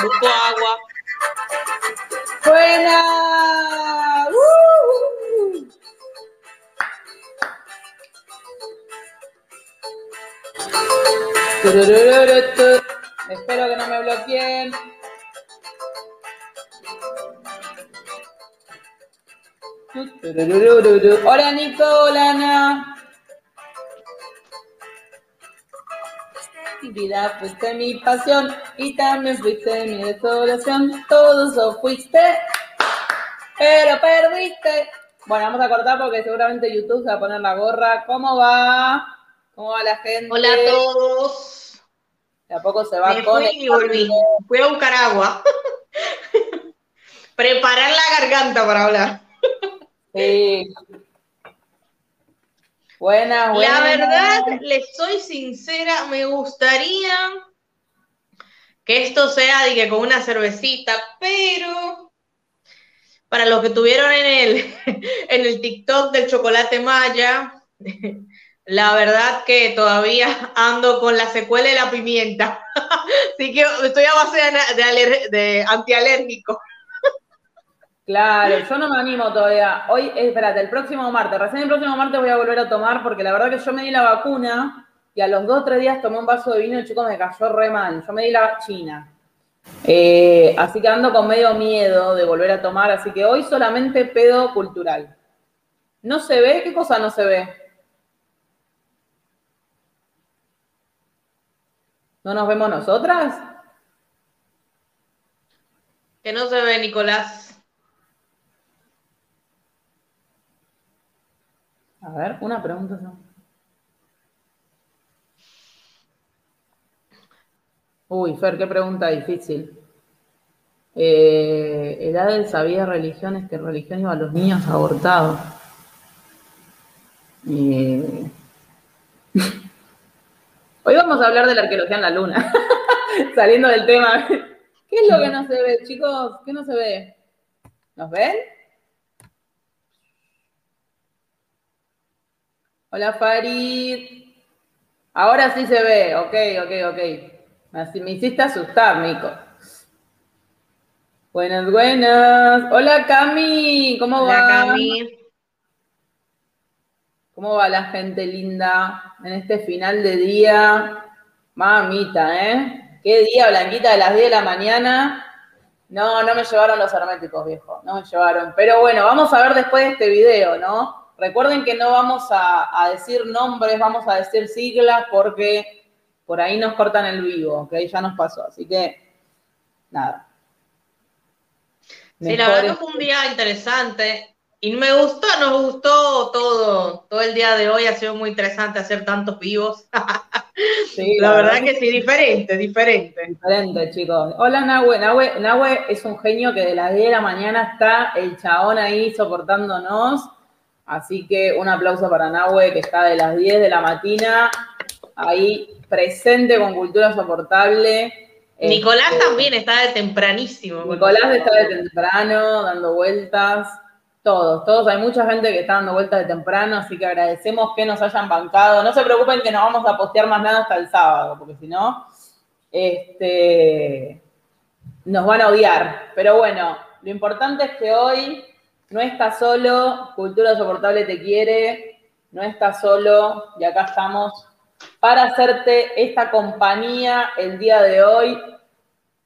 busco agua. ¡Buena! ¡Uh! Espero que no me bloqueen. Hola Nico, hola Ana. Vida fuiste mi pasión y también fuiste mi desolación. Todo eso fuiste, pero perdiste. Bueno, vamos a cortar porque seguramente YouTube se va a poner la gorra. ¿Cómo va? ¿Cómo va la gente? Hola a todos. De a poco se va Me con fui y volví. Fui a buscar agua. Preparar la garganta para hablar. Sí. Buenas, buenas. La verdad, les soy sincera, me gustaría que esto sea que con una cervecita, pero para los que tuvieron en el, en el TikTok del chocolate maya, la verdad que todavía ando con la secuela de la pimienta. Así que estoy a base de, de de antialérgico. Claro, yo no me animo todavía. Hoy, eh, espérate, el próximo martes, recién el próximo martes voy a volver a tomar porque la verdad que yo me di la vacuna y a los dos o tres días tomé un vaso de vino y chico me cayó re mal. Yo me di la china. Eh, así que ando con medio miedo de volver a tomar, así que hoy solamente pedo cultural. ¿No se ve? ¿Qué cosa no se ve? ¿No nos vemos nosotras? Que no se ve, Nicolás. A ver, una pregunta. ¿no? Uy, Fer, qué pregunta difícil. Eh, edad del sabía religiones que religión iba a los niños abortados. Eh, Hoy vamos a hablar de la arqueología en la luna, saliendo del tema. ¿Qué es lo que no se ve, chicos? ¿Qué no se ve? ¿Nos ven? Hola Farid. Ahora sí se ve. Ok, ok, ok. Así me hiciste asustar, Nico. Buenas, buenas. Hola Cami. ¿Cómo Hola, va? Cami. ¿Cómo va la gente linda en este final de día? Mamita, ¿eh? ¿Qué día, Blanquita, de las 10 de la mañana? No, no me llevaron los herméticos, viejo. No me llevaron. Pero bueno, vamos a ver después de este video, ¿no? Recuerden que no vamos a, a decir nombres, vamos a decir siglas porque por ahí nos cortan el vivo, ¿ok? Ya nos pasó. Así que, nada. Sí, la Mejor verdad que fue un día interesante y me gustó, nos gustó todo, todo el día de hoy, ha sido muy interesante hacer tantos vivos. sí, La verdad que sí, diferente, diferente. Diferente, chicos. Hola, Nahue. Nahue. Nahue es un genio que de las 10 de la mañana está el chabón ahí soportándonos. Así que un aplauso para Nahue, que está de las 10 de la mañana ahí presente con cultura soportable. Nicolás Este, también está de tempranísimo. Nicolás está de temprano, dando vueltas. Todos, todos. Hay mucha gente que está dando vueltas de temprano, así que agradecemos que nos hayan bancado. No se preocupen que no vamos a postear más nada hasta el sábado, porque si no, este, nos van a odiar. Pero bueno, lo importante es que hoy no estás solo, Cultura Soportable te quiere, no estás solo, y acá estamos para hacerte esta compañía el día de hoy.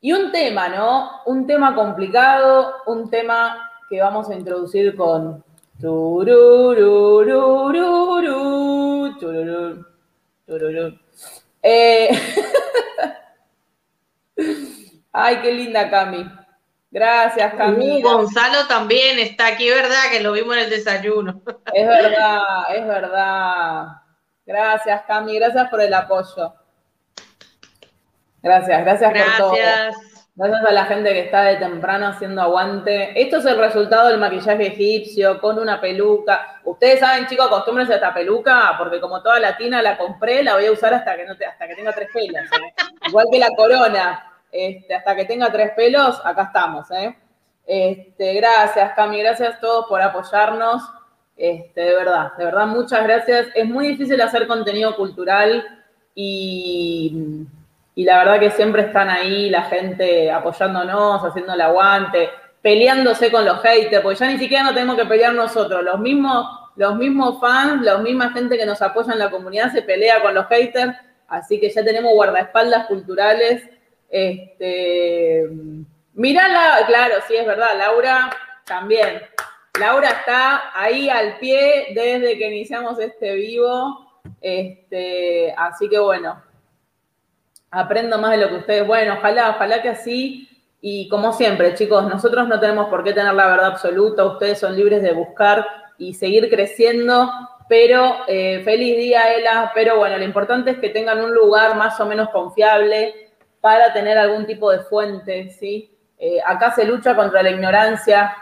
Y un tema, ¿no? Un tema complicado, un tema que vamos a introducir con Ay, qué linda Cami. Gracias, Cami. Uh, Gonzalo también está aquí, ¿verdad? Que lo vimos en el desayuno. Es verdad, es verdad. Gracias, Cami. Gracias por el apoyo. Gracias, gracias, por todo. Gracias. Gracias a la gente que está de temprano haciendo aguante. Esto es el resultado del maquillaje egipcio con una peluca. Ustedes saben, chicos, acostúmbrense a esta peluca porque como toda latina la compré, la voy a usar hasta que no te- hasta que tenga tres pelos. ¿eh? Igual que la corona. Este, hasta que tenga tres pelos, acá estamos. ¿eh? Este, gracias, Cami. Gracias a todos por apoyarnos. Este, de verdad, de verdad, muchas gracias. Es muy difícil hacer contenido cultural y y la verdad que siempre están ahí la gente apoyándonos, haciendo el aguante, peleándose con los haters, porque ya ni siquiera no tenemos que pelear nosotros, los mismos, los mismos fans, la misma gente que nos apoya en la comunidad se pelea con los haters, así que ya tenemos guardaespaldas culturales. Este, mirala, claro, sí es verdad, Laura también. Laura está ahí al pie desde que iniciamos este vivo. Este, así que bueno, aprendo más de lo que ustedes. Bueno, ojalá, ojalá que así. Y como siempre, chicos, nosotros no tenemos por qué tener la verdad absoluta. Ustedes son libres de buscar y seguir creciendo. Pero eh, feliz día, Ela. Pero bueno, lo importante es que tengan un lugar más o menos confiable para tener algún tipo de fuente, ¿sí? Eh, acá se lucha contra la ignorancia,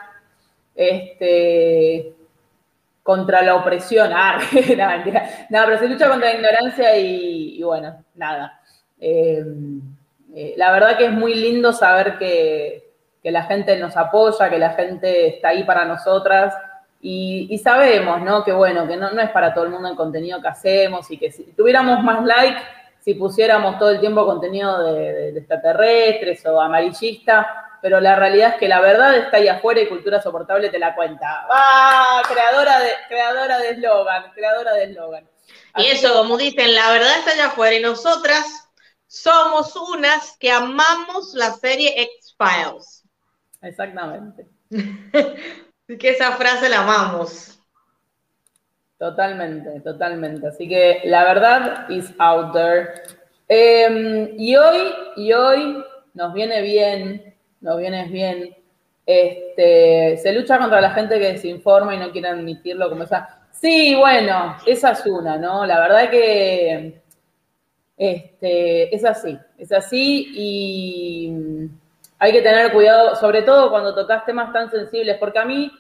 este, contra la opresión. Ah, no, pero se lucha contra la ignorancia y, bueno, nada. Eh, eh, la verdad que es muy lindo saber que, la gente nos apoya, que la gente está ahí para nosotras. Y, sabemos, ¿no? Que bueno, que no, es para todo el mundo el contenido que hacemos y que si tuviéramos más like, si pusiéramos todo el tiempo contenido de, de extraterrestres o amarillista, pero la realidad es que la verdad está ahí afuera y Cultura Soportable te la cuenta. ¡Ah! Creadora de creadora de eslogan, creadora de eslogan. Y eso, como dicen, la verdad está allá afuera y nosotras somos unas que amamos la serie X-Files. Exactamente. Así que esa frase la amamos. Totalmente, totalmente. Así que la verdad is out there. Em, y hoy, y hoy nos viene bien no vienes bien. Este, se lucha contra la gente que desinforma y no quiere admitirlo como esa. Sí, bueno, esa es una, ¿no? La verdad que este, es así, es así y hay que tener cuidado, sobre todo cuando tocas temas tan sensibles, porque a mí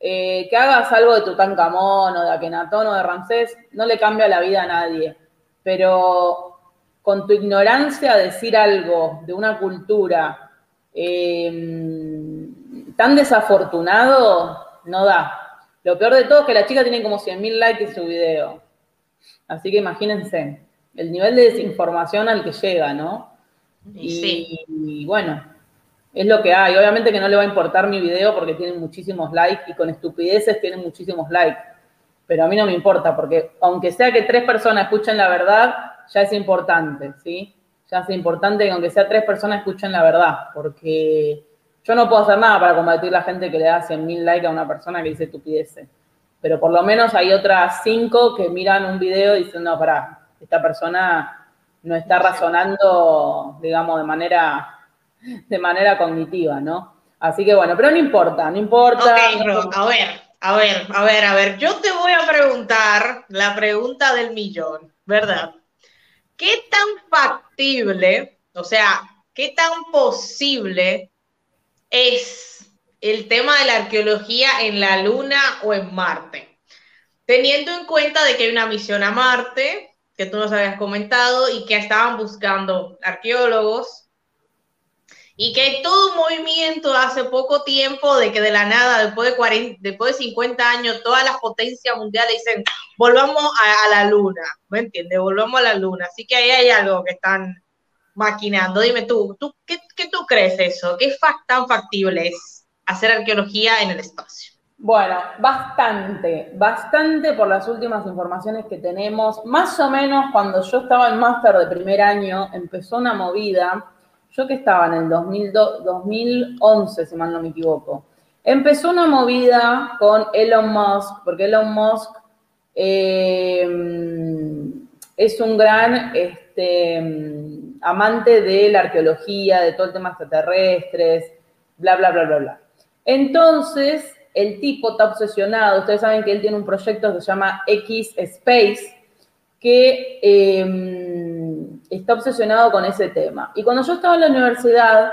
eh, que hagas algo de Tutankamón o de Akenatón o de Ramsés no le cambia la vida a nadie, pero con tu ignorancia decir algo de una cultura Em, tan desafortunado no da. Lo peor de todo es que la chica tiene como 100.000 likes en su video. Así que imagínense el nivel de desinformación al que llega, ¿no? Y, y, bueno, es lo que hay. Obviamente que no le va a importar mi video porque tiene muchísimos likes y con estupideces tiene muchísimos likes. Pero a mí no me importa porque aunque sea que tres personas escuchen la verdad, ya es importante, ¿sí? ya es importante que aunque sea tres personas escuchen la verdad, porque yo no puedo hacer nada para combatir la gente que le da 100.000 likes a una persona que dice estupideces. Pero por lo menos hay otras cinco que miran un video y dicen, no, pará, esta persona no está razonando, digamos, de manera, de manera cognitiva, ¿no? Así que bueno, pero no importa, no importa. A ver, a ver, a ver, a ver, yo te voy a preguntar la pregunta del millón, ¿verdad? ¿qué tan factible, o sea, qué tan posible es el tema de la arqueología en la Luna o en Marte? Teniendo en cuenta de que hay una misión a Marte, que tú nos habías comentado, y que estaban buscando arqueólogos, y que hay todo un movimiento hace poco tiempo de que de la nada, después de, 40, después de 50 años, todas las potencias mundiales dicen, volvamos a, la luna, ¿me entiendes? Volvamos a la luna. Así que ahí hay algo que están maquinando. Dime tú, ¿tú qué, tú crees eso? ¿Qué tan factible es hacer arqueología en el espacio? Bueno, bastante, bastante por las últimas informaciones que tenemos. Más o menos cuando yo estaba en máster de primer año, empezó una movida yo que estaba en el 2011, si mal no me equivoco, empezó una movida con Elon Musk, porque Elon Musk eh, es un gran este, amante de la arqueología, de todo el tema extraterrestres, bla, bla, bla, bla, bla. Entonces, el tipo está obsesionado, ustedes saben que él tiene un proyecto que se llama X Space, que... Eh, está obsesionado con ese tema. Y cuando yo estaba en la universidad,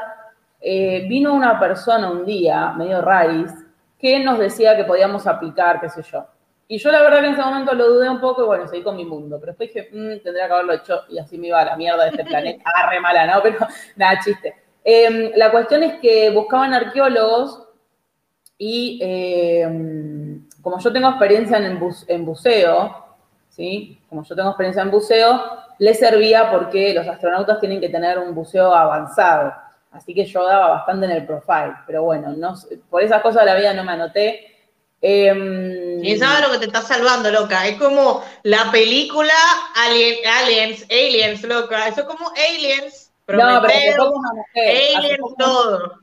eh, vino una persona un día, medio raíz, que nos decía que podíamos aplicar, qué sé yo. Y yo la verdad que en ese momento lo dudé un poco y bueno, seguí con mi mundo. Pero después dije, mm, tendría que haberlo hecho y así me iba a la mierda de este planeta. Ah, re mala, ¿no? Pero nada, chiste. Em, la cuestión es que buscaban arqueólogos y em, como yo tengo experiencia en, en buceo, ¿sí? Como yo tengo experiencia en buceo, le servía porque los astronautas tienen que tener un buceo avanzado. Así que yo daba bastante en el profile, pero bueno, no, por esas cosas de la vida no me anoté. Em, y sabes lo que te está salvando, loca. Es como la película Aliens, Aliens, loca. Eso es como Aliens. no, pero anoté. Aliens todo.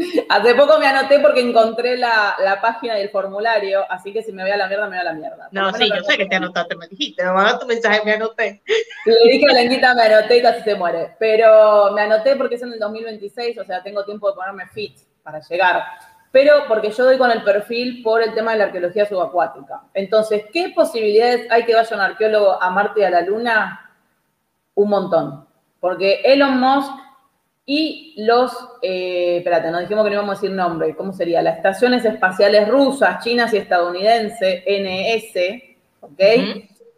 Hace poco me anoté porque encontré la, la, página del formulario, así que si me voy a la mierda, me voy a la mierda. no, sí, yo sé que te anotaste, me dijiste, me mandaste un mensaje, me anoté. Le dije a Lenguita, me anoté y casi se muere. Pero me anoté porque es en el 2026, o sea, tengo tiempo de ponerme fit para llegar. Pero porque yo doy con el perfil por el tema de la arqueología subacuática. Entonces, ¿qué posibilidades hay que vaya un arqueólogo a Marte y a la Luna? Un montón. Porque Elon Musk y los, eh, espérate, nos dijimos que no íbamos a decir nombre, ¿cómo sería? Las estaciones espaciales rusas, chinas y estadounidenses, NS, ¿ok?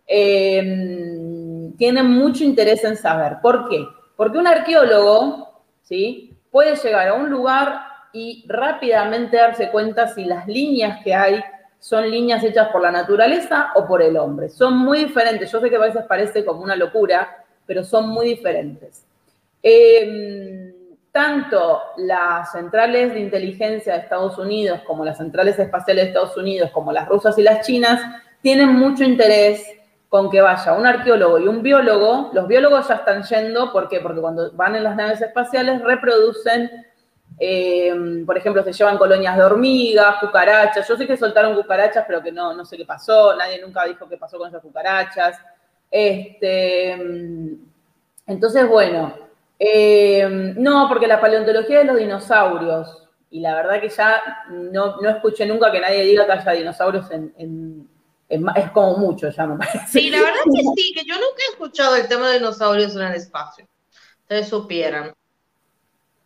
Em, tienen mucho interés en saber. ¿Por qué? Porque un arqueólogo, ¿sí? Puede llegar a un lugar y rápidamente darse cuenta si las líneas que hay son líneas hechas por la naturaleza o por el hombre. Son muy diferentes. Yo sé que a veces parece como una locura, pero son muy diferentes. Em, tanto las centrales de inteligencia de Estados Unidos como las centrales espaciales de Estados Unidos, como las rusas y las chinas, tienen mucho interés con que vaya un arqueólogo y un biólogo. Los biólogos ya están yendo, ¿por qué? Porque cuando van en las naves espaciales reproducen, em, por ejemplo, se llevan colonias de hormigas, cucarachas. Yo sé que soltaron cucarachas, pero que no, no sé qué pasó. Nadie nunca dijo qué pasó con esas cucarachas. Este, em, entonces, bueno, eh, no, porque la paleontología de los dinosaurios, y la verdad que ya no, escuché nunca que nadie diga que haya dinosaurios en, es como mucho, ya me parece. Sí, la verdad que sí, que yo nunca he escuchado el tema de dinosaurios en el espacio. Ustedes supieran.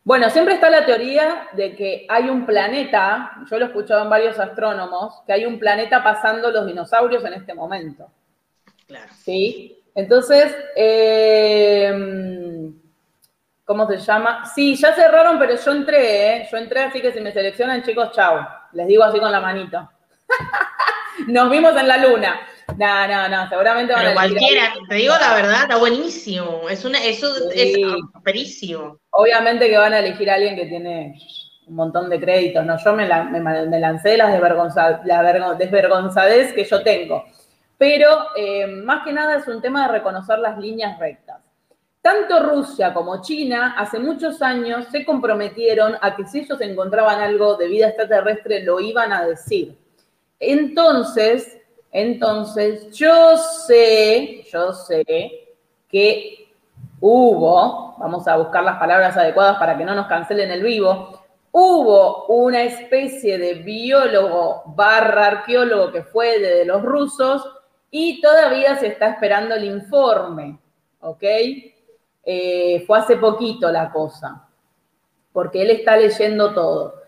Bueno, siempre está la teoría de que hay un planeta, yo lo he escuchado en varios astrónomos, que hay un planeta pasando los dinosaurios en este momento. Claro. ¿Sí? Entonces, eh, ¿Cómo se llama? Sí, ya cerraron, pero yo entré, ¿eh? Yo entré, así que si me seleccionan, chicos, chao. Les digo así con la manito. Nos vimos en la luna. No, no, no, seguramente van pero a cualquiera, te digo la verdad, está buenísimo. Es una, eso es perísimo. Obviamente que van a elegir a alguien que tiene un montón de créditos, ¿no? Yo me, me, lancé las desvergonza, la desvergonzadez que yo tengo. Pero eh, más que nada es un tema de reconocer las líneas rectas. Tanto Rusia como China hace muchos años se comprometieron a que si ellos encontraban algo de vida extraterrestre lo iban a decir. Entonces, entonces yo sé, yo sé que hubo, vamos a buscar las palabras adecuadas para que no nos cancelen el vivo, hubo una especie de biólogo barra arqueólogo que fue de los rusos y todavía se está esperando el informe, ¿ok? Eh, fue hace poquito la cosa, porque él está leyendo todo.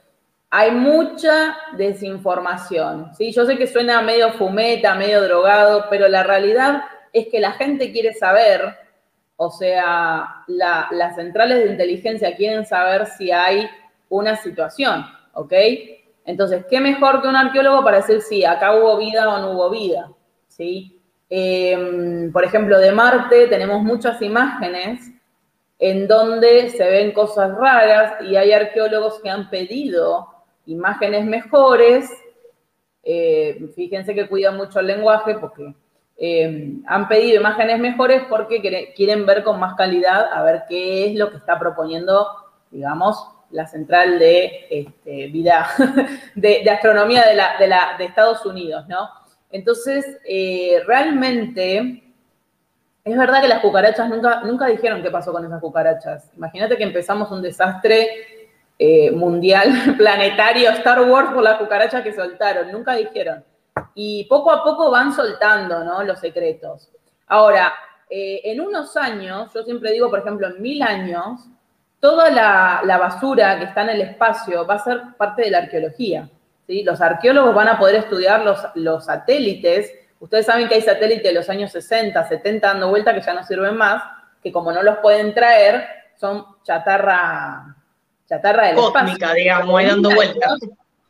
Hay mucha desinformación, ¿sí? Yo sé que suena medio fumeta, medio drogado, pero la realidad es que la gente quiere saber, o sea, las centrales de inteligencia quieren saber si hay una situación, ¿ok? Entonces, ¿qué mejor que un arqueólogo para decir si acá hubo vida o no hubo vida? ¿Sí? Em, por ejemplo, de Marte tenemos muchas imágenes en donde se ven cosas raras y hay arqueólogos que han pedido imágenes mejores. Eh, fíjense que cuidan mucho el lenguaje porque em, han pedido imágenes mejores porque quieren ver con más calidad a ver qué es lo que está proponiendo, digamos, la central de este, vida, de, astronomía de, de Estados Unidos, ¿no? Entonces, eh, realmente, es verdad que las cucarachas nunca, nunca dijeron qué pasó con esas cucarachas. Imagínate que empezamos un desastre eh, mundial, planetario, Star Wars por las cucarachas que soltaron, nunca dijeron. Y poco a poco van soltando, ¿no? Los secretos. Ahora, eh, en unos años, yo siempre digo, por ejemplo, en mil años, toda la, basura que está en el espacio va a ser parte de la arqueología. Los arqueólogos van a poder estudiar los, los satélites. Ustedes saben que hay satélites de los años 60, 70 dando vuelta que ya no sirven más, que como no los pueden traer, son chatarra, chatarra del Cósmica, digamos, ahí dando vueltas.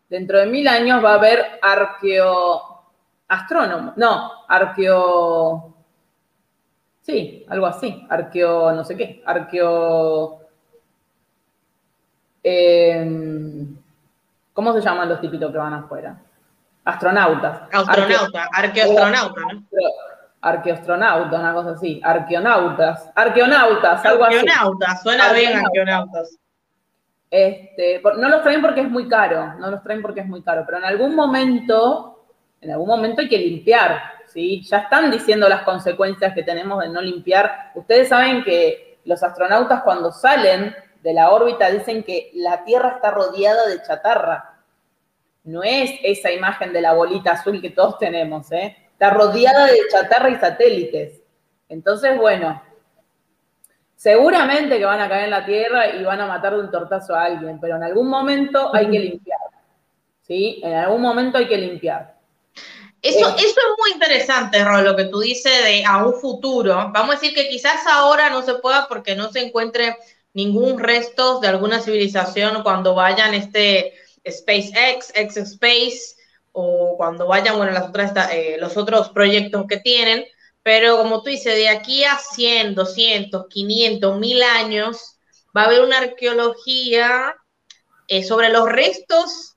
Dentro de mil años va a haber arqueo... astrónomo, no, arqueo... Sí, algo así. Arqueo, no sé qué. Arqueo. Em, ¿Cómo se llaman los tipitos que van afuera? Astronautas. Astronauta, arqueoastronauta, ¿no? Arqueoastronauta, una cosa así. Arqueonautas. Arqueonautas, algo así. Arqueonautas, suena bien arqueonautas. Este, no los traen porque es muy caro, no los traen porque es muy caro, pero en algún momento, en algún momento hay que limpiar, ¿sí? Ya están diciendo las consecuencias que tenemos de no limpiar. Ustedes saben que los astronautas cuando salen de la órbita dicen que la Tierra está rodeada de chatarra. No es esa imagen de la bolita azul que todos tenemos, ¿eh? Está rodeada de chatarra y satélites. Entonces, bueno, seguramente que van a caer en la Tierra y van a matar de un tortazo a alguien, pero en algún momento hay que limpiar. ¿Sí? En algún momento hay que limpiar. Eso, eh, eso es muy interesante, Ro, lo que tú dices de a un futuro. Vamos a decir que quizás ahora no se pueda porque no se encuentre ningún resto de alguna civilización cuando vayan este SpaceX, X Space o cuando vayan, bueno, las otras, eh, los otros proyectos que tienen, pero como tú dices, de aquí a 100, 200, 500, 1000 años, va a haber una arqueología eh, sobre los restos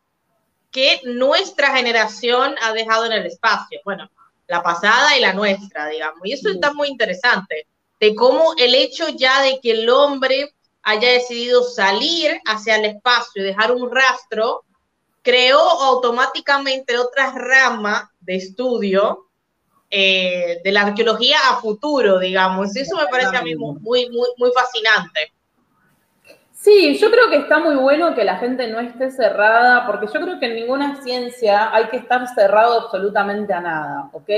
que nuestra generación ha dejado en el espacio. Bueno, la pasada y la nuestra, digamos. Y eso está muy interesante, de cómo el hecho ya de que el hombre haya decidido salir hacia el espacio y dejar un rastro, creó automáticamente otras ramas de estudio eh, de la arqueología a futuro, digamos. Eso me parece a mí muy, muy, muy fascinante. Sí, yo creo que está muy bueno que la gente no esté cerrada, porque yo creo que en ninguna ciencia hay que estar cerrado absolutamente a nada, ¿ok?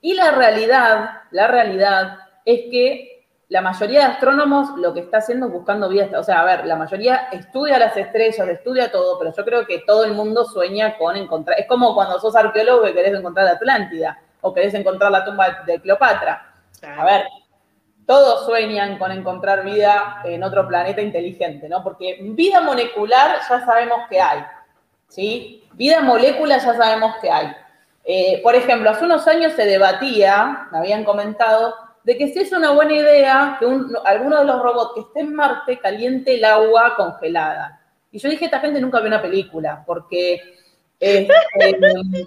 Y la realidad, la realidad es que la mayoría de astrónomos lo que está haciendo es buscando vida, o sea, a ver, la mayoría estudia las estrellas, estudia todo, pero yo creo que todo el mundo sueña con encontrar, es como cuando sos arqueólogo y querés encontrar la Atlántida o querés encontrar la tumba de Cleopatra. A ver, todos sueñan con encontrar vida en otro planeta inteligente, ¿no? Porque vida molecular ya sabemos que hay, ¿sí? Vida molécula ya sabemos que hay. Eh, por ejemplo, hace unos años se debatía, me habían comentado, de que si es una buena idea que alguno de los robots que esté en Marte caliente el agua congelada. Y yo dije, esta gente nunca vio una película, porque... Este,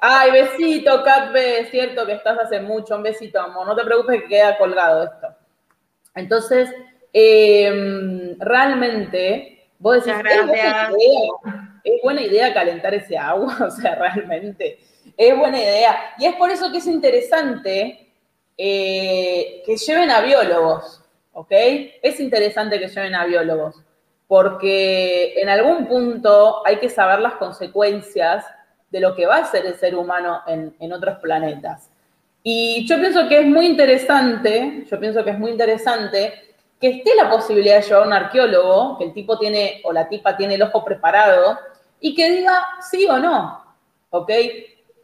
ay, besito, Cat es cierto que estás hace mucho, un besito, amor, no te preocupes que queda colgado esto. Entonces, em, realmente, vos decís, ¿es buena, ¿es buena idea calentar ese agua? O sea, realmente, es buena idea. Y es por eso que es interesante eh, que lleven a biólogos, ¿ok? Es interesante que lleven a biólogos, porque en algún punto hay que saber las consecuencias de lo que va a ser el ser humano en, otros planetas. Y yo pienso que es muy interesante, yo pienso que es muy interesante que esté la posibilidad de llevar a un arqueólogo, que el tipo tiene o la tipa tiene el ojo preparado, y que diga sí o no, ¿ok?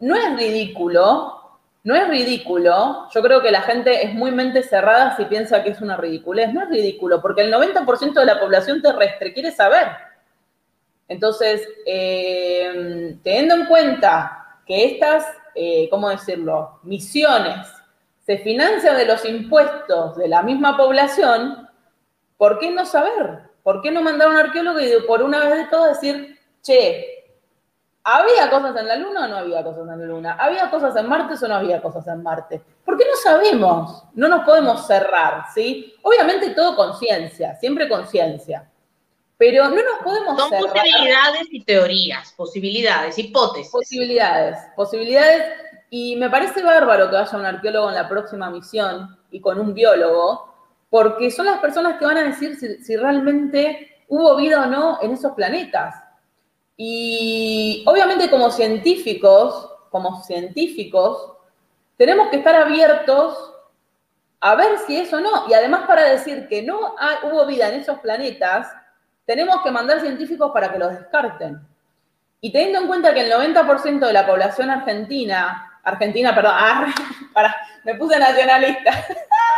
No es ridículo no es ridículo. Yo creo que la gente es muy mente cerrada si piensa que es una ridiculez. No es ridículo, porque el 90% de la población terrestre quiere saber. Entonces, eh, teniendo en cuenta que estas, eh, ¿cómo decirlo?, misiones se financian de los impuestos de la misma población, ¿por qué no saber? ¿Por qué no mandar a un arqueólogo y por una vez de todas decir, che, ¿Había cosas en la Luna o no había cosas en la Luna? ¿Había cosas en Marte o no había cosas en Marte? ¿Por qué no sabemos? No nos podemos cerrar, ¿sí? Obviamente todo conciencia, siempre conciencia. Pero no nos podemos Son cerrar. posibilidades y teorías, posibilidades, hipótesis. Posibilidades, posibilidades. Y me parece bárbaro que vaya un arqueólogo en la próxima misión y con un biólogo, porque son las personas que van a decir si realmente hubo vida o no en esos planetas. Y obviamente como científicos, como científicos, tenemos que estar abiertos a ver si eso no. Y además para decir que no hubo vida en esos planetas, tenemos que mandar científicos para que los descarten. Y teniendo en cuenta que el 90% de la población argentina, argentina, perdón, ah, me puse nacionalista.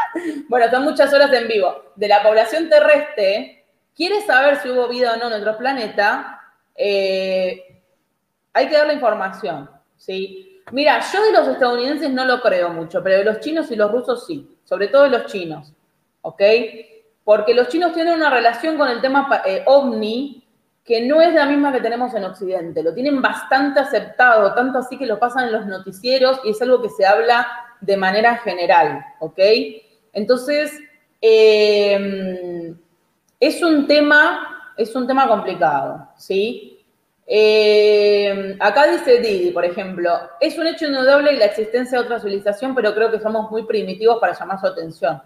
bueno, son muchas horas en vivo. De la población terrestre, quiere saber si hubo vida o no en otro planeta, eh, hay que dar la información, ¿sí? Mira, yo de los estadounidenses no lo creo mucho, pero de los chinos y los rusos sí, sobre todo de los chinos, ¿ok? Porque los chinos tienen una relación con el tema eh, ovni que no es la misma que tenemos en Occidente. Lo tienen bastante aceptado, tanto así que lo pasan en los noticieros y es algo que se habla de manera general, ¿ok? Entonces, eh, es un tema, es un tema complicado, ¿sí? Eh, acá dice Didi, por ejemplo, es un hecho indudable la existencia de otra civilización, pero creo que somos muy primitivos para llamar su atención.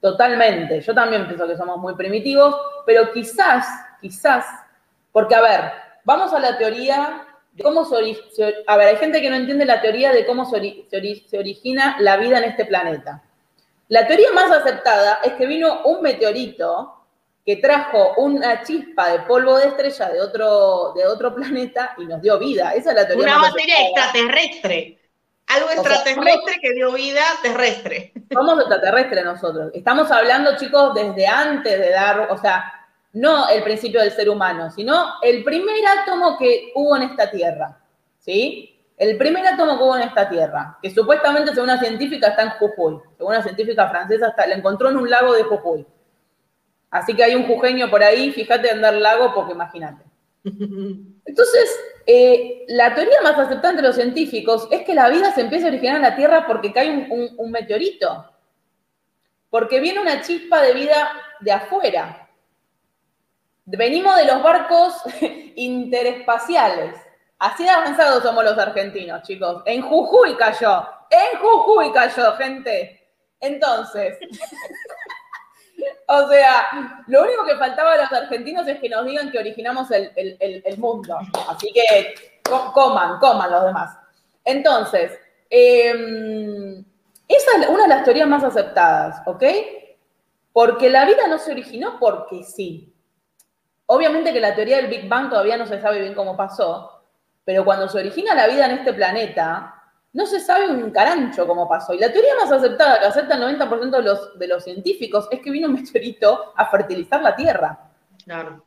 Totalmente, yo también pienso que somos muy primitivos, pero quizás, quizás, porque a ver, vamos a la teoría de cómo se, origina, a ver, hay gente que no entiende la teoría de cómo se, se origina la vida en este planeta. La teoría más aceptada es que vino un meteorito que trajo una chispa de polvo de estrella de otro, de otro planeta y nos dio vida. Esa es la teoría. Una materia extraterrestre. Algo extraterrestre que dio vida terrestre. Somos extraterrestres nosotros. Estamos hablando, chicos, desde antes de dar, o sea, no el principio del ser humano, sino el primer átomo que hubo en esta Tierra. ¿Sí? El primer átomo que hubo en esta Tierra, que supuestamente, según una científica, está en Jujuy. Según una científica francesa, está, la encontró en un lago de Jujuy. Así que hay un jujeño por ahí, fíjate andar lago, porque imagínate. Entonces, eh, la teoría más aceptada entre los científicos es que la vida se empieza a originar en la Tierra porque cae un, meteorito. Porque viene una chispa de vida de afuera. Venimos de los barcos interespaciales. Así de avanzados somos los argentinos, chicos. En Jujuy cayó. En Jujuy cayó, gente. Entonces, O sea, lo único que faltaba a los argentinos es que nos digan que originamos el, mundo. Así que coman, coman los demás. Entonces, em, esa es una de las teorías más aceptadas, ¿ok? Porque la vida no se originó porque sí. Obviamente que la teoría del Big Bang todavía no se sabe bien cómo pasó, pero cuando se origina la vida en este planeta, no se sabe un carancho cómo pasó. Y la teoría más aceptada, que acepta el 90% de los, de los científicos, es que vino un meteorito a fertilizar la Tierra. Claro.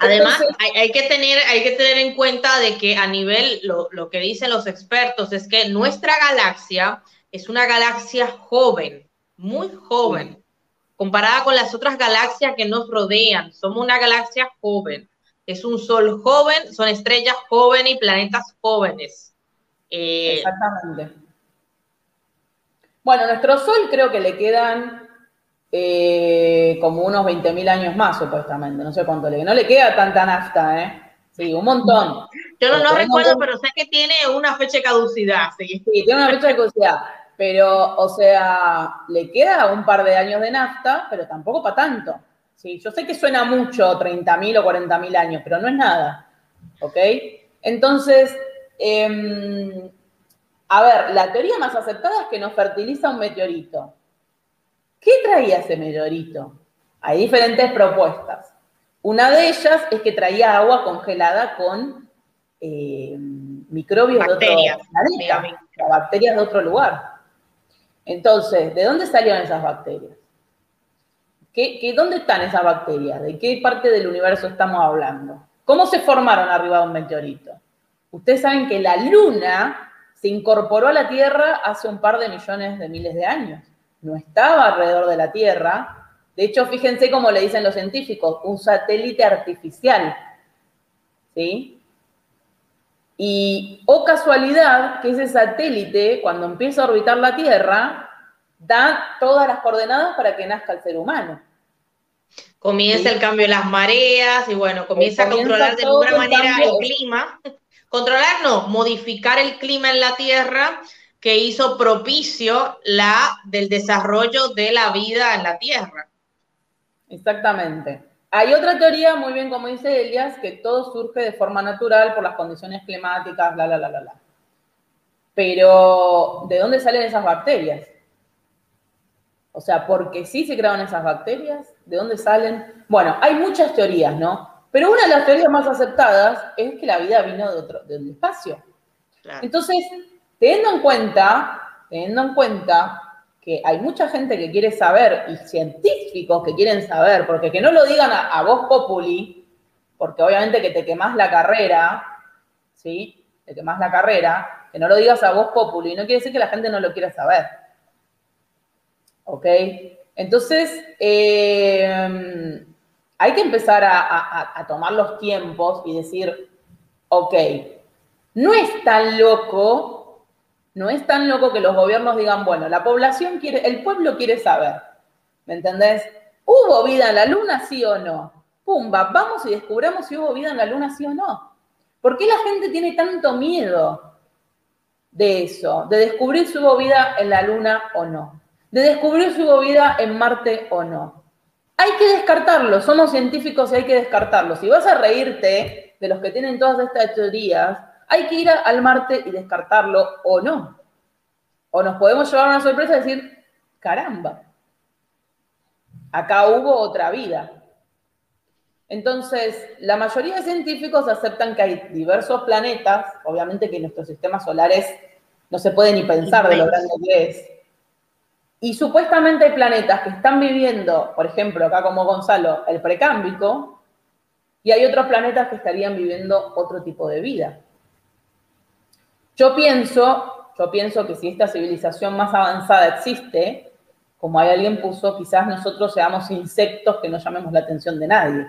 Además, hay, que tener, hay que tener en cuenta de que a nivel, lo, lo que dicen los expertos es que nuestra galaxia es una galaxia joven, muy joven, comparada con las otras galaxias que nos rodean. Somos una galaxia joven. Es un sol joven, son estrellas jóvenes y planetas jóvenes. Eh, Exactamente. Bueno, nuestro Sol creo que le quedan eh, como unos 20.000 años más, supuestamente. No sé cuánto le queda. No le queda tanta nafta, ¿eh? Sí, un montón. Yo no, recuerdo, pero sé que tiene una fecha de caducidad. Sí. tiene una fecha de caducidad. Pero, o sea, le queda un par de años de nafta, pero tampoco para tanto. Sí, yo sé que suena mucho, 30.000 o 40.000 años, pero no es nada. ¿Ok? Entonces, Em, a ver, la teoría más aceptada es que nos fertiliza un meteorito. ¿Qué traía ese meteorito? Hay diferentes propuestas. Una de ellas es que traía agua congelada con em, microbios de otro planeta, bacterias de otro lugar. Entonces, ¿de dónde salieron esas bacterias? ¿Qué, dónde están esas bacterias? ¿De qué parte del universo estamos hablando? ¿Cómo se formaron arriba de un meteorito? Ustedes saben que la Luna se incorporó a la Tierra hace un par de millones de miles de años. No estaba alrededor de la Tierra. De hecho, fíjense cómo le dicen los científicos, un satélite artificial. ¿Sí? Y, o oh casualidad, que ese satélite, cuando empieza a orbitar la Tierra, da todas las coordenadas para que nazca el ser humano. Comienza el cambio de las mareas y bueno, comienza, a controlar de alguna manera el clima. Controlar no, modificar el clima en la Tierra que hizo propicio la del desarrollo de la vida en la Tierra. Exactamente. Hay otra teoría, muy bien como dice Elias, que todo surge de forma natural por las condiciones climáticas, bla, bla, bla, bla, bla. Pero, ¿de dónde salen esas bacterias? O sea, ¿por qué sí se crearon esas bacterias? ¿De dónde salen? Bueno, hay muchas teorías, ¿no? Pero una de las teorías más aceptadas es que la vida vino de otro, del espacio. Entonces, teniendo en cuenta, teniendo en cuenta que hay mucha gente que quiere saber y científicos que quieren saber, porque que no lo digan a, vos populi, porque obviamente que te quemás la carrera, ¿sí? de que más la carrera, que no lo digas a voz populi, no quiere decir que la gente no lo quiera saber. ¿Ok? Entonces, eh, hay que empezar a, tomar los tiempos y decir, ok, no es tan loco, no es tan loco que los gobiernos digan, bueno, la población quiere, el pueblo quiere saber, ¿me entendés? ¿Hubo vida en la luna, sí o no? Pumba, vamos y descubramos si hubo vida en la luna, sí o no. ¿Por qué la gente tiene tanto miedo de eso, de descubrir si hubo vida en la luna o no? De descubrir si hubo vida en Marte o no. Hay que descartarlo, somos científicos y hay que descartarlo. Si vas a reírte de los que tienen todas estas teorías, hay que ir al Marte y descartarlo o no. O nos podemos llevar una sorpresa y decir, caramba, acá hubo otra vida. Entonces, la mayoría de científicos aceptan que hay diversos planetas, obviamente que nuestro sistema solar no se puede ni pensar de lo grande que es, y supuestamente hay planetas que están viviendo, por ejemplo, acá como Gonzalo, el precámbico, y hay otros planetas que estarían viviendo otro tipo de vida. Yo pienso, yo pienso que si esta civilización más avanzada existe, como hay alguien puso, quizás nosotros seamos insectos que no llamemos la atención de nadie.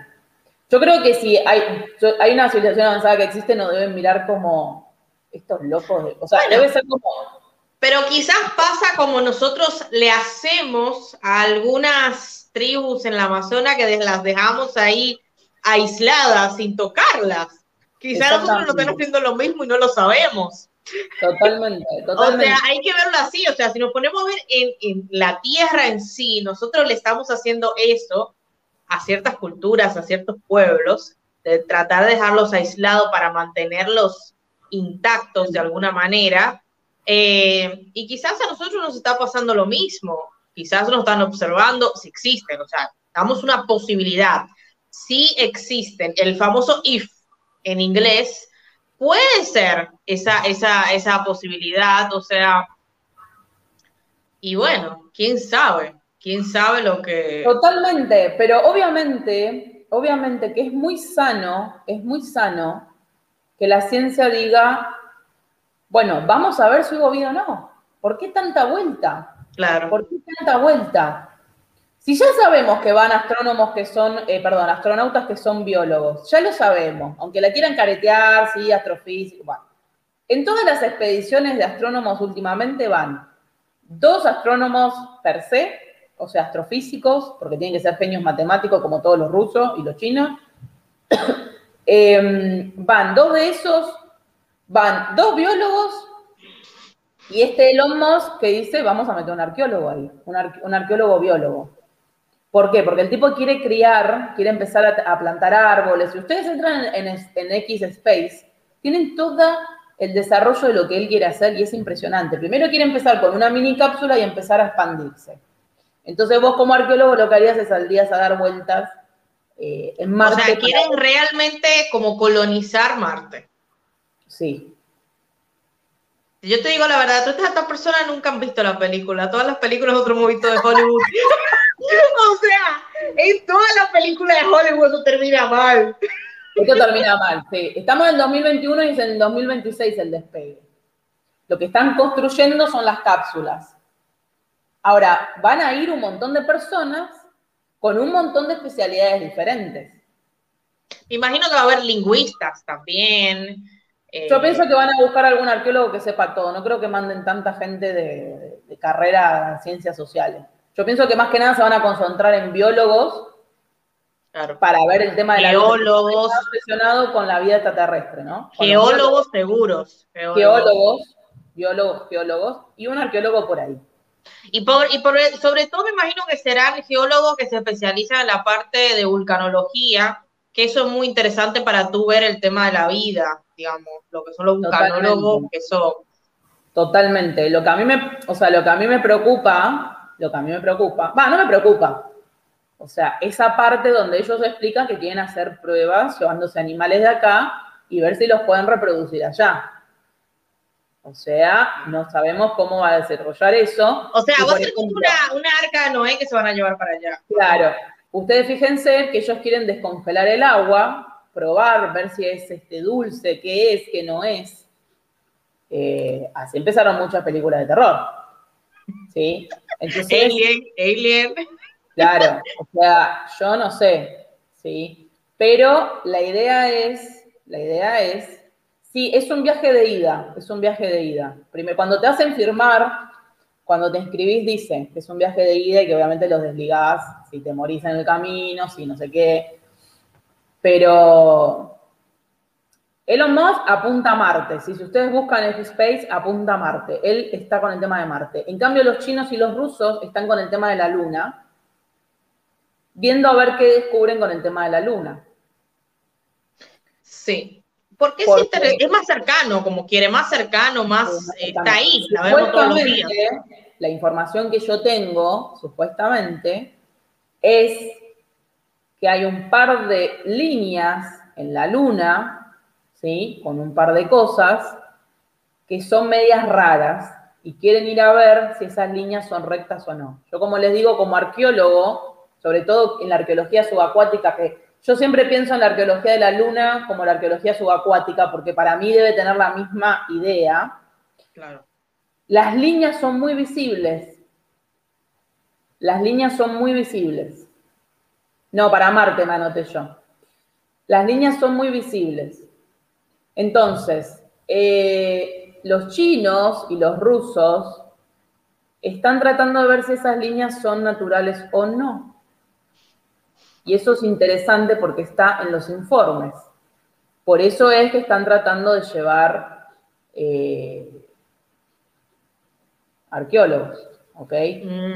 Yo creo que si hay, hay una civilización avanzada que existe, nos deben mirar como estos locos. o sea, debe ser como pero quizás pasa como nosotros le hacemos a algunas tribus en la Amazona que las dejamos ahí aisladas, sin tocarlas. Quizás nosotros no estamos haciendo lo mismo y no lo sabemos. Totalmente, totalmente. O sea, hay que verlo así. O sea, si nos ponemos a ver en, en la tierra en sí, nosotros le estamos haciendo eso a ciertas culturas, a ciertos pueblos, de tratar de dejarlos aislados para mantenerlos intactos de alguna manera eh, y quizás a nosotros nos está pasando lo mismo, quizás nos están observando, si existen, o sea, damos una posibilidad, si existen, el famoso if en inglés, puede ser esa, esa, esa posibilidad, o sea, y bueno, quién sabe, quién sabe lo que... Totalmente, pero obviamente, obviamente que es muy sano, es muy sano que la ciencia diga, bueno, vamos a ver si hubo vida o no. ¿Por qué tanta vuelta? Claro. ¿Por qué tanta vuelta? Si ya sabemos que van astrónomos que son, eh, perdón, astronautas que son biólogos, ya lo sabemos, aunque la quieran caretear, sí, astrofísicos, bueno. En todas las expediciones de astrónomos últimamente van dos astrónomos per se, o sea, astrofísicos, porque tienen que ser genios matemáticos como todos los rusos y los chinos. Em, van dos de esos van dos biólogos y este Elon Musk que dice, vamos a meter un arqueólogo ahí, un, arqueólogo biólogo. ¿Por qué? Porque el tipo quiere criar, quiere empezar a, plantar árboles. Si ustedes entran en, en, X Space, tienen todo el desarrollo de lo que él quiere hacer y es impresionante. Primero quiere empezar con una mini cápsula y empezar a expandirse. Entonces vos como arqueólogo lo que harías es saldrías a dar vueltas eh, en Marte. O sea, quieren realmente como colonizar Marte. Sí. Yo te digo la verdad, todas estas personas nunca han visto la película. Todas las películas otro movimiento de Hollywood. o sea, en todas las películas de Hollywood eso termina mal. Esto termina mal, sí. Estamos en 2021 y es en 2026 el despegue. Lo que están construyendo son las cápsulas. Ahora, van a ir un montón de personas con un montón de especialidades diferentes. Me imagino que va a haber lingüistas también, yo eh, pienso que van a buscar algún arqueólogo que sepa todo. No creo que manden tanta gente de, carrera en ciencias sociales. Yo pienso que más que nada se van a concentrar en biólogos para ver el tema de la geólogos relacionado con la vida extraterrestre, ¿no? geólogos seguros. Geólogos. biólogos, geólogos y un arqueólogo por ahí. Y, por, y por, sobre todo me imagino que serán geólogos que se especializan en la parte de vulcanología, que eso es muy interesante para tú ver el tema de la vida, digamos, lo que son los vulcanólogos, eso. Totalmente. Lo que a mí me, o sea, lo que a mí me preocupa, lo que a mí me preocupa, va, no me preocupa. O sea, esa parte donde ellos explican que quieren hacer pruebas llevándose animales de acá y ver si los pueden reproducir allá. O sea, no sabemos cómo va a desarrollar eso. O sea, va a ser como una, una arca de Noé que se van a llevar para allá. Claro. Ustedes fíjense que ellos quieren descongelar el agua, probar, ver si es este, dulce, qué es, qué no es. eh, así empezaron muchas películas de terror. ¿Sí? alien, Alien. Claro, o sea, yo no sé, ¿sí? Pero la idea es, la idea es, sí, es un viaje de ida, es un viaje de ida. Primero, cuando te hacen firmar, cuando te inscribís, dice que es un viaje de ida y que obviamente los desligás si te morís en el camino, si no sé qué. Pero Elon Musk apunta a Marte. Si ustedes buscan F-Space, apunta a Marte. Él está con el tema de Marte. En cambio, los chinos y los rusos están con el tema de la Luna, viendo a ver qué descubren con el tema de la Luna. Sí. Porque, es, más cercano, como quiere, más cercano, más está ahí, la vemos todos los días. La información que yo tengo, supuestamente, es que hay un par de líneas en la luna ¿sí? Con un par de cosas que son medias raras y quieren ir a ver si esas líneas son rectas o no. Yo como les digo, como arqueólogo, sobre todo en la arqueología subacuática, que yo siempre pienso en la arqueología de la luna como la arqueología subacuática, porque para mí debe tener la misma idea. Claro. Las líneas son muy visibles. Las líneas son muy visibles. No, para Marte me anoté yo. Las líneas son muy visibles. Entonces, eh, los chinos y los rusos están tratando de ver si esas líneas son naturales o no. Y eso es interesante porque está en los informes. Por eso es que están tratando de llevar eh, arqueólogos, ¿ok? Mm,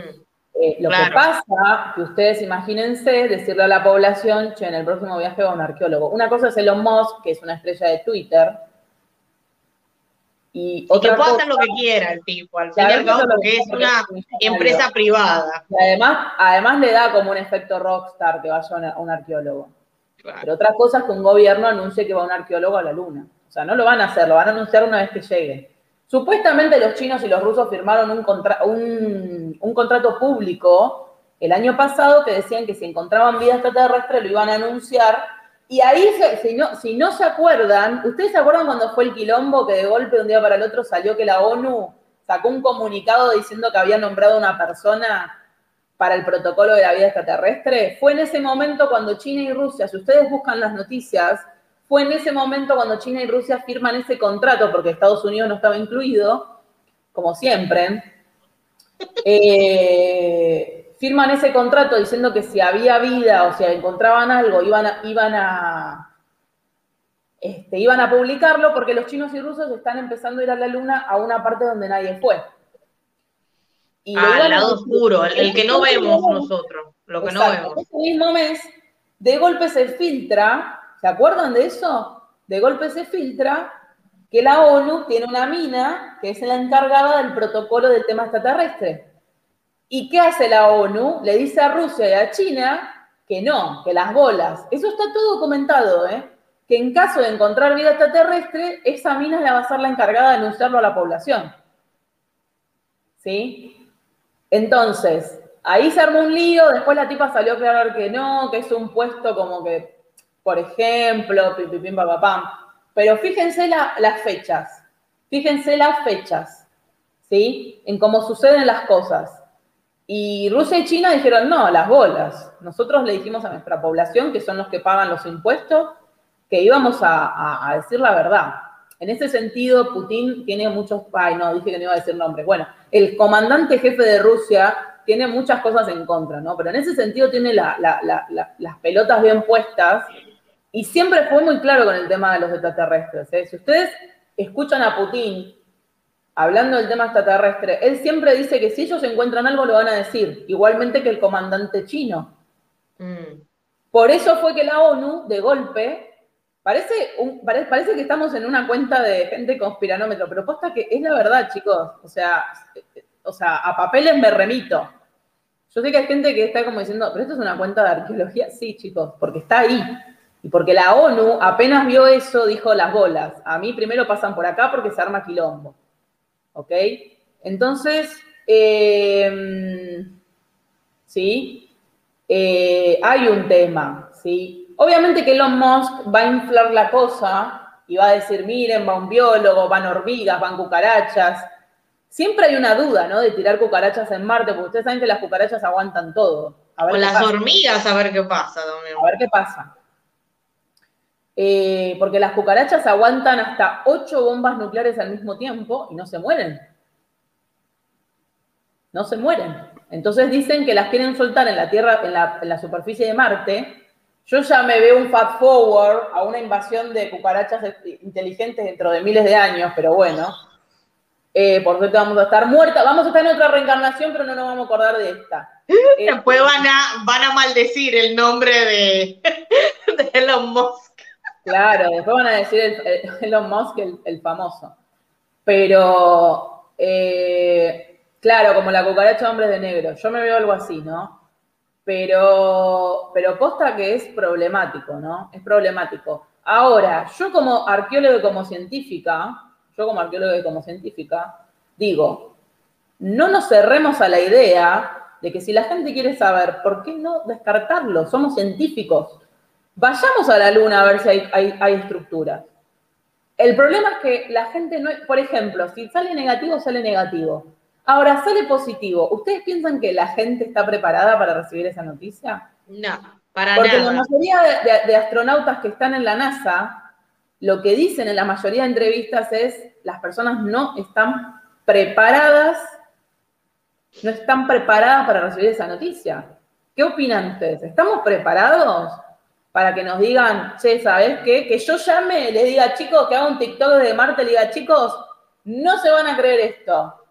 eh, lo que pasa, que ustedes imagínense, decirle a la población, che, en el próximo viaje va un arqueólogo. Una cosa es Elon Musk, que es una estrella de Twitter, y, que pueda hacer lo que quiera el tipo, al fin y al cabo, porque es una empresa privada. Y además, además le da como un efecto rockstar que vaya un arqueólogo. Pero otra cosa es que un gobierno anuncie que va un arqueólogo a la luna. O sea, no lo van a hacer, lo van a anunciar una vez que llegue. Supuestamente los chinos y los rusos firmaron un, un, contrato público el año pasado que decían que si encontraban vida extraterrestre lo iban a anunciar y ahí, si no, si no se acuerdan, ¿ustedes se acuerdan cuando fue el quilombo que de golpe de un día para el otro salió que la ONU sacó un comunicado diciendo que había nombrado una persona para el protocolo de la vida extraterrestre? Fue en ese momento cuando China y Rusia, si ustedes buscan las noticias, fue en ese momento cuando China y Rusia firman ese contrato, porque Estados Unidos no estaba incluido, como siempre. Eh, firman ese contrato diciendo que si había vida o si encontraban algo, iban a, iban a, este, iban a publicarlo porque los chinos y rusos están empezando a ir a la luna a una parte donde nadie fue. Y al lado oscuro, el, que no vemos nosotros, lo que no vemos. Ese mismo mes, de golpe se filtra, ¿se acuerdan de eso? De golpe se filtra que la ONU tiene una mina que es la encargada del protocolo del tema extraterrestre. ¿Y qué hace la ONU? Le dice a Rusia y a China que no, que las bolas. Eso está todo documentado, ¿eh? Que en caso de encontrar vida extraterrestre, esa mina la va a ser la encargada de anunciarlo a la población. ¿Sí? Entonces, ahí se armó un lío, después la tipa salió a aclarar que no, que es un puesto como que, por ejemplo, pim, pam, Pero fíjense las fechas, fíjense las fechas, ¿sí? En cómo suceden las cosas. Y Rusia y China dijeron, no, las bolas. Nosotros le dijimos a nuestra población, que son los que pagan los impuestos, que íbamos a, decir la verdad. En ese sentido, Putin tiene muchos, ay, no, dije que no iba a decir nombres. Bueno, el comandante jefe de Rusia tiene muchas cosas en contra, ¿no? Pero en ese sentido tiene las pelotas bien puestas y siempre fue muy claro con el tema de los extraterrestres. ¿eh? Si ustedes escuchan a Putin hablando del tema extraterrestre, él siempre dice que si ellos encuentran algo lo van a decir, igualmente que el comandante chino. Mm. Por eso fue que la ONU, de golpe, parece, parece, que estamos en una cuenta de gente conspiranómetro, pero posta que es la verdad, chicos. O sea, o sea, a papeles me remito. Yo sé que hay gente que está como diciendo, pero esto es una cuenta de arqueología. Sí, chicos, porque está ahí. Y porque la ONU apenas vio eso, dijo las bolas. A mí primero pasan por acá porque se arma quilombo. ¿Ok? Entonces, em, ¿sí? Eh, hay un tema, ¿sí? Obviamente que Elon Musk va a inflar la cosa y va a decir, miren, va un biólogo, van hormigas, van cucarachas. Siempre hay una duda, ¿no? De tirar cucarachas en Marte, porque ustedes saben que las cucarachas aguantan todo. A o las hormigas, a ver qué pasa también. A ver qué pasa. Eh, porque las cucarachas aguantan hasta ocho bombas nucleares al mismo tiempo y no se mueren. No se mueren. Entonces dicen que las quieren soltar en la Tierra, en la, en la superficie de Marte, yo ya me veo un fast forward a una invasión de cucarachas inteligentes dentro de miles de años, pero bueno. Eh, por suerte vamos a estar muertas, vamos a estar en otra reencarnación, pero no nos vamos a acordar de esta. Después van a, van a maldecir el nombre de, Elon Musk. Claro, después van a decir el, Elon Musk, el, famoso. Pero, eh, claro, como la cucaracha hombres de negro, yo me veo algo así, ¿no? pero, pero posta que es problemático, ¿no? Es problemático. Ahora, yo como arqueólogo y como científica, yo como arqueólogo y como científica, digo, no nos cerremos a la idea de que si la gente quiere saber, ¿por qué no descartarlo? Somos científicos. Vayamos a la luna a ver si hay, hay estructuras. El problema es que la gente no, por ejemplo, si sale negativo, sale negativo. Ahora, sale positivo. ¿Ustedes piensan que la gente está preparada para recibir esa noticia? No, para Porque nada. Porque la mayoría de, astronautas que están en la NASA, lo que dicen en la mayoría de entrevistas es, las personas no están preparadas, no están preparadas para recibir esa noticia. ¿Qué opinan ustedes? ¿Estamos preparados para que nos digan, che, ¿sabes qué? Que yo llame, le diga, chicos, que haga un TikTok de Marte, le diga, chicos, no se van a creer esto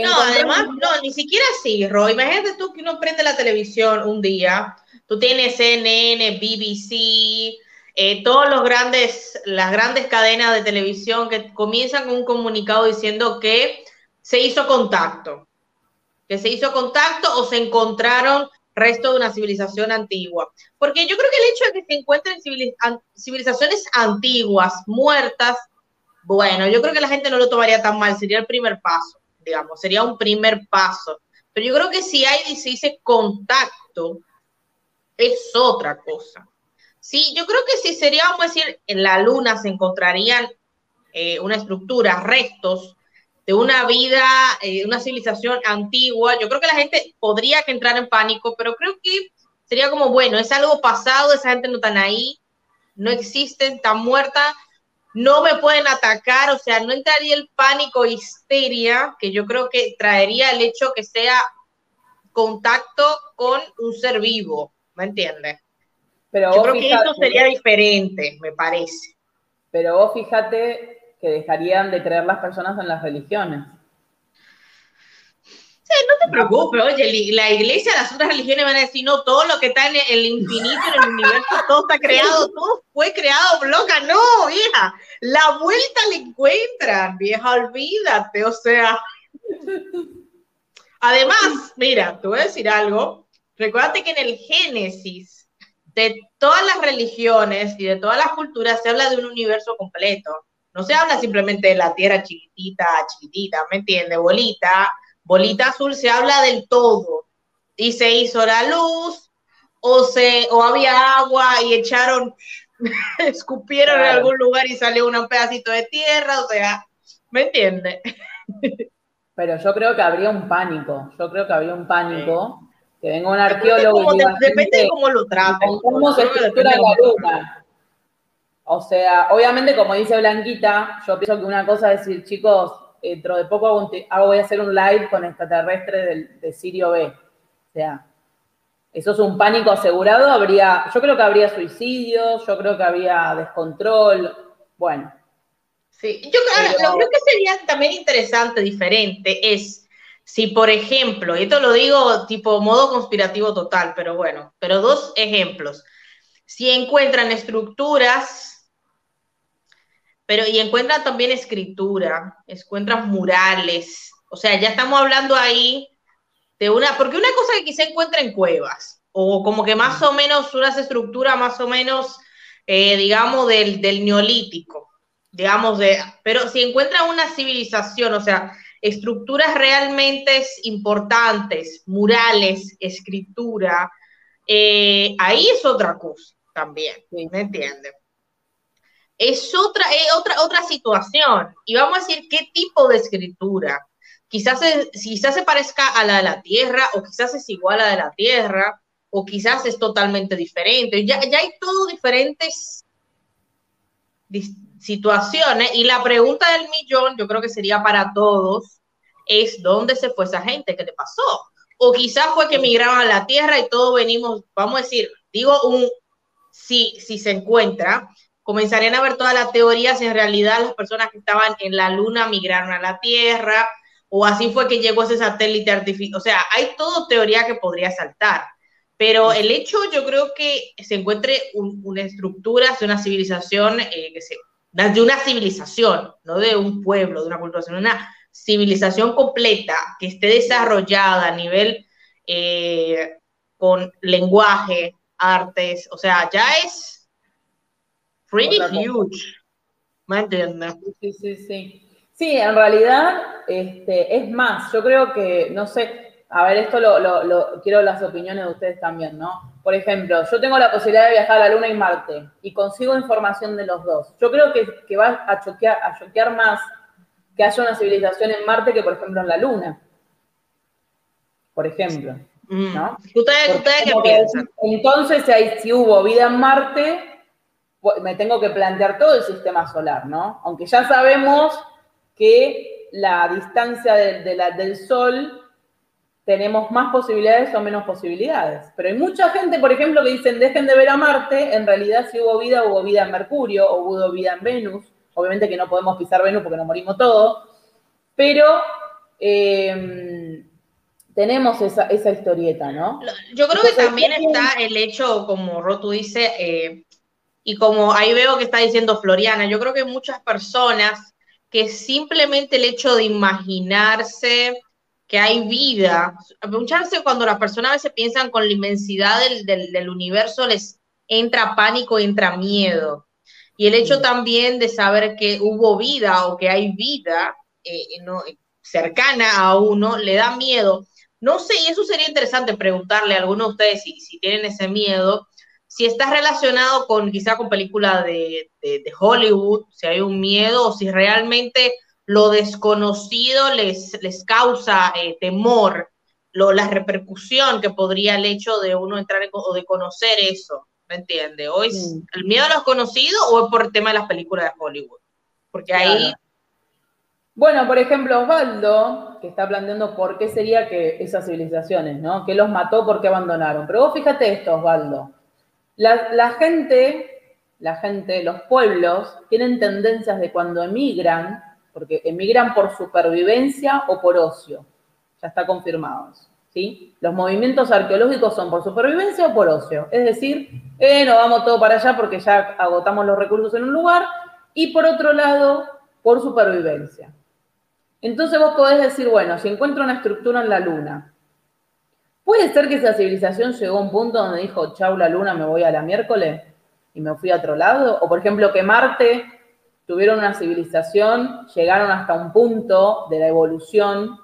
no, además, no, ni siquiera así, Roy. Imagínate tú que uno prende la televisión un día, tú tienes CNN, BBC, eh, todos los grandes, las grandes cadenas de televisión que comienzan con un comunicado diciendo que se hizo contacto, que se hizo contacto o se encontraron restos de una civilización antigua. Porque yo creo que el hecho de que se encuentren civilizaciones antiguas, muertas, bueno, yo creo que la gente no lo tomaría tan mal, sería el primer paso digamos, sería un primer paso. Pero yo creo que si hay, se dice contacto, es otra cosa. Sí, yo creo que si sería, vamos a decir, en la luna se encontrarían eh, una estructura, restos de una vida, eh, una civilización antigua, yo creo que la gente podría entrar en pánico, pero creo que sería como, bueno, es algo pasado, esa gente no está ahí, no existen, están muertas, no me pueden atacar, o sea, no entraría el pánico, histeria, que yo creo que traería el hecho que sea contacto con un ser vivo, ¿me entiendes? Pero yo creo que esto sería diferente, me parece. Pero vos fíjate que dejarían de creer las personas en las religiones no te preocupes, oye, la iglesia, las otras religiones van a decir, no, todo lo que está en el infinito, en el universo, todo está creado, todo fue creado, loca, no, vieja, la vuelta le encuentran, vieja, olvídate, o sea. Además, mira, te voy a decir algo, recuérdate que en el Génesis de todas las religiones y de todas las culturas se habla de un universo completo. No se habla simplemente de la tierra chiquitita, chiquitita, ¿me entiendes? Bolita, Bolita azul se habla del todo. Y se hizo la luz, o, se, o había agua y echaron, escupieron en algún lugar y salió un pedacito de tierra, o sea, ¿me entiende? Pero yo creo que habría un pánico, yo creo que habría un pánico, que venga un arqueólogo y Depende de cómo lo traten. estructura de la luna. O sea, obviamente, como dice Blanquita, yo pienso que una cosa es decir, chicos, dentro de poco hago, voy a hacer un live con extraterrestre del, de Sirio B. O sea, eso es un pánico asegurado, habría, yo creo que habría suicidios, yo creo que habría descontrol, bueno. Sí, yo lo creo que sería también interesante, diferente, es si, por ejemplo, y esto lo digo tipo modo conspirativo total, pero bueno, pero dos ejemplos. Si encuentran estructuras pero y encuentran también escritura, encuentran murales, o sea, ya estamos hablando ahí de una, porque una cosa que quizá encuentra en cuevas, o como que más o menos unas estructuras más o menos, eh, digamos, del, del neolítico, digamos, de, pero si encuentran una civilización, o sea, estructuras realmente importantes, murales, escritura, eh, ahí es otra cosa también, ¿me entiendes? Es otra, otra, otra situación. Y vamos a decir qué tipo de escritura. Quizás, se, quizás se parezca a la de la Tierra, o quizás es igual a la de la Tierra, o quizás es totalmente diferente. Ya, ya hay todo diferentes situaciones. Y la pregunta del millón, yo creo que sería para todos, es ¿dónde se fue esa gente? ¿Qué le pasó? O quizás fue que emigraron a la Tierra y todos venimos, vamos a decir, digo un, si, si se encuentra, comenzarían a ver todas las teorías si en realidad las personas que estaban en la Luna migraron a la Tierra, o así fue que llegó ese satélite artificial. O sea, hay todo teoría que podría saltar. Pero el hecho, yo creo que se encuentre una estructura de una civilización, eh, que se, de una civilización, no de un pueblo, de una cultura, sino una civilización completa que esté desarrollada a nivel eh, con lenguaje, artes, o sea, ya es pretty huge. ¿Me entiendes? Sí, sí, sí. Sí, en realidad este, es más, yo creo que, no sé, a ver, esto lo, quiero las opiniones de ustedes también, ¿no? Por ejemplo, yo tengo la posibilidad de viajar a la Luna y Marte y consigo información de los dos. Yo creo que, va a choquear, a choquear más que haya una civilización en Marte que, por ejemplo, en la Luna. Por ejemplo. Mm. ¿no? ¿Ustedes, qué piensan? Entonces, si hubo vida en Marte, me tengo que plantear todo el sistema solar, ¿no? Aunque ya sabemos que la distancia del Sol tenemos más posibilidades o menos posibilidades. Pero hay mucha gente, por ejemplo, que dicen, dejen de ver a Marte, en realidad si hubo vida, hubo vida en Mercurio o hubo vida en Venus. Obviamente que no podemos pisar Venus porque nos morimos todos, pero em, tenemos esa, historieta, ¿no? Yo creo que también está el hecho, como Rotu dice, eh, y como ahí veo que está diciendo Floriana, yo creo que muchas personas que simplemente el hecho de imaginarse que hay vida, muchas veces cuando las personas a veces piensan con la inmensidad del, universo les entra pánico, entra miedo. Y el hecho también de saber que hubo vida o que hay vida eh, cercana a uno le da miedo. No sé, y eso sería interesante preguntarle a alguno de ustedes si, si tienen ese miedo, si está relacionado con quizá con películas de, Hollywood, si hay un miedo o si realmente lo desconocido les, les causa eh, temor, lo, la repercusión que podría el hecho de uno entrar o de conocer eso, ¿me entiende? ¿O es el miedo a lo desconocido o es por el tema de las películas de Hollywood? Porque ahí... Bueno, por ejemplo, Osvaldo, que está planteando por qué sería que esas civilizaciones, ¿no? ¿Qué los mató? ¿Por qué abandonaron? Pero vos fíjate esto, Osvaldo. La, gente, la gente, los pueblos, tienen tendencias de cuando emigran, porque emigran por supervivencia o por ocio. Ya está confirmado. ¿sí? Los movimientos arqueológicos son por supervivencia o por ocio. Es decir, eh, no vamos todo para allá porque ya agotamos los recursos en un lugar. Y por otro lado, por supervivencia. Entonces vos podés decir, bueno, si encuentro una estructura en la luna, ¿Puede ser que esa civilización llegó a un punto donde dijo, chau la luna, me voy a la miércoles y me fui a otro lado? O por ejemplo, que Marte tuvieron una civilización, llegaron hasta un punto de la evolución,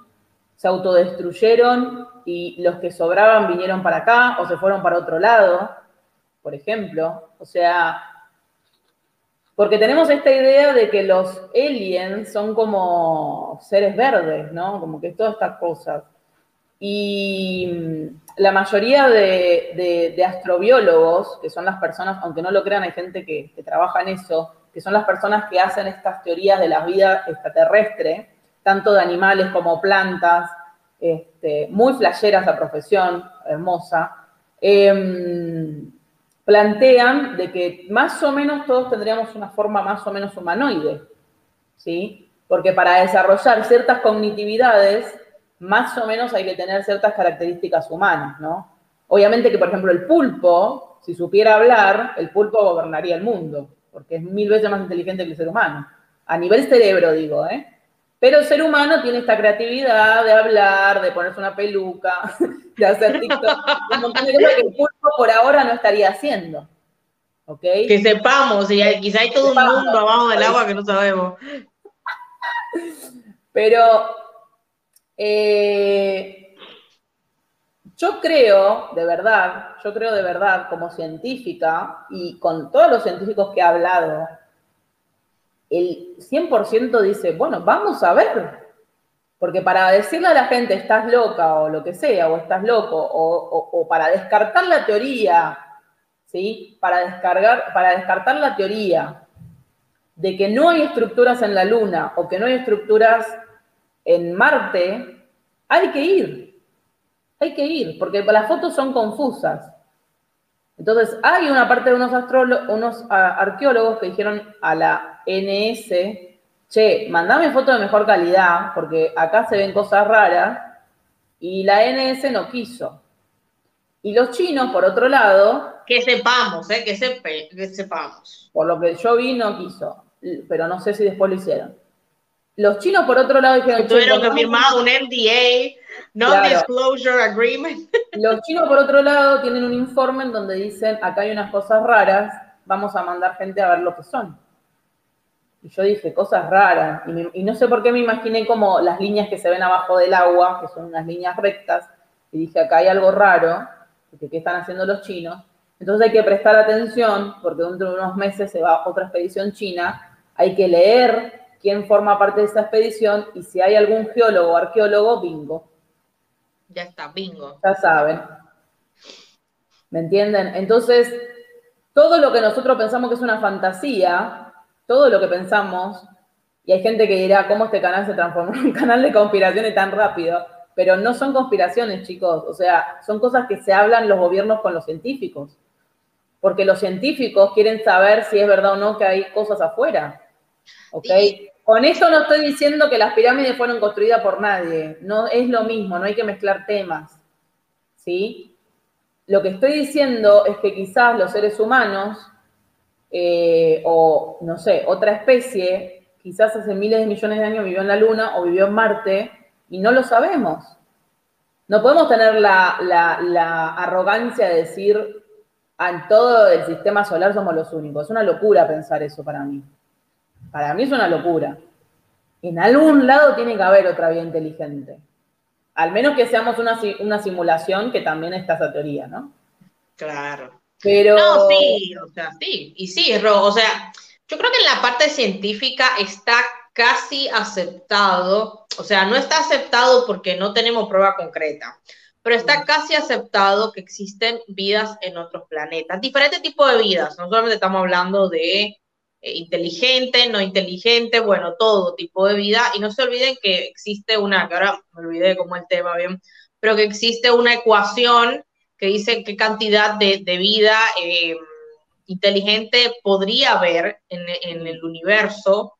se autodestruyeron y los que sobraban vinieron para acá o se fueron para otro lado, por ejemplo. O sea, porque tenemos esta idea de que los aliens son como seres verdes, ¿no? Como que todas estas cosas. Y mm, la mayoría de, astrobiólogos, que son las personas, aunque no lo crean, hay gente que, trabaja en eso, que son las personas que hacen estas teorías de la vida extraterrestre, tanto de animales como plantas, este, muy flasheras la profesión, hermosa, em, plantean de que más o menos todos tendríamos una forma más o menos humanoide, ¿sí? Porque para desarrollar ciertas cognitividades más o menos hay que tener ciertas características humanas, ¿no? Obviamente que, por ejemplo, el pulpo, si supiera hablar, el pulpo gobernaría el mundo, porque es mil veces más inteligente que el ser humano. A nivel cerebro, digo, ¿eh? Pero el ser humano tiene esta creatividad de hablar, de ponerse una peluca, de hacer TikTok, un montón de cosas que el pulpo por ahora no estaría haciendo. ¿Ok? Que sepamos, y quizá hay todo un mundo abajo del agua que no sabemos. Pero eh, yo creo, de verdad, yo creo de verdad como científica y con todos los científicos que he hablado, el 100% dice, bueno, vamos a ver. Porque para decirle a la gente, estás loca o lo que sea, o estás loco, o, para descartar la teoría, ¿sí? Para, descargar, para descartar la teoría de que no hay estructuras en la Luna o que no hay estructuras en Marte, hay que ir. Hay que ir, porque las fotos son confusas. Entonces, hay una parte de unos, unos ah, arqueólogos que dijeron a la NS, che, mandame fotos de mejor calidad, porque acá se ven cosas raras, y la NS no quiso. Y los chinos, por otro lado... Que sepamos, ¿eh? Que, que sepamos. Por lo que yo vi, no quiso, pero no sé si después lo hicieron. Los chinos, por otro lado, dijeron... Tuvieron que firmar un NDA, Non-Disclosure Agreement. Los chinos, por otro lado, tienen un informe en donde dicen, acá hay unas cosas raras, vamos a mandar gente a ver lo que son. Y yo dije, cosas raras. Y, no sé por qué me imaginé como las líneas que se ven abajo del agua, que son unas líneas rectas. Y dije, acá hay algo raro, porque ¿qué están haciendo los chinos? Entonces hay que prestar atención, porque dentro de unos meses se va otra expedición china. Hay que leer quién forma parte de esa expedición y si hay algún geólogo o arqueólogo, bingo. Ya está, bingo. Ya saben. ¿Me entienden? Entonces, todo lo que nosotros pensamos que es una fantasía, todo lo que pensamos, y hay gente que dirá, ¿cómo este canal se transformó en un canal de conspiraciones tan rápido? Pero no son conspiraciones, chicos. O sea, son cosas que se hablan los gobiernos con los científicos. Porque los científicos quieren saber si es verdad o no que hay cosas afuera. ¿Ok? Con eso no estoy diciendo que las pirámides fueron construidas por nadie. No es lo mismo, no hay que mezclar temas. ¿Sí? Lo que estoy diciendo es que quizás los seres humanos, eh, o no sé, otra especie, quizás hace miles de millones de años vivió en la Luna o vivió en Marte y no lo sabemos. No podemos tener la, la arrogancia de decir, ah, en todo el sistema solar somos los únicos. Es una locura pensar eso para mí. Para mí es una locura. En algún lado tiene que haber otra vida inteligente. Al menos que seamos una, una simulación, que también está esa teoría, ¿no? Claro. Pero. No, sí, o sea, sí. Y sí, o sea, yo creo que en la parte científica está casi aceptado, o sea, no está aceptado porque no tenemos prueba concreta, pero está casi aceptado que existen vidas en otros planetas, diferentes tipos de vidas, no solamente estamos hablando de inteligente, no inteligente, bueno, todo tipo de vida. Y no se olviden que existe una, que ahora me olvidé cómo el tema bien, pero que existe una ecuación que dice qué cantidad de, vida eh, inteligente podría haber en, el universo,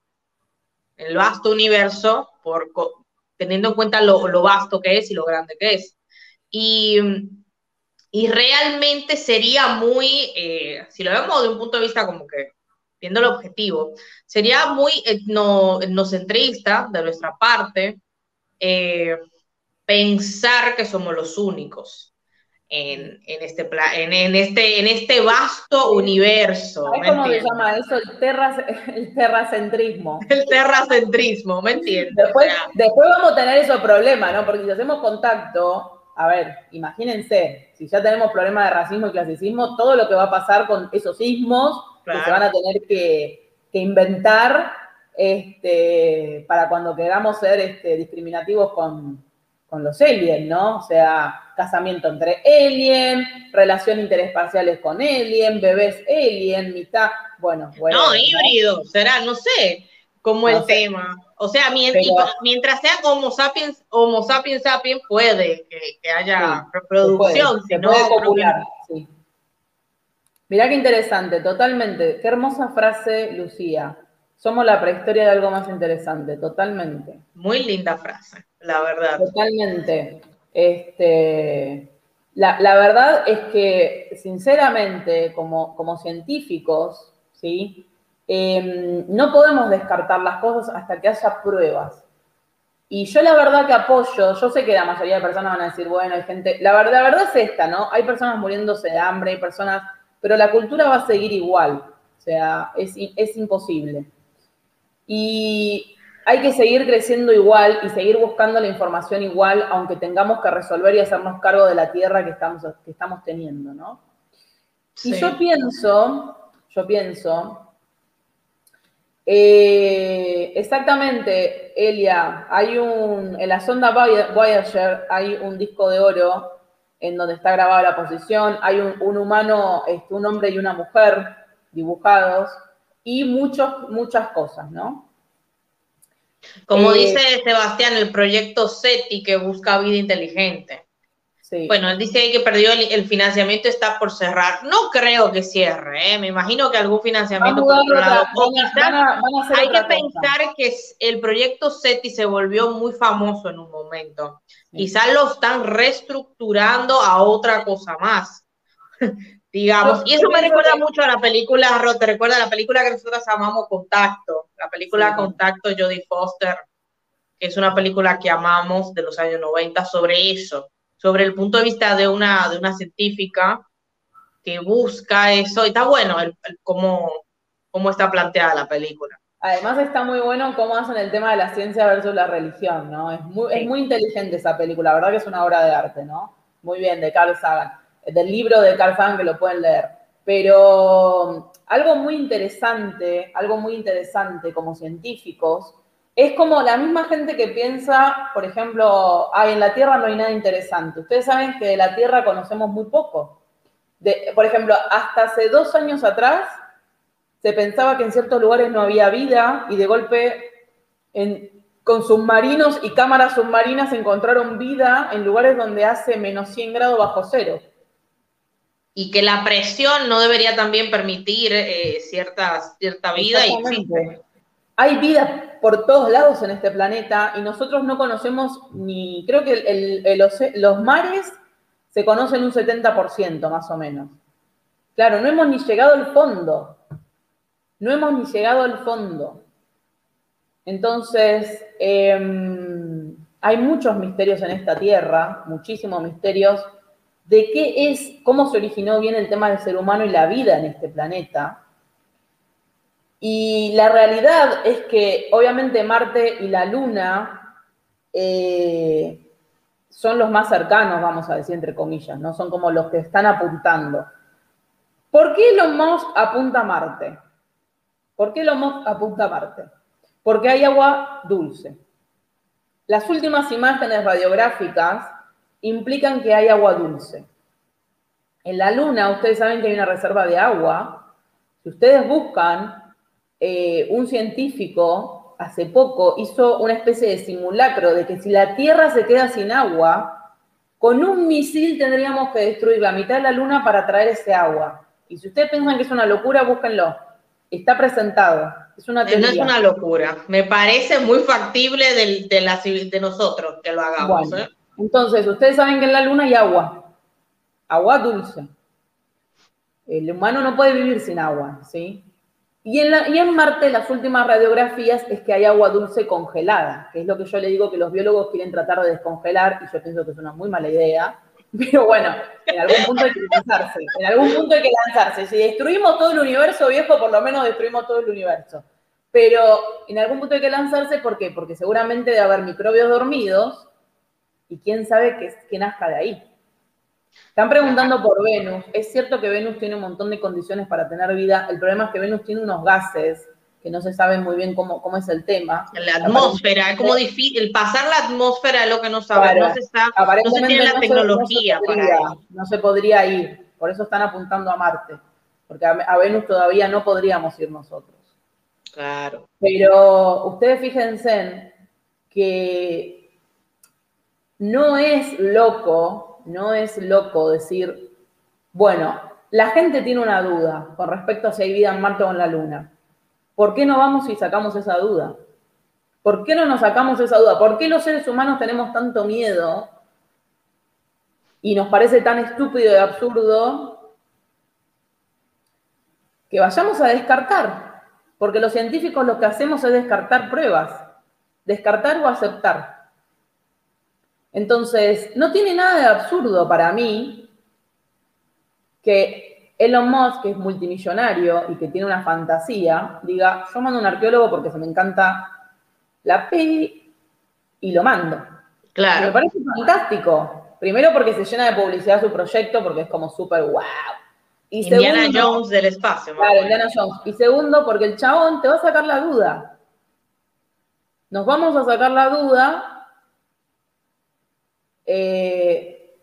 en el vasto universo, por, teniendo en cuenta lo, vasto que es y lo grande que es. Y, realmente sería muy, eh, si lo vemos de un punto de vista como que viendo el objetivo. Sería muy etnocentrista de nuestra parte eh, pensar que somos los únicos en, este, en, este, en este vasto universo. ¿Cómo se llama eso? El, terracentrismo. El terracentrismo, ¿me entiendes? Después, después vamos a tener esos problemas, ¿no? Porque si hacemos contacto, a ver, imagínense, si ya tenemos problemas de racismo y clasicismo, todo lo que va a pasar con esos sismos que se van a tener que, inventar este, para cuando queramos ser este, discriminativos con, los aliens, ¿no? O sea, casamiento entre alien, relación interespaciales con alien, bebés alien, mitad, bueno, bueno. No, híbrido, será, no sé, como el tema. O sea, mientras, sea Homo sapiens, Homo sapiens sapiens, puede que, haya reproducción. Se puede, sí. Mirá qué interesante, totalmente. Qué hermosa frase, Lucía. Somos la prehistoria de algo más interesante, totalmente. Muy linda frase, la verdad. Totalmente. Este, la, verdad es que, sinceramente, como, como científicos, ¿sí? Em, no podemos descartar las cosas hasta que haya pruebas. Y yo la verdad que apoyo, yo sé que la mayoría de personas van a decir, bueno, hay gente, la verdad, la verdad es esta, ¿no? Hay personas muriéndose de hambre, hay personas pero la cultura va a seguir igual, o sea, es, es imposible. Y hay que seguir creciendo igual y seguir buscando la información igual, aunque tengamos que resolver y hacernos cargo de la tierra que estamos, que estamos teniendo, ¿no? Y yo pienso, yo pienso Eh, exactamente, Elia. Hay un, en la sonda Voyager hay un disco de oro en donde está grabada la posición. Hay un, humano, este, un hombre y una mujer dibujados y muchos, muchas cosas, ¿no? Como eh, dice Sebastián, el proyecto SETI que busca vida inteligente. Bueno, él dice que perdió el, financiamiento, está por cerrar. No creo que cierre, ¿eh? me imagino que algún financiamiento controlado. hay que pensar que el proyecto SETI se volvió muy famoso en un momento. Quizás lo están reestructurando a otra cosa más. digamos. Y eso me recuerda mucho a la película, te recuerda la película que nosotros amamos Contacto, la película Contacto Jodie Foster, que es una película que amamos de los años 90 sobre eso, sobre el punto de vista de una, de una científica que busca eso. Y está bueno el, cómo, cómo está planteada la película. Además está muy bueno cómo hacen el tema de la ciencia versus la religión, ¿no? Es muy, es muy inteligente esa película, la verdad que es una obra de arte, ¿no? Muy bien, de Carl Sagan del libro de Carl Sagan que lo pueden leer. Pero algo muy interesante, algo muy interesante como científicos, es como la misma gente que piensa, por ejemplo, ay, en la Tierra no hay nada interesante. Ustedes saben que de la Tierra conocemos muy poco. De, por ejemplo, hasta hace dos años atrás se pensaba que en ciertos lugares no había vida y de golpe con submarinos y cámaras submarinas encontraron vida en lugares donde hace menos 100 grados bajo cero y que la presión no debería también permitir eh, cierta, cierta vida. Y Hay vida por todos lados en este planeta y nosotros no conocemos ni, creo que los mares se conocen un 70% más o menos. Claro, no hemos ni llegado al fondo. No hemos ni llegado al fondo. Entonces, em, hay muchos misterios en esta tierra, muchísimos misterios de qué es, cómo se originó bien el tema del ser humano y la vida en este planeta. Y la realidad es que obviamente Marte y la Luna eh, son los más cercanos, vamos a decir entre comillas, ¿no? Son como los que están apuntando. ¿Por qué Elon Musk apunta a Marte? ¿Por qué Elon apunta a Marte? Porque hay agua dulce. Las últimas imágenes radiográficas implican que hay agua dulce. En la Luna, ustedes saben que hay una reserva de agua. Si ustedes buscan, eh, un científico hace poco hizo una especie de simulacro de que si la Tierra se queda sin agua, con un misil tendríamos que destruir la mitad de la Luna para traer ese agua. Y si ustedes piensan que es una locura, búsquenlo. Está presentado. Es una No es una locura. Me parece muy factible de, de nosotros que lo hagamos. ¿eh? Entonces, ustedes saben que en la luna hay agua, agua dulce. El humano no puede vivir sin agua, ¿sí? Y en, Marte las últimas radiografías es que hay agua dulce congelada, que es lo que yo le digo que los biólogos quieren tratar de descongelar y yo pienso que es una muy mala idea. Pero bueno, en algún punto hay que lanzarse, en algún punto hay que lanzarse. Si destruimos todo el universo viejo, por lo menos destruimos todo el universo. Pero en algún punto hay que lanzarse, ¿por qué? Porque seguramente debe haber microbios dormidos y quién sabe que, nazca de ahí. Están preguntando por Venus. Es cierto que Venus tiene un montón de condiciones para tener vida. El problema es que Venus tiene unos gases que no se sabe muy bien cómo, cómo es el tema. La atmósfera, es como difícil. Pasar la atmósfera es lo que no sabemos. no se está, no se tiene la tecnología para No se podría ir. Por eso están apuntando a Marte. Porque a Venus todavía no podríamos ir nosotros. Claro. Pero ustedes fíjense que no es loco, no es loco decir, bueno, la gente tiene una duda con respecto a si hay vida en Marte o en la Luna. ¿Por qué no vamos y sacamos esa duda? ¿Por qué no nos sacamos esa duda? ¿Por qué los seres humanos tenemos tanto miedo y nos parece tan estúpido y absurdo que vayamos a descartar? Porque los científicos lo que hacemos es descartar pruebas, descartar o aceptar. Entonces, no tiene nada de absurdo para mí que Elon Musk, que es multimillonario y que tiene una fantasía, diga, yo mando un arqueólogo porque se me encanta la peli y lo mando. Claro. Me parece fantástico. Primero porque se llena de publicidad su proyecto, porque es como súper wow. Indiana Jones del espacio. Claro, Indiana Jones. Y segundo, porque el chabón te va a sacar la duda. Nos vamos a sacar la duda eh,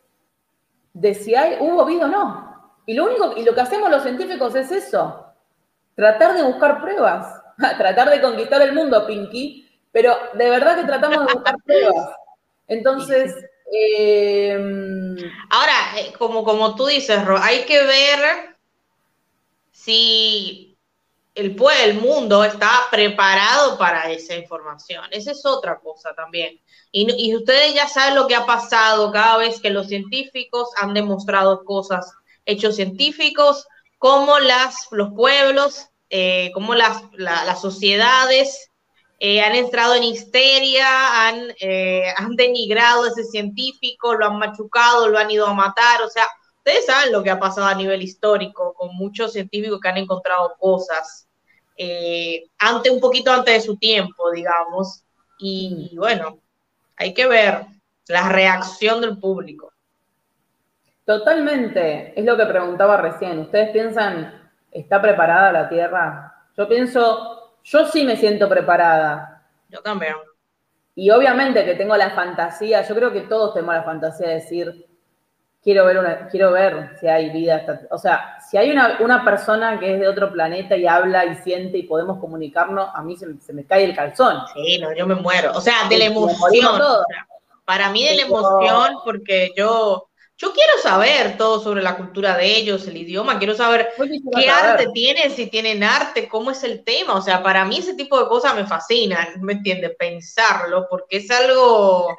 de si hay, hubo vida o no. Y lo único, y lo que hacemos los científicos es eso, tratar de buscar pruebas, tratar de conquistar el mundo, Pinky, pero de verdad que tratamos de buscar pruebas. Entonces, Em, Ahora, eh, como, como tú dices, Ro, hay que ver si el, el mundo está preparado para esa información. Esa es otra cosa también. Y, y, ustedes ya saben lo que ha pasado cada vez que los científicos han demostrado cosas, hechos científicos, como las, los pueblos, eh, como las, las sociedades eh, han entrado en histeria, han, eh, han denigrado a ese científico, lo han machucado, lo han ido a matar, o sea, ustedes saben lo que ha pasado a nivel histórico con muchos científicos que han encontrado cosas eh, ante un poquito antes de su tiempo, digamos, y, y bueno, hay que ver la reacción del público. Totalmente, es lo que preguntaba recién. ¿Ustedes piensan, está preparada la Tierra? Yo pienso, yo sí me siento preparada. Yo también. Y obviamente que tengo la fantasía, yo creo que todos tenemos la fantasía de decir, quiero ver, una, quiero ver si hay vida. O sea, si hay una, persona que es de otro planeta y habla y siente y podemos comunicarnos, a mí se, me cae el calzón. Sí, no, yo me muero. O sea, de la emoción. para mí de la emoción, porque yo yo quiero saber todo sobre la cultura de ellos, el idioma, quiero saber qué arte tienen, si tienen arte, cómo es el tema. O sea, para mí ese tipo de cosas me fascinan, ¿me entiendes? Pensarlo, porque es algo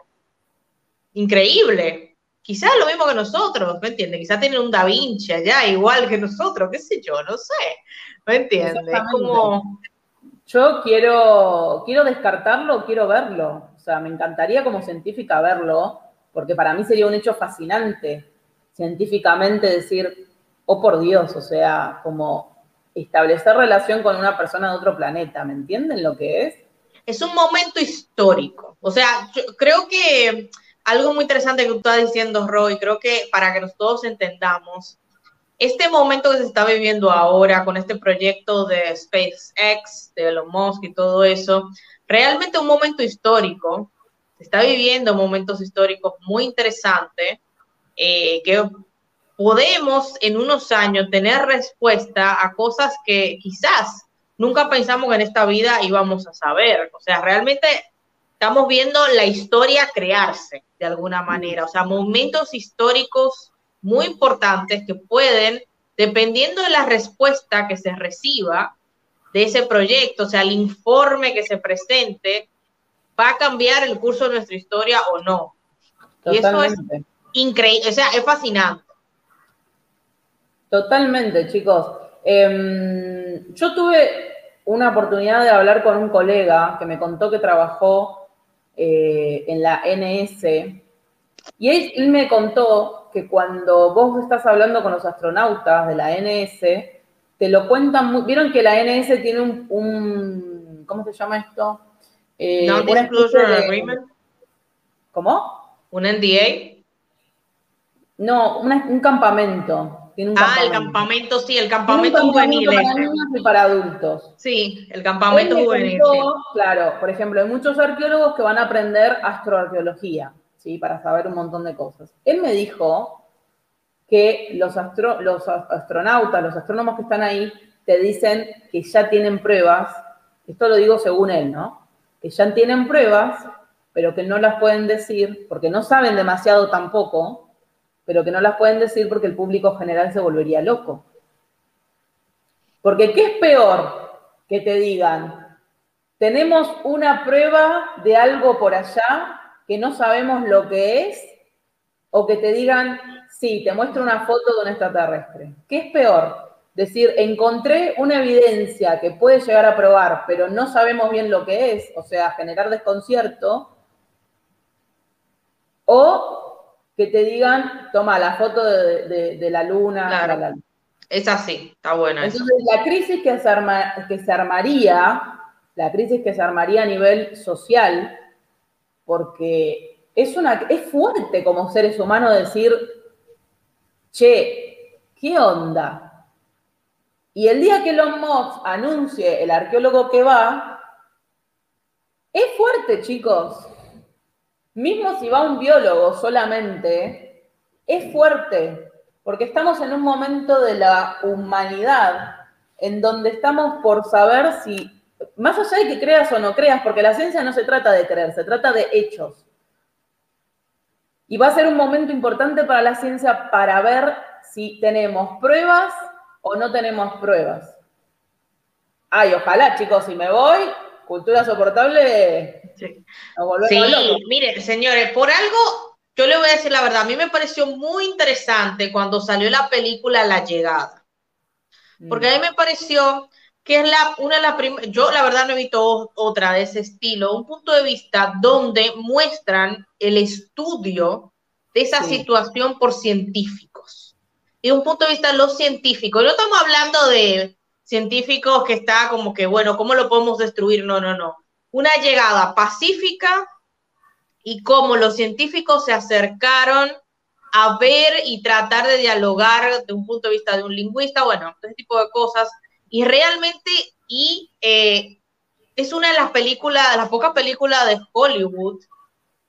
increíble. Quizás lo mismo que nosotros, ¿me entiendes? Quizás tienen un Da Vinci allá, igual que nosotros, qué sé yo, no sé. ¿Me entiendes? Como... Yo quiero, quiero descartarlo, quiero verlo. O sea, me encantaría como científica verlo porque para mí sería un hecho fascinante científicamente decir, oh por Dios, o sea, como establecer relación con una persona de otro planeta, ¿me entienden lo que es? Es un momento histórico, o sea, yo creo que algo muy interesante que tú estás diciendo, Roy, creo que para que todos entendamos, este momento que se está viviendo ahora con este proyecto de SpaceX, de Elon Musk y todo eso, realmente un momento histórico se está viviendo momentos históricos muy interesantes eh, que podemos en unos años tener respuesta a cosas que quizás nunca pensamos que en esta vida íbamos a saber. O sea, realmente estamos viendo la historia crearse de alguna manera, o sea, momentos históricos muy importantes que pueden, dependiendo de la respuesta que se reciba de ese proyecto, o sea, el informe que se presente, va a cambiar el curso de nuestra historia o no. Y eso es increíble, o sea, es fascinante. Totalmente, chicos. Em, yo tuve una oportunidad de hablar con un colega que me contó que trabajó eh, en la NS y él, me contó que cuando vos estás hablando con los astronautas de la NS, te lo cuentan muy... Vieron que la NS tiene un ¿cómo se llama esto? Eh, Non-disclosure agreement. ¿Cómo? ¿Un NDA? No, un campamento. Tiene un ah, el campamento, sí, el campamento, juvenil. Para niños y para adultos. Sí, el campamento juvenil. Claro, por ejemplo, hay muchos arqueólogos que van a aprender astroarqueología, ¿sí? Para saber un montón de cosas. Él me dijo que los, los astronautas, los astrónomos que están ahí, te dicen que ya tienen pruebas, esto lo digo según él, ¿no? que ya tienen pruebas, pero que no las pueden decir, porque no saben demasiado tampoco, pero que no las pueden decir porque el público general se volvería loco. Porque ¿qué es peor que te digan, tenemos una prueba de algo por allá que no sabemos lo que es, o que te digan, sí, te muestro una foto de un extraterrestre? ¿Qué es peor? decir, encontré una evidencia que puede llegar a probar, pero no sabemos bien lo que es, o sea, generar desconcierto, o que te digan, toma la foto de, la luna. Es así, está bueno. Entonces, la crisis que se, que se armaría, la crisis que se armaría a nivel social, porque es, una, es fuerte como seres humanos decir, che, ¿qué onda? Y el día que Elon Musk anuncie el arqueólogo que va, es fuerte, chicos. Mismo si va un biólogo solamente, es fuerte, porque estamos en un momento de la humanidad en donde estamos por saber si, más allá de que creas o no creas, porque la ciencia no se trata de creer, se trata de hechos. Y va a ser un momento importante para la ciencia para ver si tenemos pruebas o no tenemos pruebas. Ay, ojalá, chicos, si me voy, cultura soportable. Sí, sí mire, señores, por algo, yo le voy a decir la verdad, a mí me pareció muy interesante cuando salió la película La Llegada. Porque a mí me pareció que es la, una de las primeras, yo la verdad no he visto otra de ese estilo, un punto de vista donde muestran el estudio de esa situación por científicos. Y un punto de vista de los científicos. No estamos hablando de científicos que está como que, bueno, ¿cómo lo podemos destruir? No, no, no. Una llegada pacífica y cómo los científicos se acercaron a ver y tratar de dialogar de un punto de vista de un lingüista, bueno, ese tipo de cosas y realmente, y eh, es una de las películas, las pocas películas de Hollywood,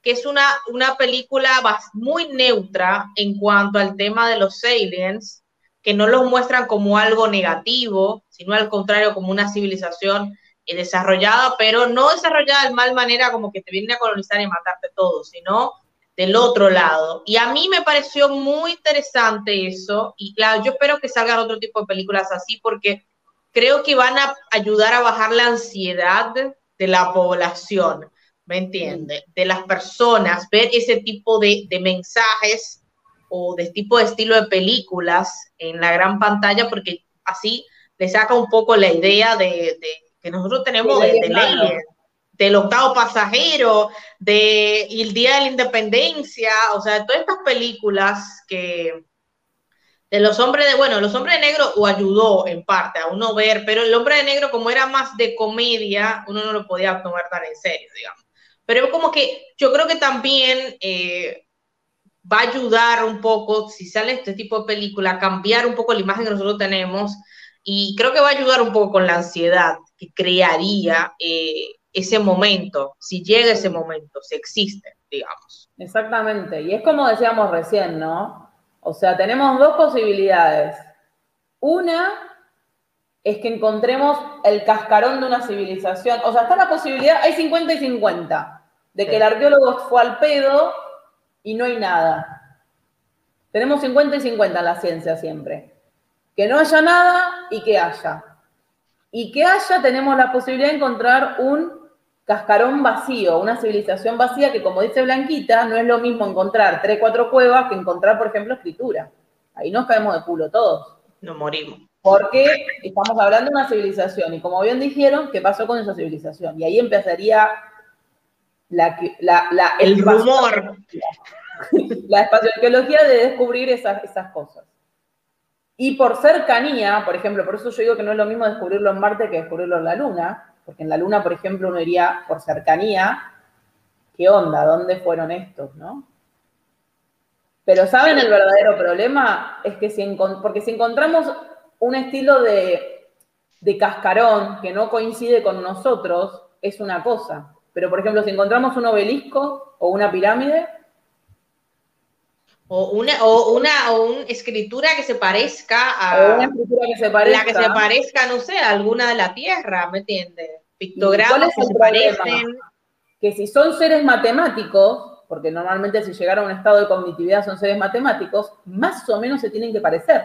que es una, una película muy neutra en cuanto al tema de los aliens, que no los muestran como algo negativo, sino al contrario, como una civilización eh, desarrollada, pero no desarrollada de mal manera como que te vienen a colonizar y matarte todo, sino del otro lado. Y a mí me pareció muy interesante eso, y claro, yo espero que salgan otro tipo de películas así, porque creo que van a ayudar a bajar la ansiedad de la población, ¿me entiende? De las personas, ver ese tipo de, mensajes o de tipo de estilo de películas en la gran pantalla, porque así le saca un poco la idea de, que nosotros tenemos de, de del octavo pasajero, de El Día de la Independencia, o sea, todas estas películas que, de los hombres de, bueno, los hombres de negro o ayudó en parte a uno ver, pero el hombre de negro como era más de comedia, uno no lo podía tomar tan en serio, digamos. Pero como que yo creo que también eh, va a ayudar un poco, si sale este tipo de película, a cambiar un poco la imagen que nosotros tenemos y creo que va a ayudar un poco con la ansiedad que crearía eh, ese momento, si llega ese momento, si existe, digamos. Exactamente, y es como decíamos recién, ¿no? O sea, tenemos dos posibilidades. Una es que encontremos el cascarón de una civilización. O sea, está la posibilidad, hay 50 y 50, de que el arqueólogo fue al pedo y no hay nada. Tenemos 50 y 50 en la ciencia siempre. Que no haya nada y que haya. Y que haya, tenemos la posibilidad de encontrar un cascarón vacío, una civilización vacía que, como dice Blanquita, no es lo mismo encontrar tres, cuatro cuevas que encontrar, por ejemplo, escritura. Ahí nos caemos de culo todos. Nos morimos. Porque estamos hablando de una civilización y como bien dijeron, ¿qué pasó con esa civilización? Y ahí empezaría la, el rumor. La espacioarqueología de descubrir esas, esas cosas. Y por cercanía, por ejemplo, por eso yo digo que no es lo mismo descubrirlo en Marte que descubrirlo en la Luna, porque en la Luna, por ejemplo, uno iría por cercanía, ¿qué onda? ¿Dónde fueron estos, no? Pero ¿saben el verdadero problema? Es que si, porque si encontramos un estilo de, de cascarón que no coincide con nosotros, es una cosa. Pero, por ejemplo, si encontramos un obelisco o una pirámide, o una, o una, o una escritura que se parezca a. una escritura que se parezca. La que se parezca, no sé, a alguna de la Tierra, ¿me entiendes? Pictogramas que se parecen. Que si son seres matemáticos, porque normalmente si llegaron a un estado de cognitividad son seres matemáticos, más o menos se tienen que parecer.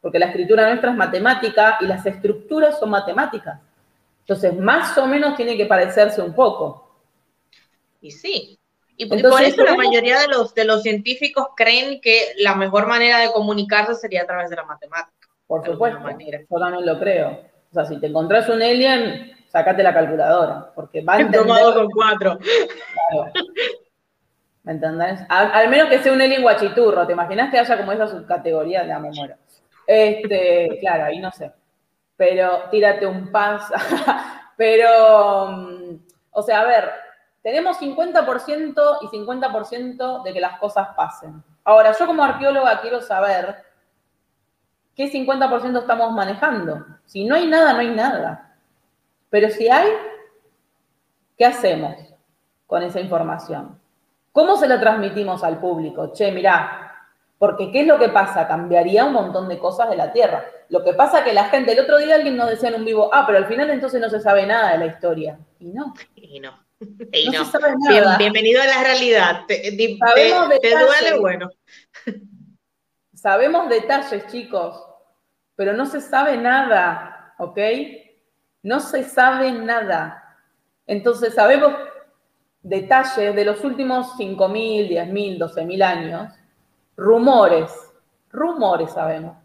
Porque la escritura nuestra es matemática y las estructuras son matemáticas. Entonces, más o menos tiene que parecerse un poco. Y sí, y por eso la mayoría de los, de los científicos creen que la mejor manera de comunicarse sería a través de la matemática. Por supuesto, yo también lo creo. O sea, si te encontrás un alien, sacate la calculadora, porque va a entender... con cuatro. ¿Me entendés? Al, menos que sea un alien guachiturro, ¿te imaginas que haya como esa subcategoría? de me muero. Este, claro, ahí no sé. Pero tírate un pas. Pero, mm, o sea, a ver, tenemos 50% y 50% de que las cosas pasen. Ahora, yo como arqueóloga quiero saber ¿qué 50% estamos manejando? Si no hay nada, no hay nada. Pero si hay, ¿qué hacemos con esa información? ¿Cómo se la transmitimos al público? Che, mirá, porque ¿qué es lo que pasa? Cambiaría un montón de cosas de la Tierra. Lo que pasa que la gente, el otro día alguien nos decía en un vivo, ah, pero al final entonces no se sabe nada de la historia. Y no. Y no. Y no, Se sabe nada. bienvenido a la realidad. Te, duele, bueno. Sabemos detalles, chicos, pero no se sabe nada, ¿ok? No se sabe nada. Entonces sabemos detalles de los últimos 5.000, 10.000, 12.000 años Rumores, rumores sabemos.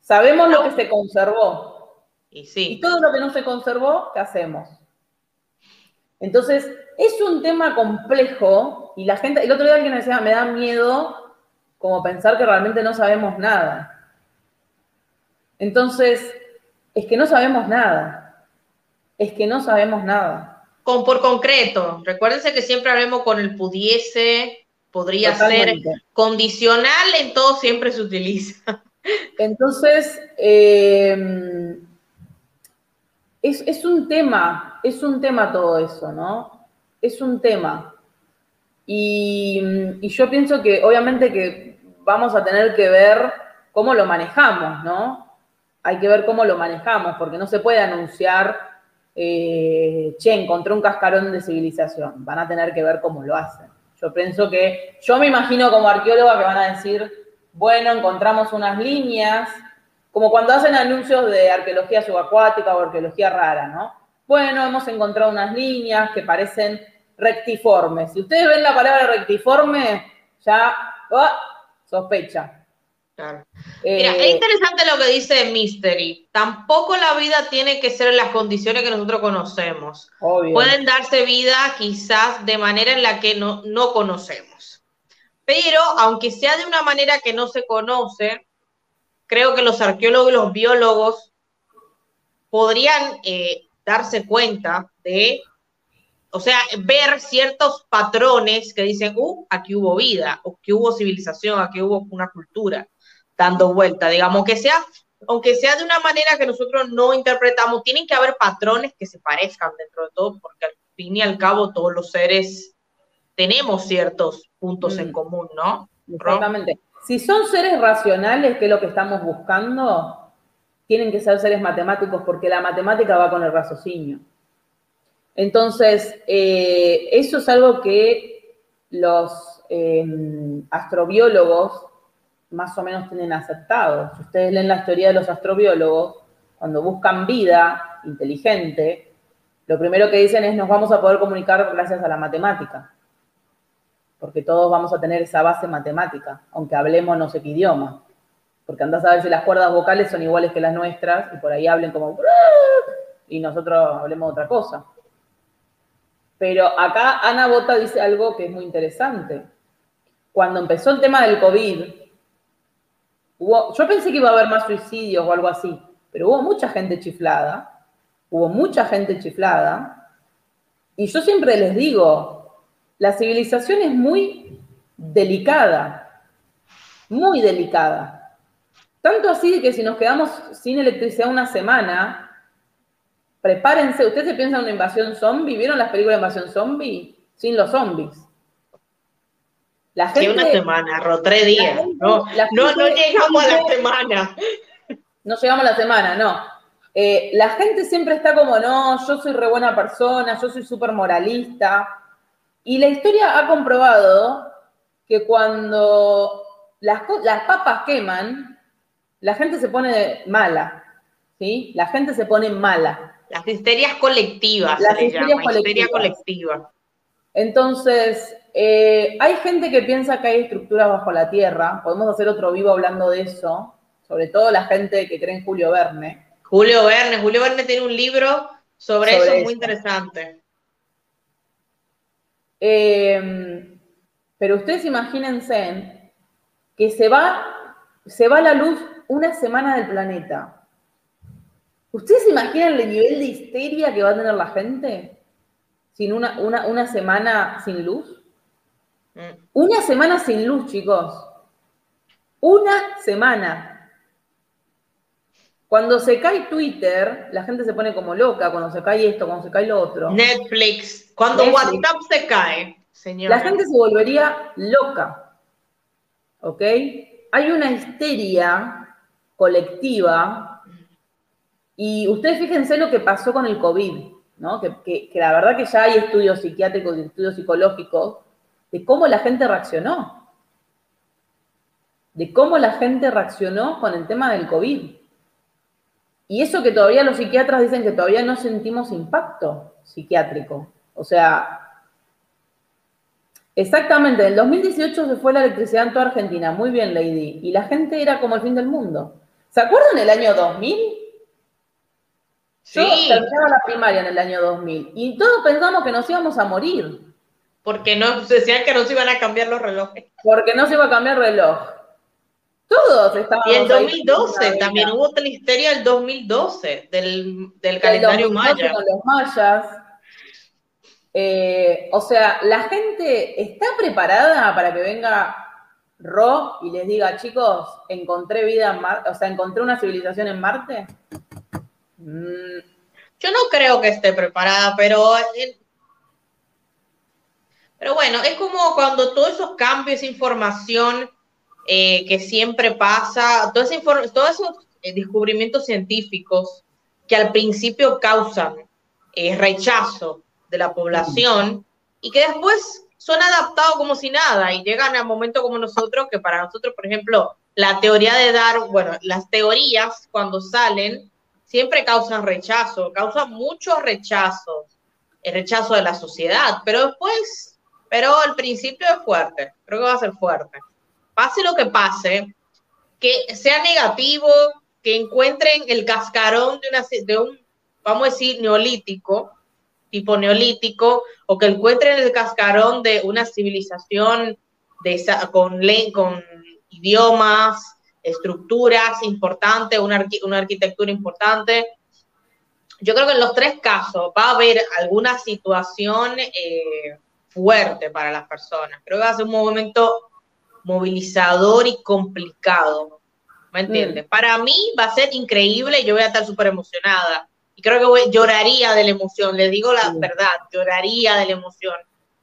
Sabemos lo que se conservó. Y, sí. y todo lo que no se conservó, ¿qué hacemos? Entonces, es un tema complejo y la gente, el otro día alguien decía, me da miedo como pensar que realmente no sabemos nada. Entonces, es que no sabemos nada. Es que no sabemos nada. Con, por concreto, recuérdense que siempre hablemos con el pudiese, podría ser condicional, en todo siempre se utiliza. Entonces, em, es, un tema, es un tema todo eso, ¿no? Es un tema. Y, yo pienso que obviamente que vamos a tener que ver cómo lo manejamos, ¿no? Hay que ver cómo lo manejamos, porque no se puede anunciar, eh, che, encontré un cascarón de civilización. Van a tener que ver cómo lo hacen. Yo pienso que, yo me imagino como arqueóloga que van a decir, bueno, encontramos unas líneas, como cuando hacen anuncios de arqueología subacuática o arqueología rara, ¿no? Bueno, hemos encontrado unas líneas que parecen rectiformes. Si ustedes ven la palabra rectiforme, ya ¡oh! sospecha. Mira, es eh, interesante lo que dice Mystery. Tampoco la vida tiene que ser en las condiciones que nosotros conocemos. Pueden darse vida quizás de manera en la que no, no conocemos. Pero aunque sea de una manera que no se conoce, creo que los arqueólogos y los biólogos podrían eh, darse cuenta de, o sea, ver ciertos patrones que dicen, uh, aquí hubo vida, o que hubo civilización, aquí hubo una cultura dando vuelta, digamos, que sea, aunque sea de una manera que nosotros no interpretamos, tienen que haber patrones que se parezcan dentro de todo, porque al fin y al cabo todos los seres tenemos ciertos puntos en mm. común, ¿no? Exactamente. Si son seres racionales, que es lo que estamos buscando, tienen que ser seres matemáticos porque la matemática va con el raciocinio. Entonces, eh, eso es algo que los eh, astrobiólogos más o menos tienen aceptado. Si ustedes leen la teoría de los astrobiólogos, cuando buscan vida inteligente, lo primero que dicen es nos vamos a poder comunicar gracias a la matemática, porque todos vamos a tener esa base matemática, aunque hablemos no sé qué idioma, porque andás a ver si las cuerdas vocales son iguales que las nuestras y por ahí hablen como y nosotros hablemos otra cosa. Pero acá Ana Bota dice algo que es muy interesante. Cuando empezó el tema del COVID, yo pensé que iba a haber más suicidios o algo así, pero hubo mucha gente chiflada, hubo mucha gente chiflada, y yo siempre les digo, la civilización es muy delicada, muy delicada. Tanto así que si nos quedamos sin electricidad una semana, prepárense, ¿ustedes se piensan en una invasión zombie? ¿Vieron las películas de invasión zombie? Sin los zombies. La gente, una semana, ro, tres días. no, no, no, llegamos a la semana. No llegamos a la semana, no. Eh, la gente siempre está como, no, yo soy re buena persona, yo soy súper moralista. Y la historia ha comprobado que cuando las, las papas queman, la gente se pone mala. ¿Sí? La gente se pone mala. Las histerias colectivas. Las histerias histeria colectiva. Entonces, eh, hay gente que piensa que hay estructuras bajo la tierra. Podemos hacer otro vivo hablando de eso. Sobre todo la gente que cree en Julio Verne. Julio Verne. Julio Verne tiene un libro sobre, eso, muy interesante. Eh, pero ustedes imagínense que se va, se va la luz una semana del planeta. ¿Ustedes se imaginan el nivel de histeria que va a tener la gente? sin una, una, semana sin luz. Mm. Una semana sin luz, chicos. Una semana. Cuando se cae Twitter, la gente se pone como loca, cuando se cae esto, cuando se cae lo otro. Netflix, cuando WhatsApp se cae, señor. La gente se volvería loca. ¿Ok? Hay una histeria colectiva y ustedes fíjense lo que pasó con el COVID, ¿no? Que, que la verdad que ya hay estudios psiquiátricos y estudios psicológicos de cómo la gente reaccionó. De cómo la gente reaccionó con el tema del COVID. Y eso que todavía los psiquiatras dicen que todavía no sentimos impacto psiquiátrico. O sea, exactamente, en el 2018 se fue la electricidad en toda Argentina, muy bien, Lady, y la gente era como el fin del mundo. ¿Se acuerdan del año 2000? Sí. Yo terminaba la primaria en el año 2000 y todos pensamos que nos íbamos a morir. Porque no, decían que no se iban a cambiar los relojes. Porque no se iba a cambiar el reloj. Todos estaban. Y el 2012, también hubo otra histeria el 2012 del, del calendario maya. Con los mayas. Eh, o sea, la gente está preparada para que venga Ro y les diga, chicos, encontré vida en Marte, o sea, encontré una civilización en Marte. Mm. Yo no creo que esté preparada, pero pero bueno, es como cuando todos esos cambios, información eh, que siempre pasa, todos esos eh, descubrimientos científicos que al principio causan eh, rechazo de la población y que después son adaptados como si nada y llegan a momento como nosotros, que para nosotros, por ejemplo, la teoría de dar, bueno, las teorías cuando salen siempre causan rechazo, causan muchos rechazos, el rechazo de la sociedad, pero después, pero al principio es fuerte, creo que va a ser fuerte pase lo que pase, que sea negativo, que encuentren el cascarón de, una, de un, vamos a decir, neolítico, tipo neolítico, o que encuentren el cascarón de una civilización de con, con idiomas, estructuras importantes, una, una arquitectura importante. Yo creo que en los tres casos va a haber alguna situación eh, fuerte para las personas. Creo que va a ser un momento movilizador y complicado. ¿Me entiendes? Mm. Para mí va a ser increíble y yo voy a estar súper emocionada. Y creo que voy, lloraría de la emoción, les digo la verdad, lloraría de la emoción.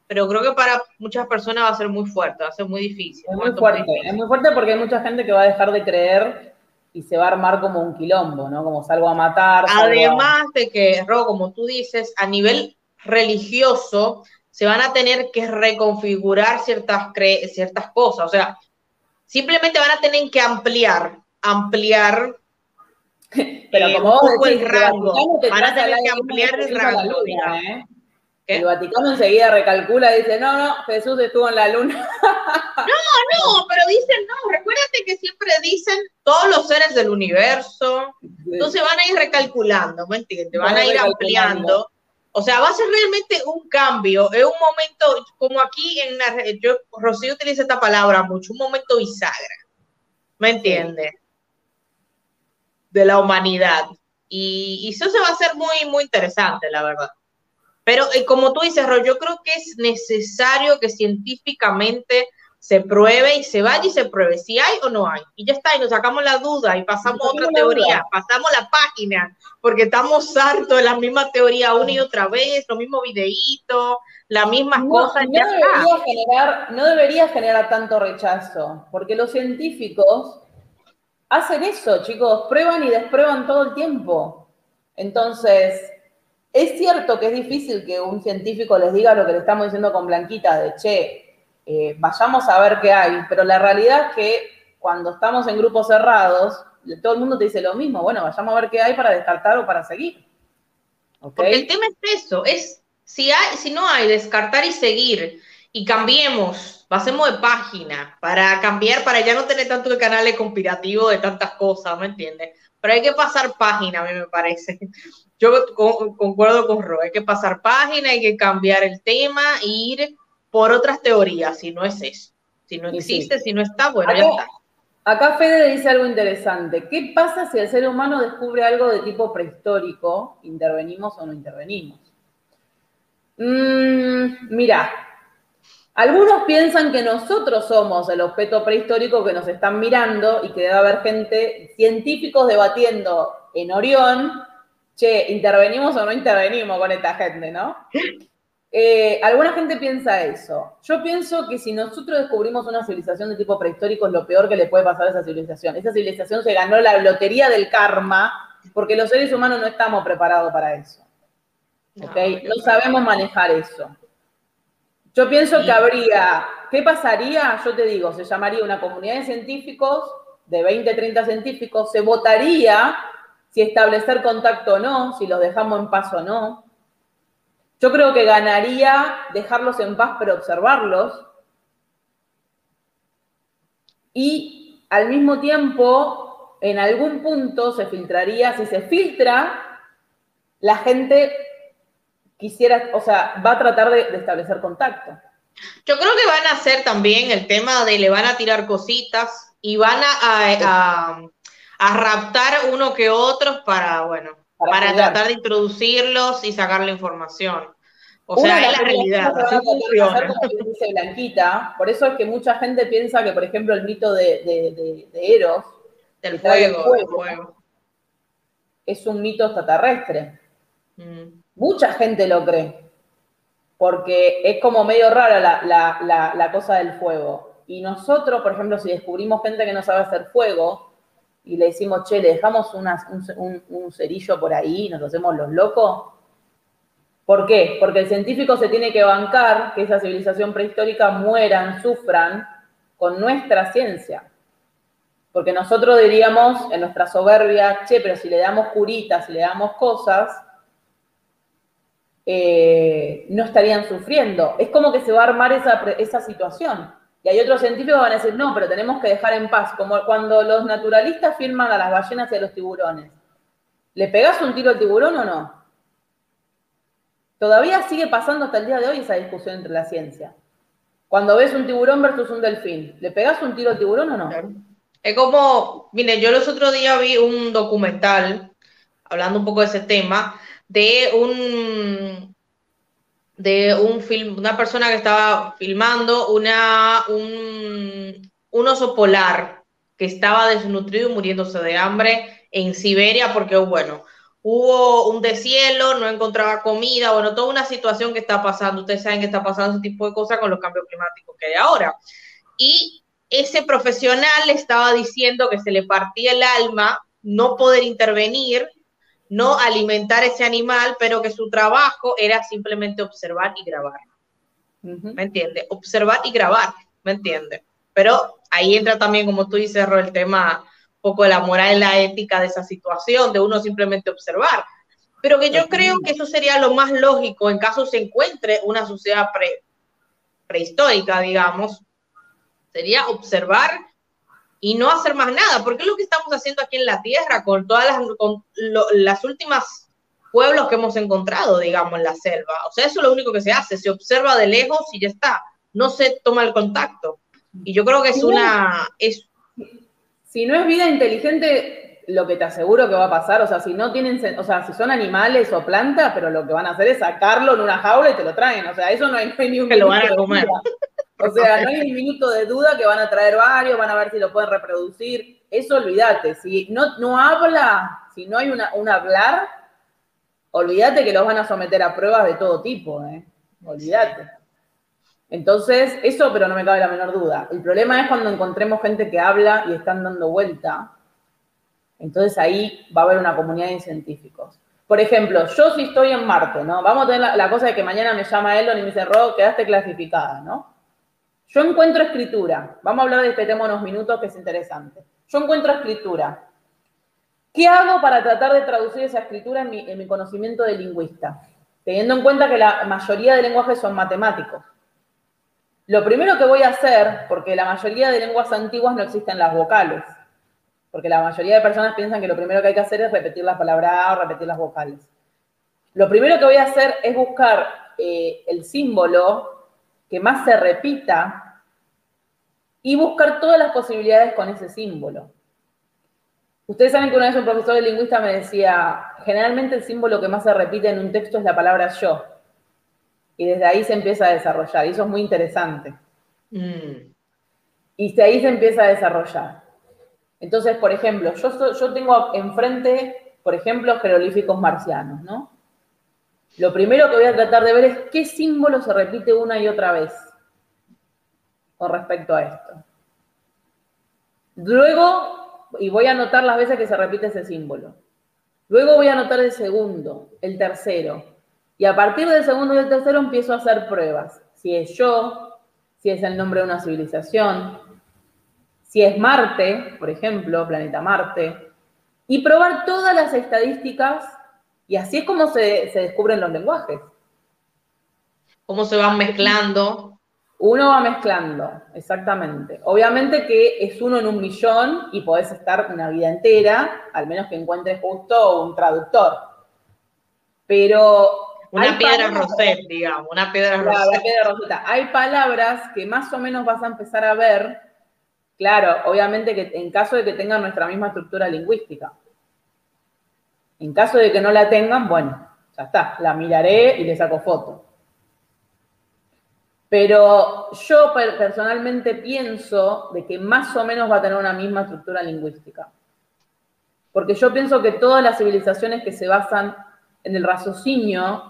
Pero creo que para muchas personas va a ser muy fuerte, va a ser muy difícil. Es muy fuerte, es muy fuerte porque hay mucha gente que va a dejar de creer y se va a armar como un quilombo, ¿no? Como salgo a matar. Además de que, Ro, como tú dices, a nivel religioso, se van a tener que reconfigurar ciertas, ciertas cosas. O sea, simplemente van a tener que ampliar, ampliar pero como vos decís, el rango. Van a tener que ampliar el rango. ¿eh? El Vaticano enseguida recalcula y dice, no, no, Jesús estuvo en la luna. no, no, pero dicen, no, recuérdate que siempre dicen todos los seres del universo. Entonces van a ir recalculando, ¿me entiendes? Van a ir ampliando. O sea, va a ser realmente un cambio, es un momento, como aquí en la, yo, Rocío utiliza esta palabra mucho, un momento bisagra, ¿me entiendes? De la humanidad. Y, eso se va a hacer muy, muy interesante, la verdad. Pero eh, como tú dices, Ro, yo creo que es necesario que científicamente se pruebe y se vaya y se pruebe si hay o no hay. Y ya está, y nos sacamos la duda y pasamos a otra teoría, pasamos la página, porque estamos hartos de la misma teoría una y otra vez, los mismos videitos, las mismas cosas. No debería, generar, no debería generar tanto rechazo, porque los científicos hacen eso, chicos, prueban y desprueban todo el tiempo. Entonces, es cierto que es difícil que un científico les diga lo que le estamos diciendo con Blanquita, de che, eh, vayamos a ver qué hay, pero la realidad es que cuando estamos en grupos cerrados, todo el mundo te dice lo mismo, bueno, vayamos a ver qué hay para descartar o para seguir. Porque el tema es eso, es si, hay, si no hay, descartar y seguir, y cambiemos, pasemos de página para cambiar, para ya no tener tanto el canal conspirativo de tantas cosas, ¿me entiendes? Pero hay que pasar página, a mí me parece. Yo concuerdo con Ro, hay que pasar página, hay que cambiar el tema ir por otras teorías, si no es eso. Si no existe, si no está, bueno, acá, ya está. Acá Fede dice algo interesante. ¿Qué pasa si el ser humano descubre algo de tipo prehistórico? ¿Intervenimos o no intervenimos? Mm, mira, Algunos piensan que nosotros somos el objeto prehistórico que nos están mirando y que debe haber gente, científicos debatiendo en Orión, che, ¿intervenimos o no intervenimos con esta gente, no? Eh, alguna gente piensa eso. Yo pienso que si nosotros descubrimos una civilización de tipo prehistórico es lo peor que le puede pasar a esa civilización. Esa civilización se ganó la lotería del karma porque los seres humanos no estamos preparados para eso. ¿Ok? No sabemos manejar eso. Yo pienso que habría, ¿qué pasaría? Yo te digo, se llamaría una comunidad de científicos, de 20, 30 científicos, se votaría si establecer contacto o no, si los dejamos en paz o no. Yo creo que ganaría dejarlos en paz pero observarlos. Y al mismo tiempo, en algún punto se filtraría, si se filtra, la gente quisiera, o sea, va a tratar de, establecer contacto. Yo creo que van a hacer también el tema de le van a tirar cositas y van a, a, raptar uno que otros para, bueno, para, tratar de introducirlos y sacar la información. O sea, es la realidad. dice Blanquita, por eso es que mucha gente piensa que, por ejemplo, el mito de, Eros, del fuego, es un mito extraterrestre. Mm mucha gente lo cree, porque es como medio rara la, cosa del fuego. Y nosotros, por ejemplo, si descubrimos gente que no sabe hacer fuego y le decimos, che, le dejamos un, cerillo por ahí, nos hacemos los locos. ¿Por qué? Porque el científico se tiene que bancar que esa civilización prehistórica mueran, sufran con nuestra ciencia. Porque nosotros diríamos en nuestra soberbia, che, pero si le damos curitas, si le damos cosas, eh, no estarían sufriendo. Es como que se va a armar esa, situación. Y hay otros científicos que van a decir, no, pero tenemos que dejar en paz, como cuando los naturalistas firman a las ballenas y a los tiburones. ¿Le pegas un tiro al tiburón o no? Todavía sigue pasando hasta el día de hoy esa discusión entre la ciencia. Cuando ves un tiburón versus un delfín, ¿le pegas un tiro al tiburón o no? Es como, mire, yo los otros días vi un documental, hablando un poco de ese tema, de un de un film, una persona que estaba filmando una, un, un oso polar que estaba desnutrido y muriéndose de hambre en Siberia porque, bueno, hubo un deshielo, no encontraba comida, bueno, toda una situación que está pasando. Ustedes saben que está pasando ese tipo de cosas con los cambios climáticos que hay ahora. Y ese profesional estaba diciendo que se le partía el alma no poder intervenir no alimentar ese animal, pero que su trabajo era simplemente observar y grabar. ¿Me entiende? Observar y grabar, ¿me entiende? Pero ahí entra también, como tú dices, el tema un poco de la moral y la ética de esa situación, de uno simplemente observar. Pero que yo creo que eso sería lo más lógico en caso se encuentre una sociedad prehistórica, digamos, sería observar y no hacer más nada, porque es lo que estamos haciendo aquí en la Tierra con todas las, con las últimas pueblos que hemos encontrado, digamos, en la selva. O sea, eso es lo único que se hace, se observa de lejos y ya está, no se toma el contacto. Y yo creo que es una... Es... Si no es vida inteligente, lo que te aseguro que va a pasar, o sea, si no tienen, o sea, si son animales o plantas, pero lo que van a hacer es sacarlo en una jaula y te lo traen, o sea, eso no hay, ni un... Que lo van a comer. O sea, no hay un minuto de duda que van a traer varios, van a ver si lo pueden reproducir. Eso olvídate. Si no, no habla, si no hay una, un hablar, olvídate que los van a someter a pruebas de todo tipo. ¿eh? Olvídate. Entonces, eso, pero no me cabe la menor duda. El problema es cuando encontremos gente que habla y están dando vuelta. Entonces ahí va a haber una comunidad de científicos. Por ejemplo, yo si estoy en Marte, ¿no? Vamos a tener la, cosa de que mañana me llama Elon y me dice, Ro, quedaste clasificada, ¿no? Yo encuentro escritura. Vamos a hablar de este tema unos minutos que es interesante. Yo encuentro escritura. ¿Qué hago para tratar de traducir esa escritura en mi, conocimiento de lingüista? Teniendo en cuenta que la mayoría de lenguajes son matemáticos. Lo primero que voy a hacer, porque la mayoría de lenguas antiguas no existen las vocales, porque la mayoría de personas piensan que lo primero que hay que hacer es repetir la palabra A o repetir las vocales. Lo primero que voy a hacer es buscar eh, el símbolo que más se repita y buscar todas las posibilidades con ese símbolo. Ustedes saben que una vez un profesor de lingüista me decía, generalmente el símbolo que más se repite en un texto es la palabra yo. Y desde ahí se empieza a desarrollar, y eso es muy interesante. Mm. Y de ahí se empieza a desarrollar. Entonces, por ejemplo, yo, yo tengo enfrente, por ejemplo, jeroglíficos marcianos, ¿no? Lo primero que voy a tratar de ver es qué símbolo se repite una y otra vez con respecto a esto. Luego, y voy a anotar las veces que se repite ese símbolo. Luego voy a anotar el segundo, el tercero. Y a partir del segundo y el tercero empiezo a hacer pruebas. Si es yo, si es el nombre de una civilización, si es Marte, por ejemplo, planeta Marte, y probar todas las estadísticas, y así es como se, se descubren los lenguajes. Cómo se van mezclando uno va mezclando, exactamente. Obviamente que es uno en un millón y podés estar una vida entera, al menos que encuentres justo un traductor. Pero. Una piedra roseta, digamos, una piedra roseta. Una piedra roseta. Hay palabras que más o menos vas a empezar a ver, claro, obviamente que en caso de que tengan nuestra misma estructura lingüística. En caso de que no la tengan, bueno, ya está, la miraré y le saco foto. Pero yo personalmente pienso de que más o menos va a tener una misma estructura lingüística. Porque yo pienso que todas las civilizaciones que se basan en el raciocinio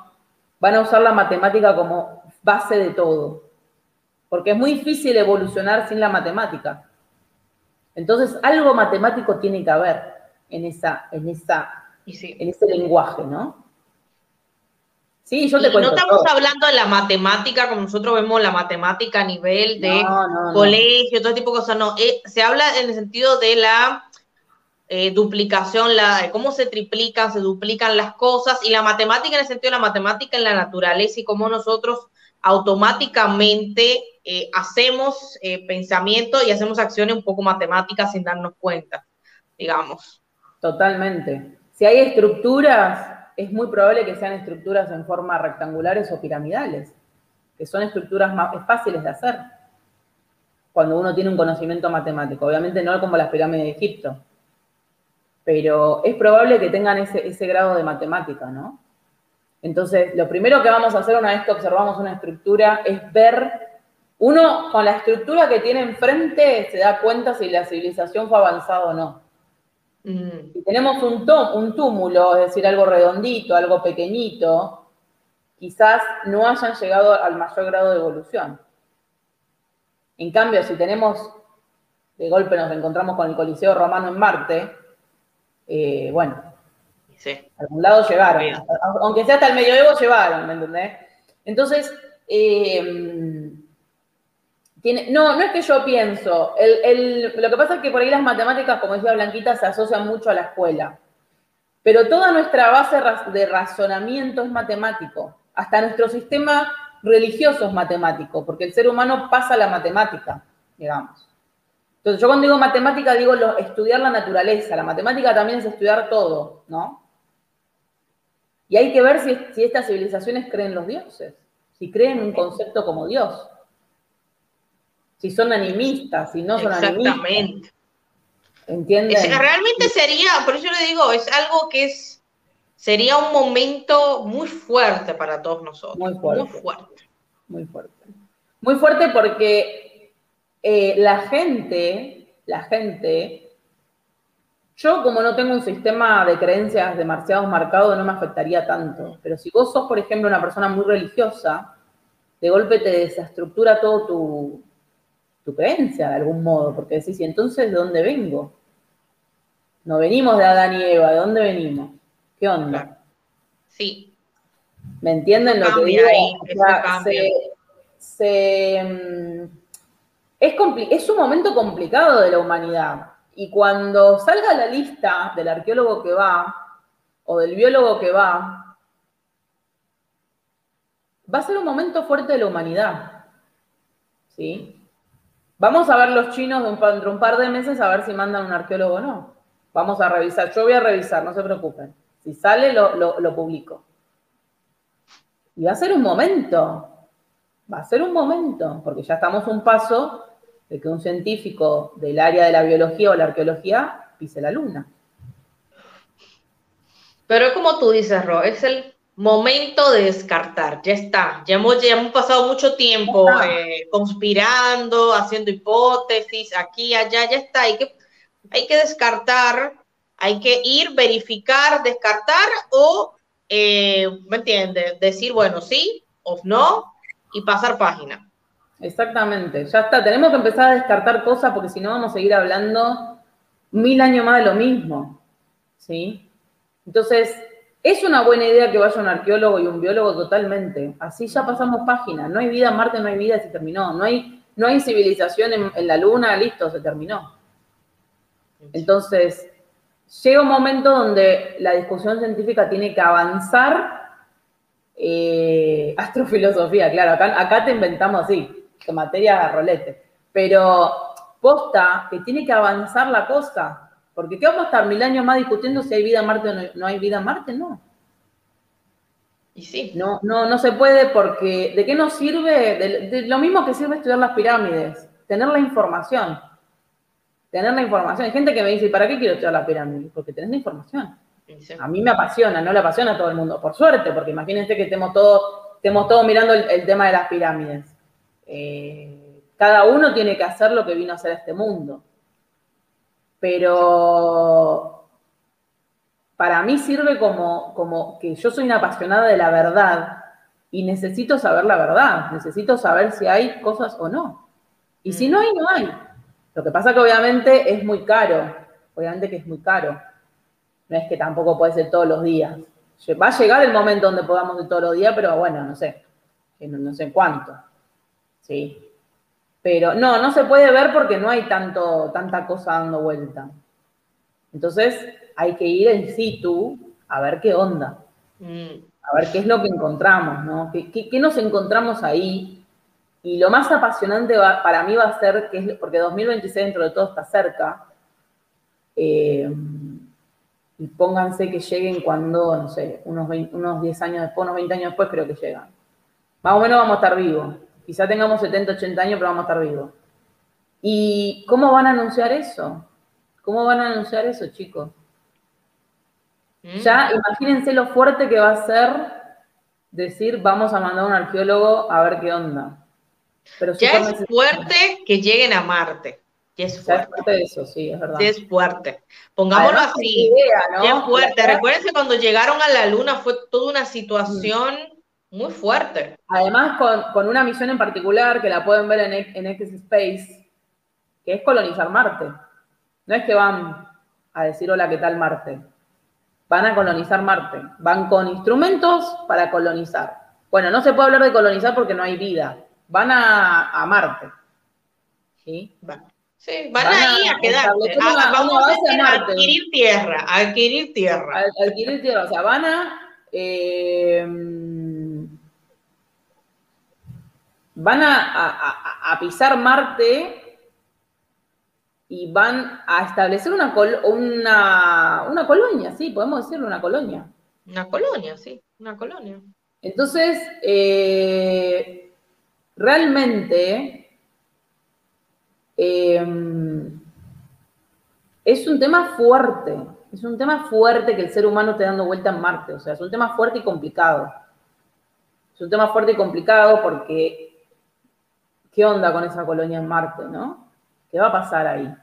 van a usar la matemática como base de todo. Porque es muy difícil evolucionar sin la matemática. Entonces, algo matemático tiene que haber en, esa, en, esa, en ese lenguaje, ¿no? Sí, yo te cuento. No estamos hablando de la matemática como nosotros vemos la matemática a nivel de colegio, todo tipo de cosas, no. Eh, se habla en el sentido de la eh, duplicación, la, cómo se triplican, se duplican las cosas, y la matemática en el sentido de la matemática en la naturaleza y cómo nosotros automáticamente eh, hacemos pensamiento y hacemos acciones un poco matemáticas sin darnos cuenta, digamos. Totalmente. Si hay estructuras es muy probable que sean estructuras en forma rectangulares o piramidales, que son estructuras más fáciles de hacer cuando uno tiene un conocimiento matemático. Obviamente no como las pirámides de Egipto, pero es probable que tengan ese, ese grado de matemática, ¿no? Entonces, lo primero que vamos a hacer una vez que observamos una estructura es ver, uno con la estructura que tiene enfrente se da cuenta si la civilización fue avanzada o no. Mm. Si tenemos un, un túmulo, es decir, algo redondito, algo pequeñito, quizás no hayan llegado al mayor grado de evolución. En cambio, si tenemos, de golpe nos encontramos con el Coliseo Romano en Marte, eh, bueno, a algún lado llegaron, aunque sea hasta el medioevo llevaron, ¿me entendés? Entonces, eh, no, no es que yo pienso. lo que pasa es que por ahí las matemáticas, como decía Blanquita, se asocian mucho a la escuela. Pero toda nuestra base de razonamiento es matemático. Hasta nuestro sistema religioso es matemático, porque el ser humano pasa la matemática, digamos. Entonces, yo cuando digo matemática, digo estudiar la naturaleza. La matemática también es estudiar todo, ¿no? Y hay que ver si, si estas civilizaciones creen los dioses, si creen un concepto como Dios si son animistas, si no son animistas. Exactamente. ¿Entiendes? realmente sería, por eso le digo, es algo que es, sería un momento muy fuerte para todos nosotros. Muy fuerte. Muy fuerte. Muy fuerte, muy fuerte porque eh, la gente, la gente, yo como no tengo un sistema de creencias demasiado marcado, no me afectaría tanto. Pero si vos sos, por ejemplo, una persona muy religiosa, de golpe te desestructura todo tu, tu creencia de algún modo, porque decís, ¿y entonces de dónde vengo? No venimos de Adán y Eva, ¿de dónde venimos? ¿Qué onda? Sí. ¿Me entienden lo que digo? Mm, es, es un momento complicado de la humanidad. Y cuando salga la lista del arqueólogo que va, o del biólogo que va, va a ser un momento fuerte de la humanidad. ¿Sí? Vamos a ver los chinos dentro de un par de meses a ver si mandan un arqueólogo o no. Vamos a revisar. Yo voy a revisar, no se preocupen. Si sale, lo, publico. Y va a ser un momento. Va a ser un momento, porque ya estamos un paso de que un científico del área de la biología o la arqueología pise la luna. Pero es como tú dices, Ro, es el momento de descartar, ya está, ya hemos, ya hemos pasado mucho tiempo eh, conspirando, haciendo hipótesis, aquí, allá, ya está, hay que, hay que descartar, hay que ir, verificar, descartar o, eh, ¿me entiendes? Decir, bueno, sí o no y pasar página. Exactamente, ya está, tenemos que empezar a descartar cosas porque si no vamos a seguir hablando mil años más de lo mismo, ¿sí? Entonces, es una buena idea que vaya un arqueólogo y un biólogo totalmente. Así ya pasamos página. No hay vida en Marte, no hay vida, se terminó. No hay, no hay civilización en, la Luna, listo, se terminó. Entonces, llega un momento donde la discusión científica tiene que avanzar. Eh, astrofilosofía, claro, acá, te inventamos así, materia rolete. Pero posta que tiene que avanzar la cosa. Porque ¿qué vamos a estar mil años más discutiendo si hay vida en Marte o no, hay vida en Marte? No. Y sí. No, no, no se puede porque ¿de qué nos sirve? De, lo mismo que sirve estudiar las pirámides, tener la información. Tener la información. Hay gente que me dice, ¿para qué quiero estudiar las pirámides? Porque tenés la información. A mí me apasiona, no le apasiona a todo el mundo, por suerte, porque imagínense que estemos todos todo mirando el, tema de las pirámides. Eh, cada uno tiene que hacer lo que vino a hacer a este mundo pero para mí sirve como, como que yo soy una apasionada de la verdad y necesito saber la verdad, necesito saber si hay cosas o no. Y si no hay, no hay. Lo que pasa que obviamente es muy caro, obviamente que es muy caro. No es que tampoco puede ser todos los días. Va a llegar el momento donde podamos ir todos los días, pero bueno, no sé, no, no sé cuánto. Sí. Pero no, no se puede ver porque no hay tanto, tanta cosa dando vuelta. Entonces hay que ir en situ a ver qué onda. Mm. A ver qué es lo que encontramos, ¿no? ¿Qué, nos encontramos ahí? Y lo más apasionante para mí va a ser, que es, porque 2026 dentro de todo está cerca, eh, y pónganse que lleguen cuando, no sé, unos, unos 10 años después, unos 20 años después creo que llegan. Más o menos vamos a estar vivos. Quizá tengamos 70, 80 años, pero vamos a estar vivos. ¿Y cómo van a anunciar eso? ¿Cómo van a anunciar eso, chicos? ¿Mm? Ya imagínense lo fuerte que va a ser decir, vamos a mandar a un arqueólogo a ver qué onda. Pero ya es fuerte que lleguen a Marte. Ya es fuerte. eso, sí, es verdad. Ya es fuerte. Pongámoslo así. Ya es fuerte. Recuerden cuando llegaron a la Luna fue toda una situación muy fuerte. Además, con, una misión en particular que la pueden ver en, en X Space, que es colonizar Marte. No es que van a decir hola, ¿qué tal Marte? Van a colonizar Marte. Van con instrumentos para colonizar. Bueno, no se puede hablar de colonizar porque no hay vida. Van a, Marte. ¿Sí? Van. Sí, van, ahí a, quedarse. vamos a, adquirir tierra, a adquirir tierra. adquirir tierra, o sea, van a eh, van a, pisar Marte y van a establecer una, una, colonia, sí, podemos decirlo, una colonia. Una colonia, sí, una colonia. Entonces, eh, realmente em, es un tema fuerte, es un tema fuerte que el ser humano esté dando vuelta en Marte, o sea, es un tema fuerte y complicado. Es un tema fuerte y complicado porque ¿Qué onda con esa colonia en Marte, no? ¿Qué va a pasar ahí?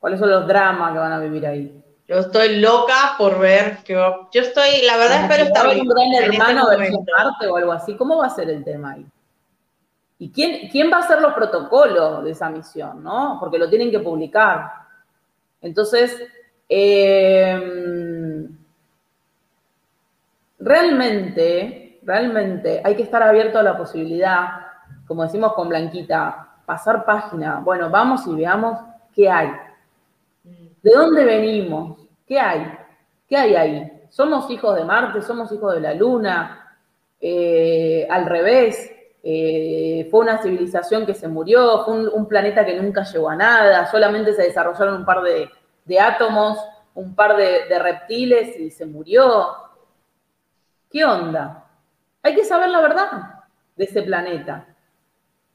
¿Cuáles son los dramas que van a vivir ahí? Yo estoy loca por ver que Yo estoy, la verdad, espero estar un gran este hermano de Marte o algo así. ¿Cómo va a ser el tema ahí? ¿Y quién, quién va a hacer los protocolos de esa misión, no? Porque lo tienen que publicar. Entonces, em, realmente, realmente hay que estar abierto a la posibilidad como decimos con Blanquita, pasar página. Bueno, vamos y veamos qué hay. ¿De dónde venimos? ¿Qué hay? ¿Qué hay ahí? ¿Somos hijos de Marte? ¿Somos hijos de la Luna? Eh, al revés, eh, fue una civilización que se murió, fue un, planeta que nunca llegó a nada, solamente se desarrollaron un par de, átomos, un par de, de reptiles y se murió. ¿Qué onda? Hay que saber la verdad de ese planeta.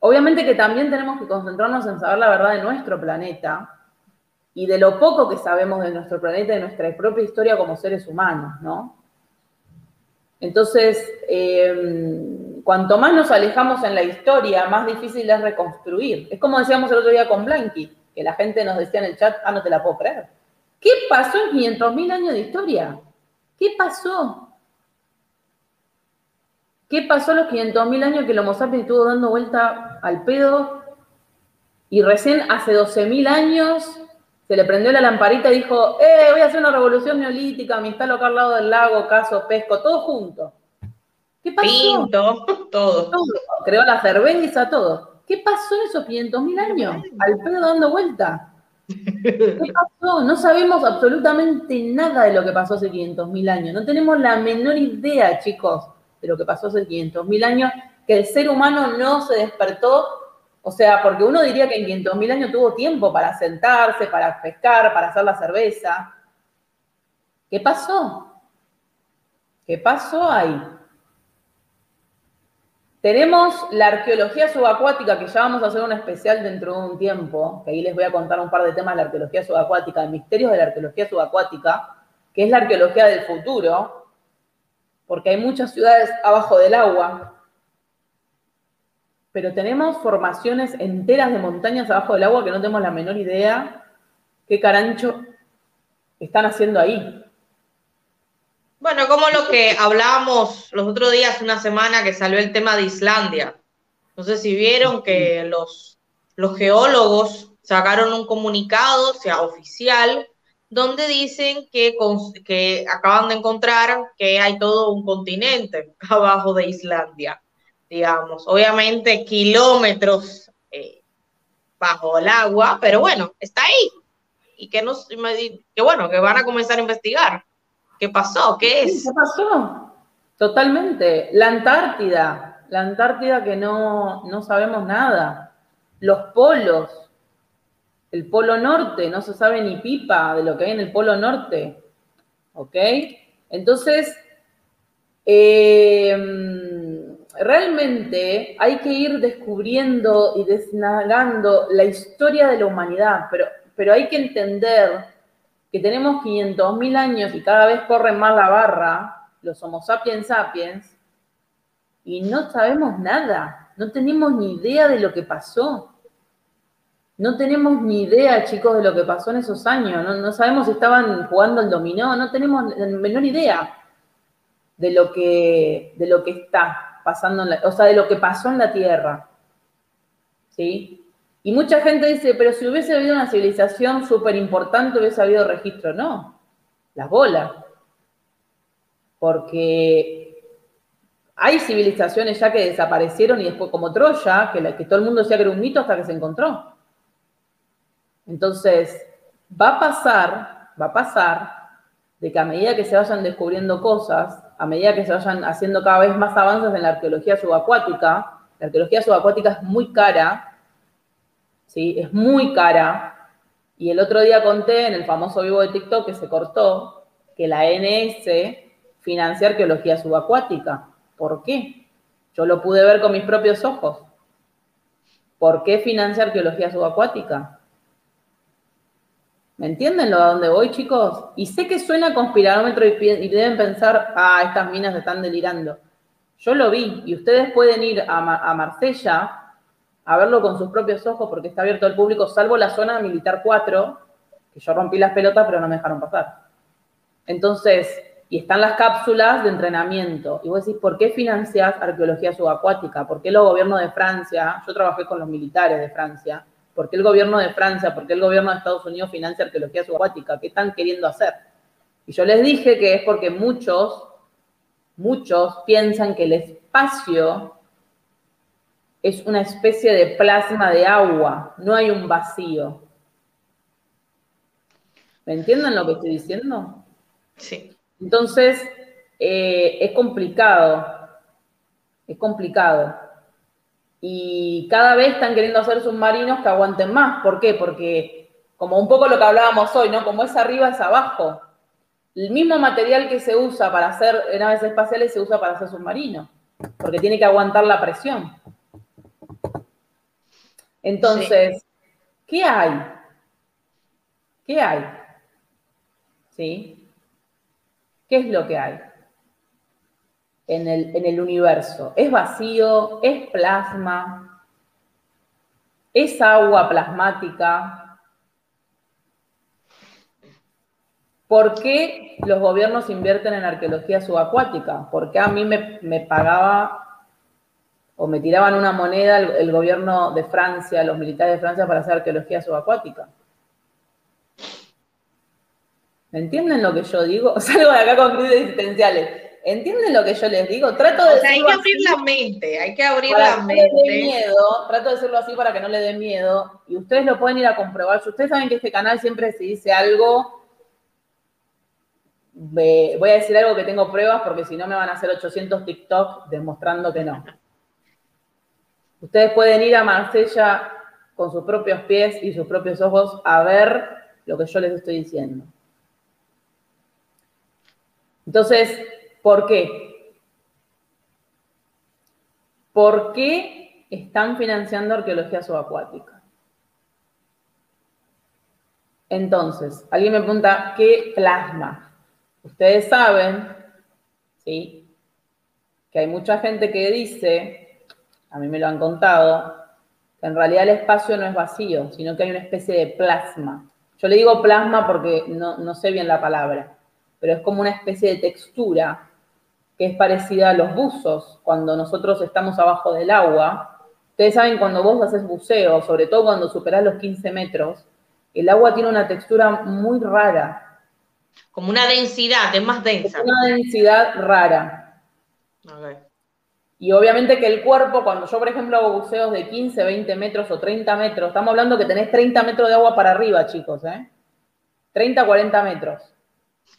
Obviamente que también tenemos que concentrarnos en saber la verdad de nuestro planeta y de lo poco que sabemos de nuestro planeta y de nuestra propia historia como seres humanos, ¿no? Entonces, em, cuanto más nos alejamos en la historia, más difícil es reconstruir. Es como decíamos el otro día con Blanqui, que la gente nos decía en el chat, ah, no te la puedo creer. ¿Qué pasó en 500.000 años de historia? ¿Qué pasó? ¿Qué pasó en los 500.000 años que el Homo sapiens estuvo dando vuelta al pedo y recién hace 12.000 años se le prendió la lamparita y dijo, eh, voy a hacer una revolución neolítica, me instalo acá al lado del lago, caso, pesco, todo junto. ¿Qué pasó? Pinto, todo. todo. Creó la cerveza, todo. ¿Qué pasó en esos 500.000 años? Al pedo dando vuelta. ¿Qué pasó? No sabemos absolutamente nada de lo que pasó hace 500.000 años. No tenemos la menor idea, chicos, de lo que pasó hace 500.000 años, que el ser humano no se despertó o sea, porque uno diría que en 500.000 años tuvo tiempo para sentarse, para pescar, para hacer la cerveza. ¿Qué pasó? ¿Qué pasó ahí? Tenemos la arqueología subacuática, que ya vamos a hacer un especial dentro de un tiempo, que ahí les voy a contar un par de temas de la arqueología subacuática, de misterios de la arqueología subacuática, que es la arqueología del futuro, porque hay muchas ciudades abajo del agua, pero tenemos formaciones enteras de montañas abajo del agua que no tenemos la menor idea qué carancho están haciendo ahí. Bueno, como lo que hablábamos los otros días, una semana que salió el tema de Islandia. No sé si vieron que los, los geólogos sacaron un comunicado, o sea, oficial, donde dicen que, que acaban de encontrar que hay todo un continente abajo de Islandia digamos, obviamente kilómetros eh, bajo el agua, pero bueno, está ahí. Y que, nos, que bueno, que van a comenzar a investigar. ¿Qué pasó? ¿Qué es? ¿Qué pasó? Totalmente. La Antártida, la Antártida que no, no sabemos nada. Los polos, el polo norte, no se sabe ni pipa de lo que hay en el polo norte. ¿Ok? Entonces, eh, realmente hay que ir descubriendo y desnagando la historia de la humanidad, pero, pero hay que entender que tenemos 500.000 años y cada vez corren más la barra, los Homo sapiens sapiens, y no sabemos nada, no tenemos ni idea de lo que pasó. No tenemos ni idea, chicos, de lo que pasó en esos años. No, sabemos si estaban jugando el dominó, no tenemos la menor idea de lo que, de lo que está pasando, o sea, de lo que pasó en la Tierra. ¿Sí? Y mucha gente dice, pero si hubiese habido una civilización súper importante, hubiese habido registro. No, las bolas. Porque hay civilizaciones ya que desaparecieron y después, como Troya, que, la, que todo el mundo decía que era un mito hasta que se encontró. Entonces, va a pasar, va a pasar de que a medida que se vayan descubriendo cosas, a medida que se vayan haciendo cada vez más avances en la arqueología subacuática, la arqueología subacuática es muy cara, ¿sí? Es muy cara. Y el otro día conté en el famoso vivo de TikTok que se cortó que la NS financia arqueología subacuática. ¿Por qué? Yo lo pude ver con mis propios ojos. ¿Por qué financia arqueología subacuática? ¿Me entienden lo a dónde voy, chicos? Y sé que suena conspirómetro y, deben pensar, ah, estas minas están delirando. Yo lo vi y ustedes pueden ir a, a Marsella a verlo con sus propios ojos porque está abierto al público, salvo la zona militar 4, que yo rompí las pelotas pero no me dejaron pasar. Entonces, y están las cápsulas de entrenamiento. Y vos decís, ¿por qué financias arqueología subacuática? ¿Por qué los gobiernos de Francia? Yo trabajé con los militares de Francia ¿Por qué el gobierno de Francia, por qué el gobierno de Estados Unidos financia arqueología subacuática? ¿Qué están queriendo hacer? Y yo les dije que es porque muchos, muchos piensan que el espacio es una especie de plasma de agua, no hay un vacío. ¿Me entienden lo que estoy diciendo? Sí. Entonces, eh, es complicado, es complicado y cada vez están queriendo hacer submarinos que aguanten más. ¿Por qué? Porque como un poco lo que hablábamos hoy, ¿no? Como es arriba es abajo. El mismo material que se usa para hacer naves espaciales se usa para hacer submarinos, porque tiene que aguantar la presión. Entonces, ¿qué hay? ¿Qué hay? ¿Sí? ¿Qué es lo que hay? En el, universo? ¿Es vacío? ¿Es plasma? ¿Es agua plasmática? ¿Por qué los gobiernos invierten en arqueología subacuática? ¿Por qué a mí me, pagaba o me tiraban una moneda el, el, gobierno de Francia, los militares de Francia, para hacer arqueología subacuática? ¿Me entienden lo que yo digo? Salgo de acá con crisis existenciales. ¿Entienden lo que yo les digo? Trato de o sea, hay que abrir así, la mente, hay que abrir para la que mente. No le dé miedo, trato de decirlo así para que no le dé miedo. Y ustedes lo pueden ir a comprobar. Si ustedes saben que este canal siempre se dice algo, voy a decir algo que tengo pruebas porque si no me van a hacer 800 TikTok demostrando que no. Ustedes pueden ir a Marsella con sus propios pies y sus propios ojos a ver lo que yo les estoy diciendo. Entonces, ¿por qué? ¿Por qué están financiando arqueología subacuática? Entonces, alguien me pregunta, ¿qué plasma? Ustedes saben, ¿sí? Que hay mucha gente que dice, a mí me lo han contado, que en realidad el espacio no es vacío, sino que hay una especie de plasma. Yo le digo plasma porque no, no sé bien la palabra pero es como una especie de textura que es parecida a los buzos cuando nosotros estamos abajo del agua. Ustedes saben cuando vos haces buceo, sobre todo cuando superás los 15 metros, el agua tiene una textura muy rara. Como una densidad, es más densa. Es una densidad rara. Okay. Y obviamente que el cuerpo, cuando yo, por ejemplo, hago buceos de 15, 20 metros o 30 metros, estamos hablando que tenés 30 metros de agua para arriba, chicos, ¿eh? 30, 40 metros.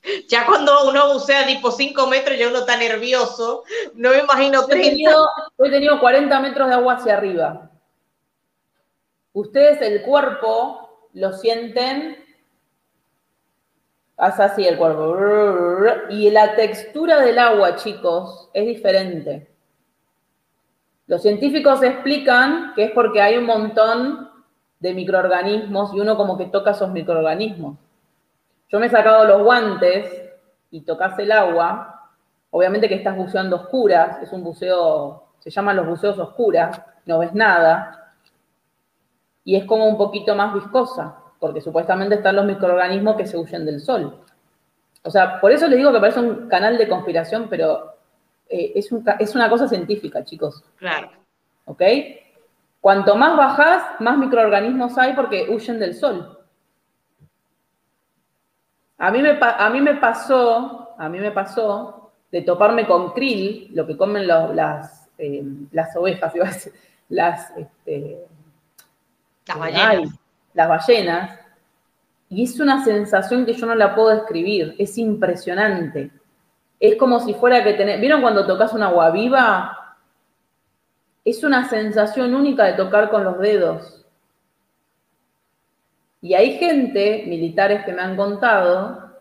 Ya cuando uno bucea tipo 5 metros, ya uno está nervioso. No me imagino 30. He tenido, he tenido 40 metros de agua hacia arriba. Ustedes el cuerpo lo sienten, hace así el cuerpo. Y la textura del agua, chicos, es diferente. Los científicos explican que es porque hay un montón de microorganismos y uno como que toca esos microorganismos. Yo me he sacado los guantes y tocas el agua, obviamente que estás buceando oscuras, es un buceo, se llaman los buceos oscuras, no ves nada, y es como un poquito más viscosa, porque supuestamente están los microorganismos que se huyen del sol. O sea, por eso les digo que parece un canal de conspiración, pero eh, es, un, es una cosa científica, chicos. Claro. ¿Ok? Cuanto más bajas, más microorganismos hay porque huyen del sol. A mí, me, a mí me pasó, a mí me pasó de toparme con krill, lo que comen los, las, eh, las ovejas, iba a decir, las, este, las ballenas. Ay, las ballenas, y es una sensación que yo no la puedo describir, es impresionante. Es como si fuera que tenés, ¿vieron cuando tocas una agua viva? Es una sensación única de tocar con los dedos. Y hay gente, militares que me han contado,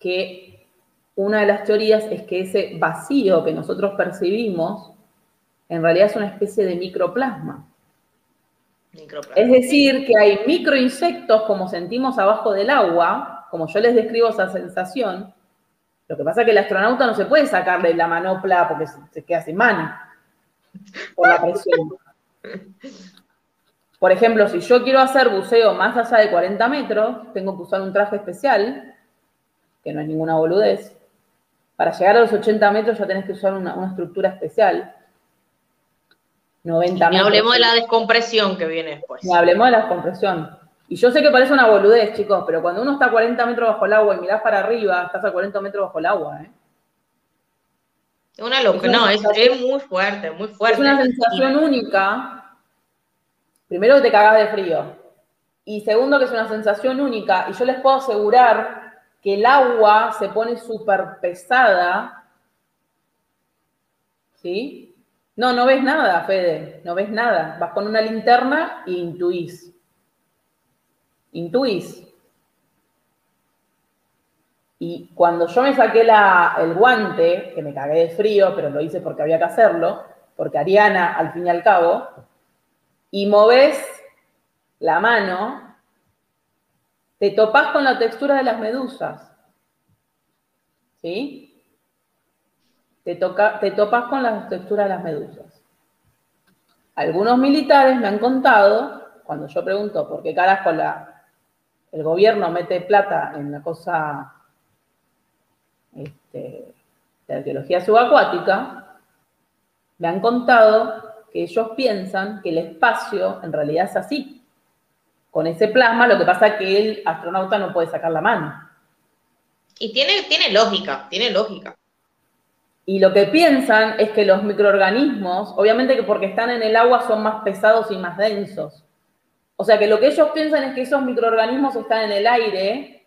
que una de las teorías es que ese vacío que nosotros percibimos en realidad es una especie de microplasma. microplasma. Es decir, que hay microinsectos como sentimos abajo del agua, como yo les describo esa sensación. Lo que pasa es que el astronauta no se puede sacarle la manopla porque se queda sin mano por la presión. Por ejemplo, si yo quiero hacer buceo más allá de 40 metros, tengo que usar un traje especial, que no es ninguna boludez. Para llegar a los 80 metros ya tenés que usar una, una estructura especial. 90 y metros. hablemos de la descompresión que viene después. Y hablemos de la descompresión. Y yo sé que parece una boludez, chicos, pero cuando uno está a 40 metros bajo el agua y mirás para arriba, estás a 40 metros bajo el agua, ¿eh? Es una locura, no, es, es, muy fuerte, muy fuerte. Es una sensación y... única Primero que te cagas de frío. Y segundo que es una sensación única. Y yo les puedo asegurar que el agua se pone súper pesada. ¿Sí? No, no ves nada, Fede. No ves nada. Vas con una linterna e intuís. Intuís. Y cuando yo me saqué la, el guante, que me cagué de frío, pero lo hice porque había que hacerlo, porque Ariana, al fin y al cabo, y moves la mano, te topás con la textura de las medusas. ¿Sí? te, toca, te topas con la textura de las medusas. Algunos militares me han contado, cuando yo pregunto por qué carajo el gobierno mete plata en la cosa este, de arqueología subacuática, me han contado que ellos piensan que el espacio en realidad es así. Con ese plasma, lo que pasa es que el astronauta no puede sacar la mano. Y tiene, tiene lógica, tiene lógica. Y lo que piensan es que los microorganismos, obviamente que porque están en el agua son más pesados y más densos. O sea que lo que ellos piensan es que esos microorganismos están en el aire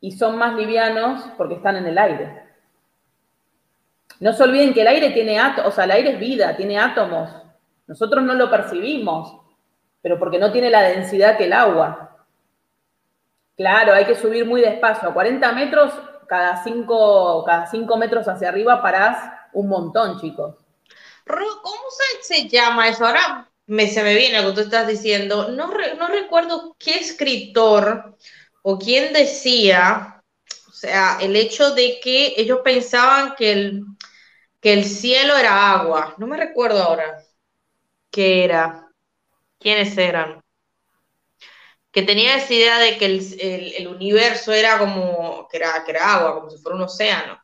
y son más livianos porque están en el aire. No se olviden que el aire tiene átomos, o sea, el aire es vida, tiene átomos. Nosotros no lo percibimos, pero porque no tiene la densidad que el agua. Claro, hay que subir muy despacio. A 40 metros cada cinco, cada cinco metros hacia arriba parás un montón, chicos. ¿Cómo se, llama eso? Ahora me, se me viene lo que tú estás diciendo. No, no recuerdo qué escritor o quién decía, o sea, el hecho de que ellos pensaban que el, que el cielo era agua. No me recuerdo ahora qué era, quiénes eran que tenía esa idea de que el, universo era como, que era, que era agua, como si fuera un océano.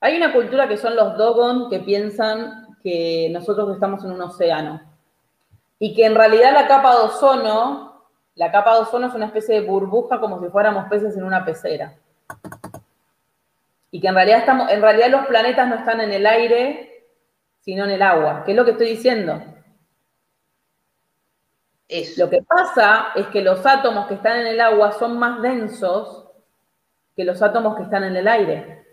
Hay una cultura que son los Dogon que piensan que nosotros estamos en un océano y que en realidad la capa de ozono, la capa de ozono es una especie de burbuja como si fuéramos peces en una pecera. Y que en realidad, estamos, en realidad los planetas no están en el aire, sino en el agua. ¿Qué es lo que estoy diciendo? Lo que pasa es que los átomos que están en el agua son más densos que los átomos que están en el aire.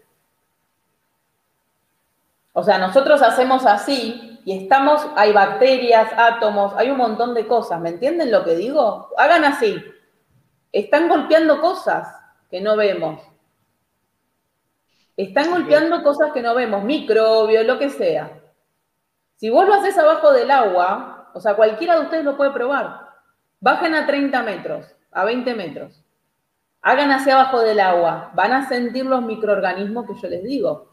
O sea, nosotros hacemos así y estamos, hay bacterias, átomos, hay un montón de cosas. ¿Me entienden lo que digo? Hagan así. Están golpeando cosas que no vemos. Están golpeando cosas que no vemos, microbios, lo que sea. Si vos lo haces abajo del agua, o sea, cualquiera de ustedes lo puede probar. Bajen a 30 metros, a 20 metros. Hagan hacia abajo del agua. Van a sentir los microorganismos que yo les digo.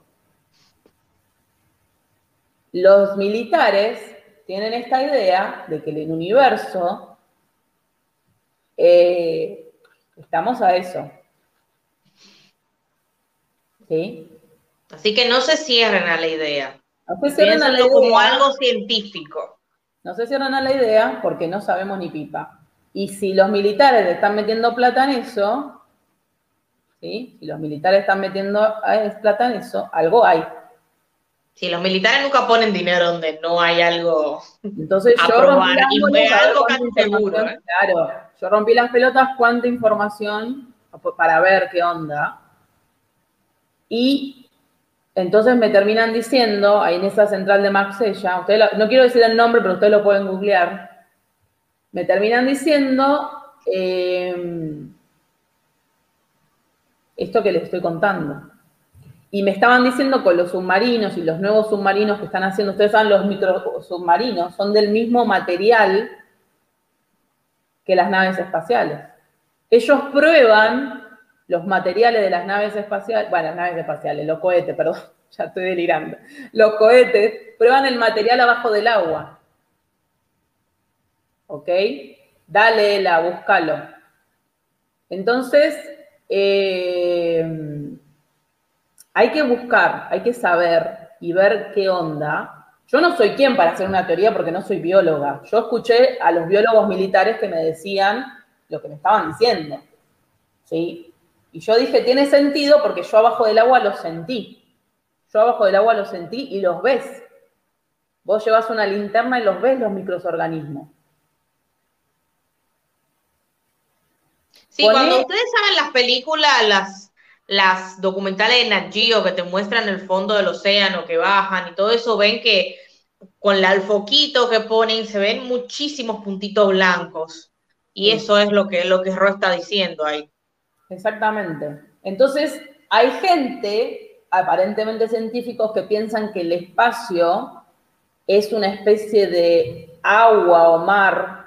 Los militares tienen esta idea de que en el universo eh, estamos a eso. ¿Sí? Así que no se cierren a la idea. No se cierren a la idea. como algo científico. No se cierran a la idea porque no sabemos ni pipa. Y si los militares están metiendo plata en eso, ¿sí? si los militares están metiendo plata en eso, algo hay. Si los militares nunca ponen dinero donde no hay algo Entonces yo rompí algo seguro. ¿eh? Claro, yo rompí las pelotas cuánta información para ver qué onda. Y entonces me terminan diciendo, ahí en esa central de Marsella, no quiero decir el nombre, pero ustedes lo pueden googlear, me terminan diciendo em, esto que les estoy contando. Y me estaban diciendo con los submarinos y los nuevos submarinos que están haciendo, ustedes saben, los microsubmarinos son del mismo material que las naves espaciales. Ellos prueban los materiales de las naves espaciales, bueno, las naves espaciales, los cohetes, perdón, ya estoy delirando. Los cohetes prueban el material abajo del agua. ¿Ok? Dale la, búscalo. Entonces, eh, hay que buscar, hay que saber y ver qué onda. Yo no soy quien para hacer una teoría porque no soy bióloga. Yo escuché a los biólogos militares que me decían lo que me estaban diciendo. ¿Sí? Y yo dije, tiene sentido porque yo abajo del agua lo sentí. Yo abajo del agua lo sentí y los ves. Vos llevas una linterna y los ves los microorganismos. Sí, cuando ustedes saben las películas, las, las documentales de Nat Geo que te muestran el fondo del océano, que bajan y todo eso, ven que con el foquito que ponen se ven muchísimos puntitos blancos. Y eso es lo que, lo que Ro está diciendo ahí. Exactamente. Entonces, hay gente, aparentemente científicos, que piensan que el espacio es una especie de agua o mar,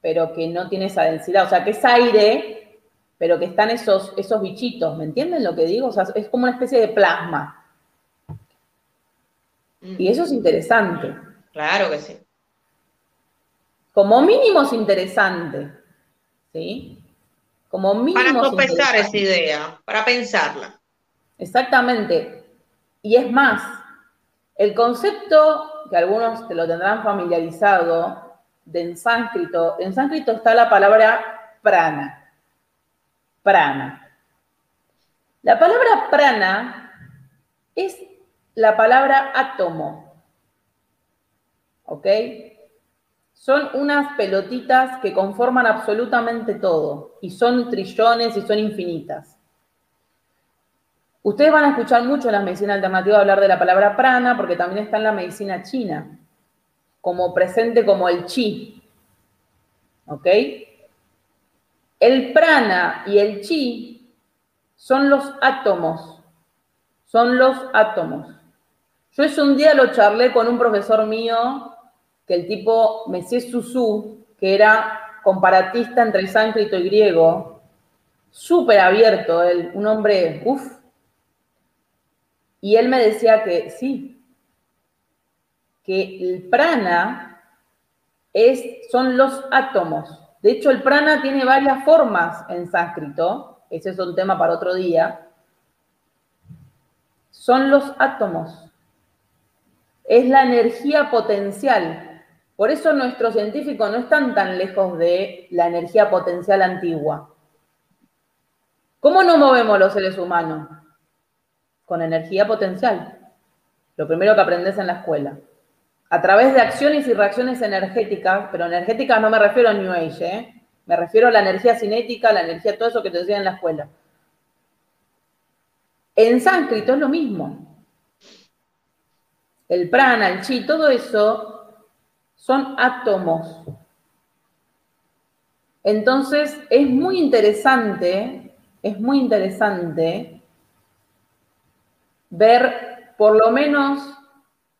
pero que no tiene esa densidad. O sea, que es aire, pero que están esos, esos bichitos, ¿me entienden lo que digo? O sea, es como una especie de plasma. Y eso es interesante. Claro que sí. Como mínimo es interesante, ¿sí? Como mínimo. Para sopesar esa idea, para pensarla. Exactamente. Y es más, el concepto que algunos te lo tendrán familiarizado de en sánscrito, en sánscrito está la palabra prana. Prana. La palabra prana es la palabra átomo. ¿Ok? Son unas pelotitas que conforman absolutamente todo y son trillones y son infinitas. Ustedes van a escuchar mucho en la medicina alternativa hablar de la palabra prana porque también está en la medicina china, como presente como el chi. ¿Ok? El prana y el chi son los átomos, son los átomos. Yo ese un día lo charlé con un profesor mío, que el tipo Messier Susu, que era comparatista entre sánscrito y griego, súper abierto, un hombre, uff. Y él me decía que sí, que el prana es, son los átomos. De hecho, el prana tiene varias formas en sánscrito, ese es un tema para otro día. Son los átomos es la energía potencial. Por eso nuestros científicos no están tan lejos de la energía potencial antigua. ¿Cómo nos movemos los seres humanos? Con energía potencial. Lo primero que aprendes en la escuela. A través de acciones y reacciones energéticas, pero energéticas no me refiero a New Age, ¿eh? me refiero a la energía cinética, la energía, todo eso que te decía en la escuela. En sánscrito es lo mismo el prana, el chi, todo eso son átomos. Entonces, es muy interesante, es muy interesante ver por lo menos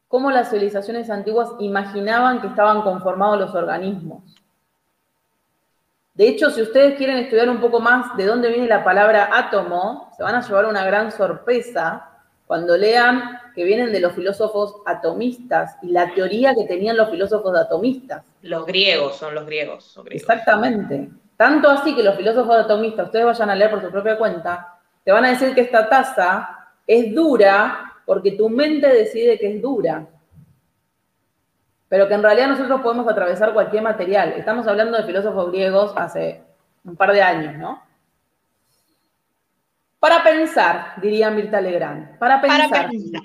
cómo las civilizaciones antiguas imaginaban que estaban conformados los organismos. De hecho, si ustedes quieren estudiar un poco más de dónde viene la palabra átomo, se van a llevar una gran sorpresa cuando lean que vienen de los filósofos atomistas y la teoría que tenían los filósofos atomistas. Los griegos son los griegos. Exactamente. Tanto así que los filósofos atomistas, ustedes vayan a leer por su propia cuenta, te van a decir que esta taza es dura porque tu mente decide que es dura. Pero que en realidad nosotros podemos atravesar cualquier material. Estamos hablando de filósofos griegos hace un par de años, ¿no? Para pensar, diría Mirta Legrand. Para pensar. Para pensar.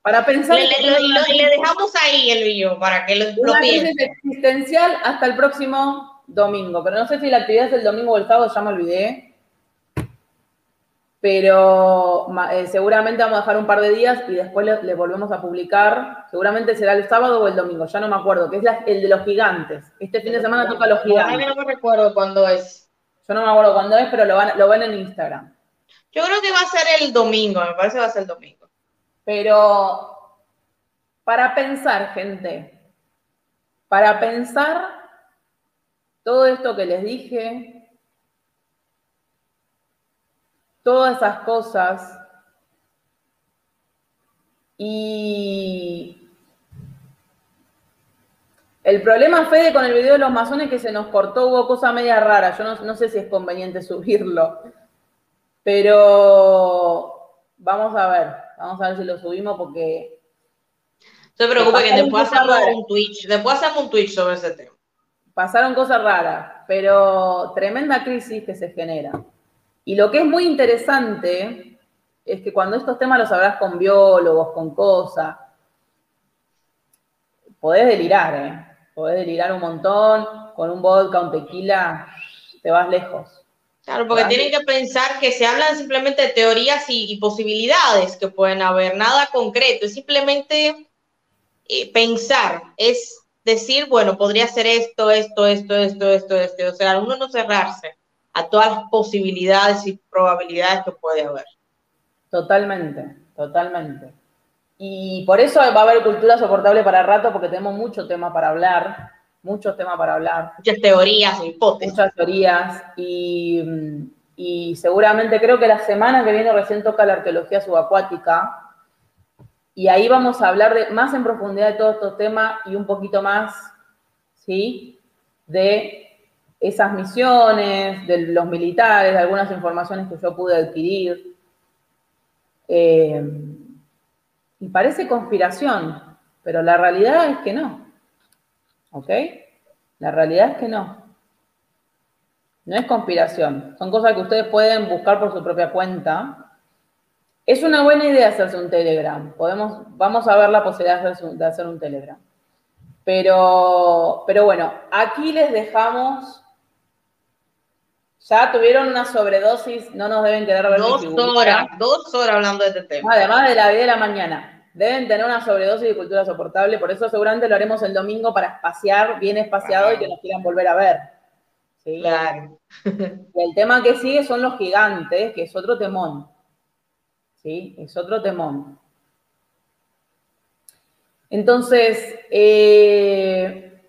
Para pensar le, dejamos ahí el video para que lo, una crisis existencial hasta el próximo domingo. Pero no sé si la actividad es el domingo o el sábado, ya me olvidé. Pero eh, seguramente vamos a dejar un par de días y después le, volvemos a publicar. Seguramente será el sábado o el domingo, ya no me acuerdo, que es el de los gigantes. Este fin de semana toca los gigantes. no me recuerdo cuándo es. Yo no me acuerdo cuándo es, pero lo, van, lo ven en Instagram. Yo creo que va a ser el domingo, me parece que va a ser el domingo. Pero para pensar, gente, para pensar todo esto que les dije, todas esas cosas, y el problema, Fede, con el video de los masones que se nos cortó, hubo cosa media rara. Yo no sé si es conveniente subirlo. Pero vamos a ver, vamos a ver si lo subimos porque... No se preocupe que después hacemos un Twitch, después hacemos un Twitch sobre ese tema. Pasaron cosas raras, pero tremenda crisis que se genera. Y lo que es muy interesante es que cuando estos temas los hablas con biólogos, con cosas, podés delirar, ¿eh? Podés delirar un montón, con un vodka, un tequila, te vas lejos. Claro, porque tienen que pensar que se hablan simplemente de teorías y, posibilidades que pueden haber, nada concreto, es simplemente eh, pensar, es decir, bueno, podría ser esto, esto, esto, esto, esto, esto, o sea, uno no cerrarse a todas las posibilidades y probabilidades que puede haber. Totalmente, totalmente. Y por eso va a haber cultura soportable para rato, porque tenemos mucho tema para hablar. Muchos temas para hablar. Muchas teorías, hipótesis. Muchas teorías y, y seguramente creo que la semana que viene recién toca la arqueología subacuática y ahí vamos a hablar de, más en profundidad de todo este tema y un poquito más, ¿sí? De esas misiones, de los militares, de algunas informaciones que yo pude adquirir. Eh, y parece conspiración, pero la realidad es que no. ¿Ok? La realidad es que no. No es conspiración. Son cosas que ustedes pueden buscar por su propia cuenta es una buena idea hacerse un Telegram. Podemos, vamos a ver la posibilidad de hacer un Telegram. Pero, pero bueno, aquí les dejamos. Ya tuvieron una sobredosis, no nos deben quedar ver Dos horas, dos horas hablando de este tema. Además de la vida de la mañana. Deben tener una sobredosis de cultura soportable, por eso seguramente lo haremos el domingo para espaciar bien espaciado y que nos quieran volver a ver. Claro. Y el tema que sigue son los gigantes, que es otro temón. ¿sí? Es otro temón. Entonces, eh,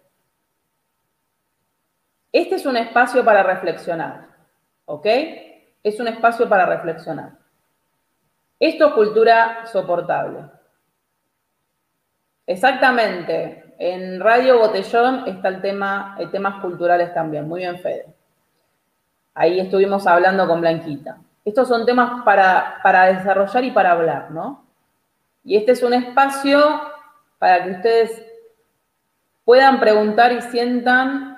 este es un espacio para reflexionar, ¿ok? Es un espacio para reflexionar. Esto es cultura soportable. Exactamente. En Radio Botellón está el tema, el temas culturales también. Muy bien, Fede. Ahí estuvimos hablando con Blanquita. Estos son temas para, desarrollar y para hablar, ¿no? Y este es un espacio para que ustedes puedan preguntar y sientan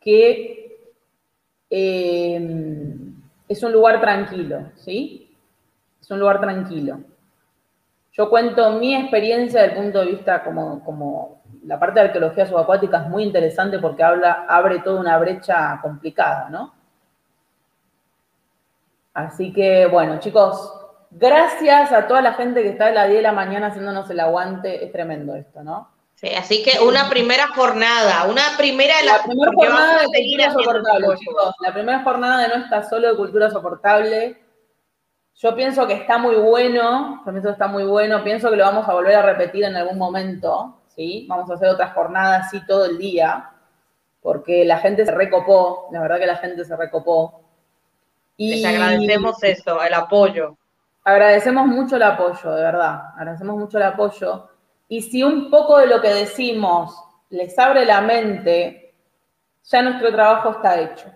que eh, es un lugar tranquilo, ¿sí? Es un lugar tranquilo. Yo cuento mi experiencia desde el punto de vista como, como la parte de arqueología subacuática es muy interesante porque habla, abre toda una brecha complicada, ¿no? Así que, bueno, chicos, gracias a toda la gente que está a las 10 de la mañana haciéndonos el aguante. Es tremendo esto, ¿no? Sí, así que una primera jornada, una primera de la, la primera jornada de cultura soportable, chicos. La primera jornada de no está solo de cultura soportable. Yo pienso que está muy bueno, yo pienso que está muy bueno, pienso que lo vamos a volver a repetir en algún momento, ¿sí? Vamos a hacer otras jornadas así todo el día, porque la gente se recopó, la verdad que la gente se recopó. Les agradecemos esto, el apoyo. Agradecemos mucho el apoyo, de verdad. Agradecemos mucho el apoyo. Y si un poco de lo que decimos les abre la mente, ya nuestro trabajo está hecho.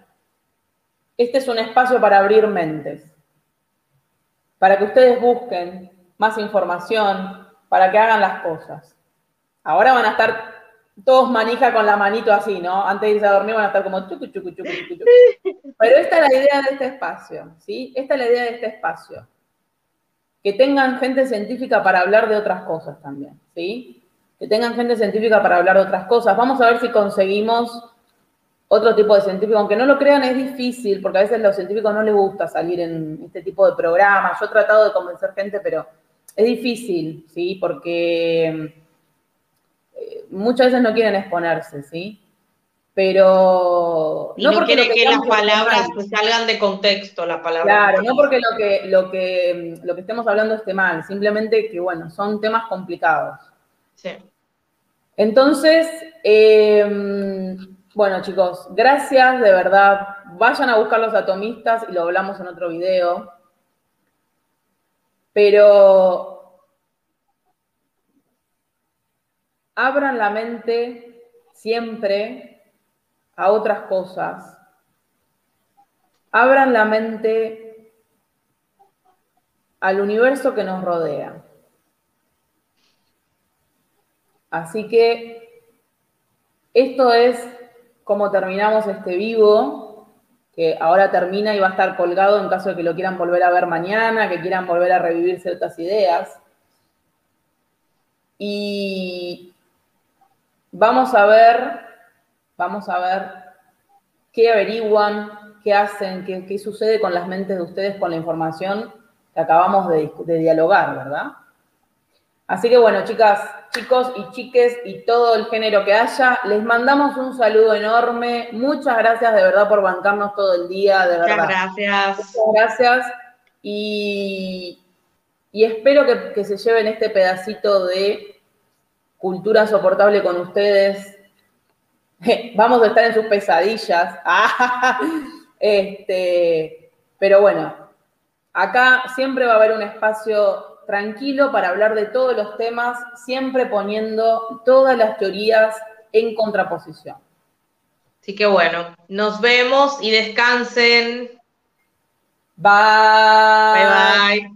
Este es un espacio para abrir mentes, para que ustedes busquen más información, para que hagan las cosas. Ahora van a estar todos manija con la manito así, ¿no? Antes de irse a dormir van a estar como chucu, chucu, chucu, chucu. Pero esta es la idea de este espacio, ¿sí? Esta es la idea de este espacio. Que tengan gente científica para hablar de otras cosas también, ¿sí? Que tengan gente científica para hablar de otras cosas. Vamos a ver si conseguimos otro tipo de científico. Aunque no lo crean, es difícil, porque a veces a los científicos no les gusta salir en este tipo de programas. Yo he tratado de convencer gente, pero es difícil, ¿sí? Porque muchas veces no quieren exponerse, ¿sí? Pero... no, porque quieren que, las palabras salgan de contexto, las palabras. Claro, no porque lo que, lo, que, lo que estemos hablando esté mal, simplemente que, bueno, son temas complicados. Sí. Entonces, em, bueno, chicos, gracias, de verdad. Vayan a buscar los atomistas y lo hablamos en otro video. Pero abran la mente siempre a otras cosas. Abran la mente al universo que nos rodea. Así que esto es como terminamos este vivo, que ahora termina y va a estar colgado en caso de que lo quieran volver a ver mañana, que quieran volver a revivir ciertas ideas. Y Vamos a ver, vamos a ver qué averiguan, qué hacen, qué, sucede con las mentes de ustedes con la información que acabamos de, dialogar, ¿verdad? Así que bueno, chicas, chicos y chiques y todo el género que haya, les mandamos un saludo enorme. Muchas gracias de verdad por bancarnos todo el día, de verdad. Muchas gracias. Muchas gracias. Y, espero que, que se lleven este pedacito de cultura soportable con ustedes Vamos a estar en sus pesadillas. este, pero bueno, acá siempre va a haber un espacio tranquilo para hablar de todos los temas, siempre poniendo todas las teorías en contraposición. Así que bueno, nos vemos y descansen. Bye. Bye bye.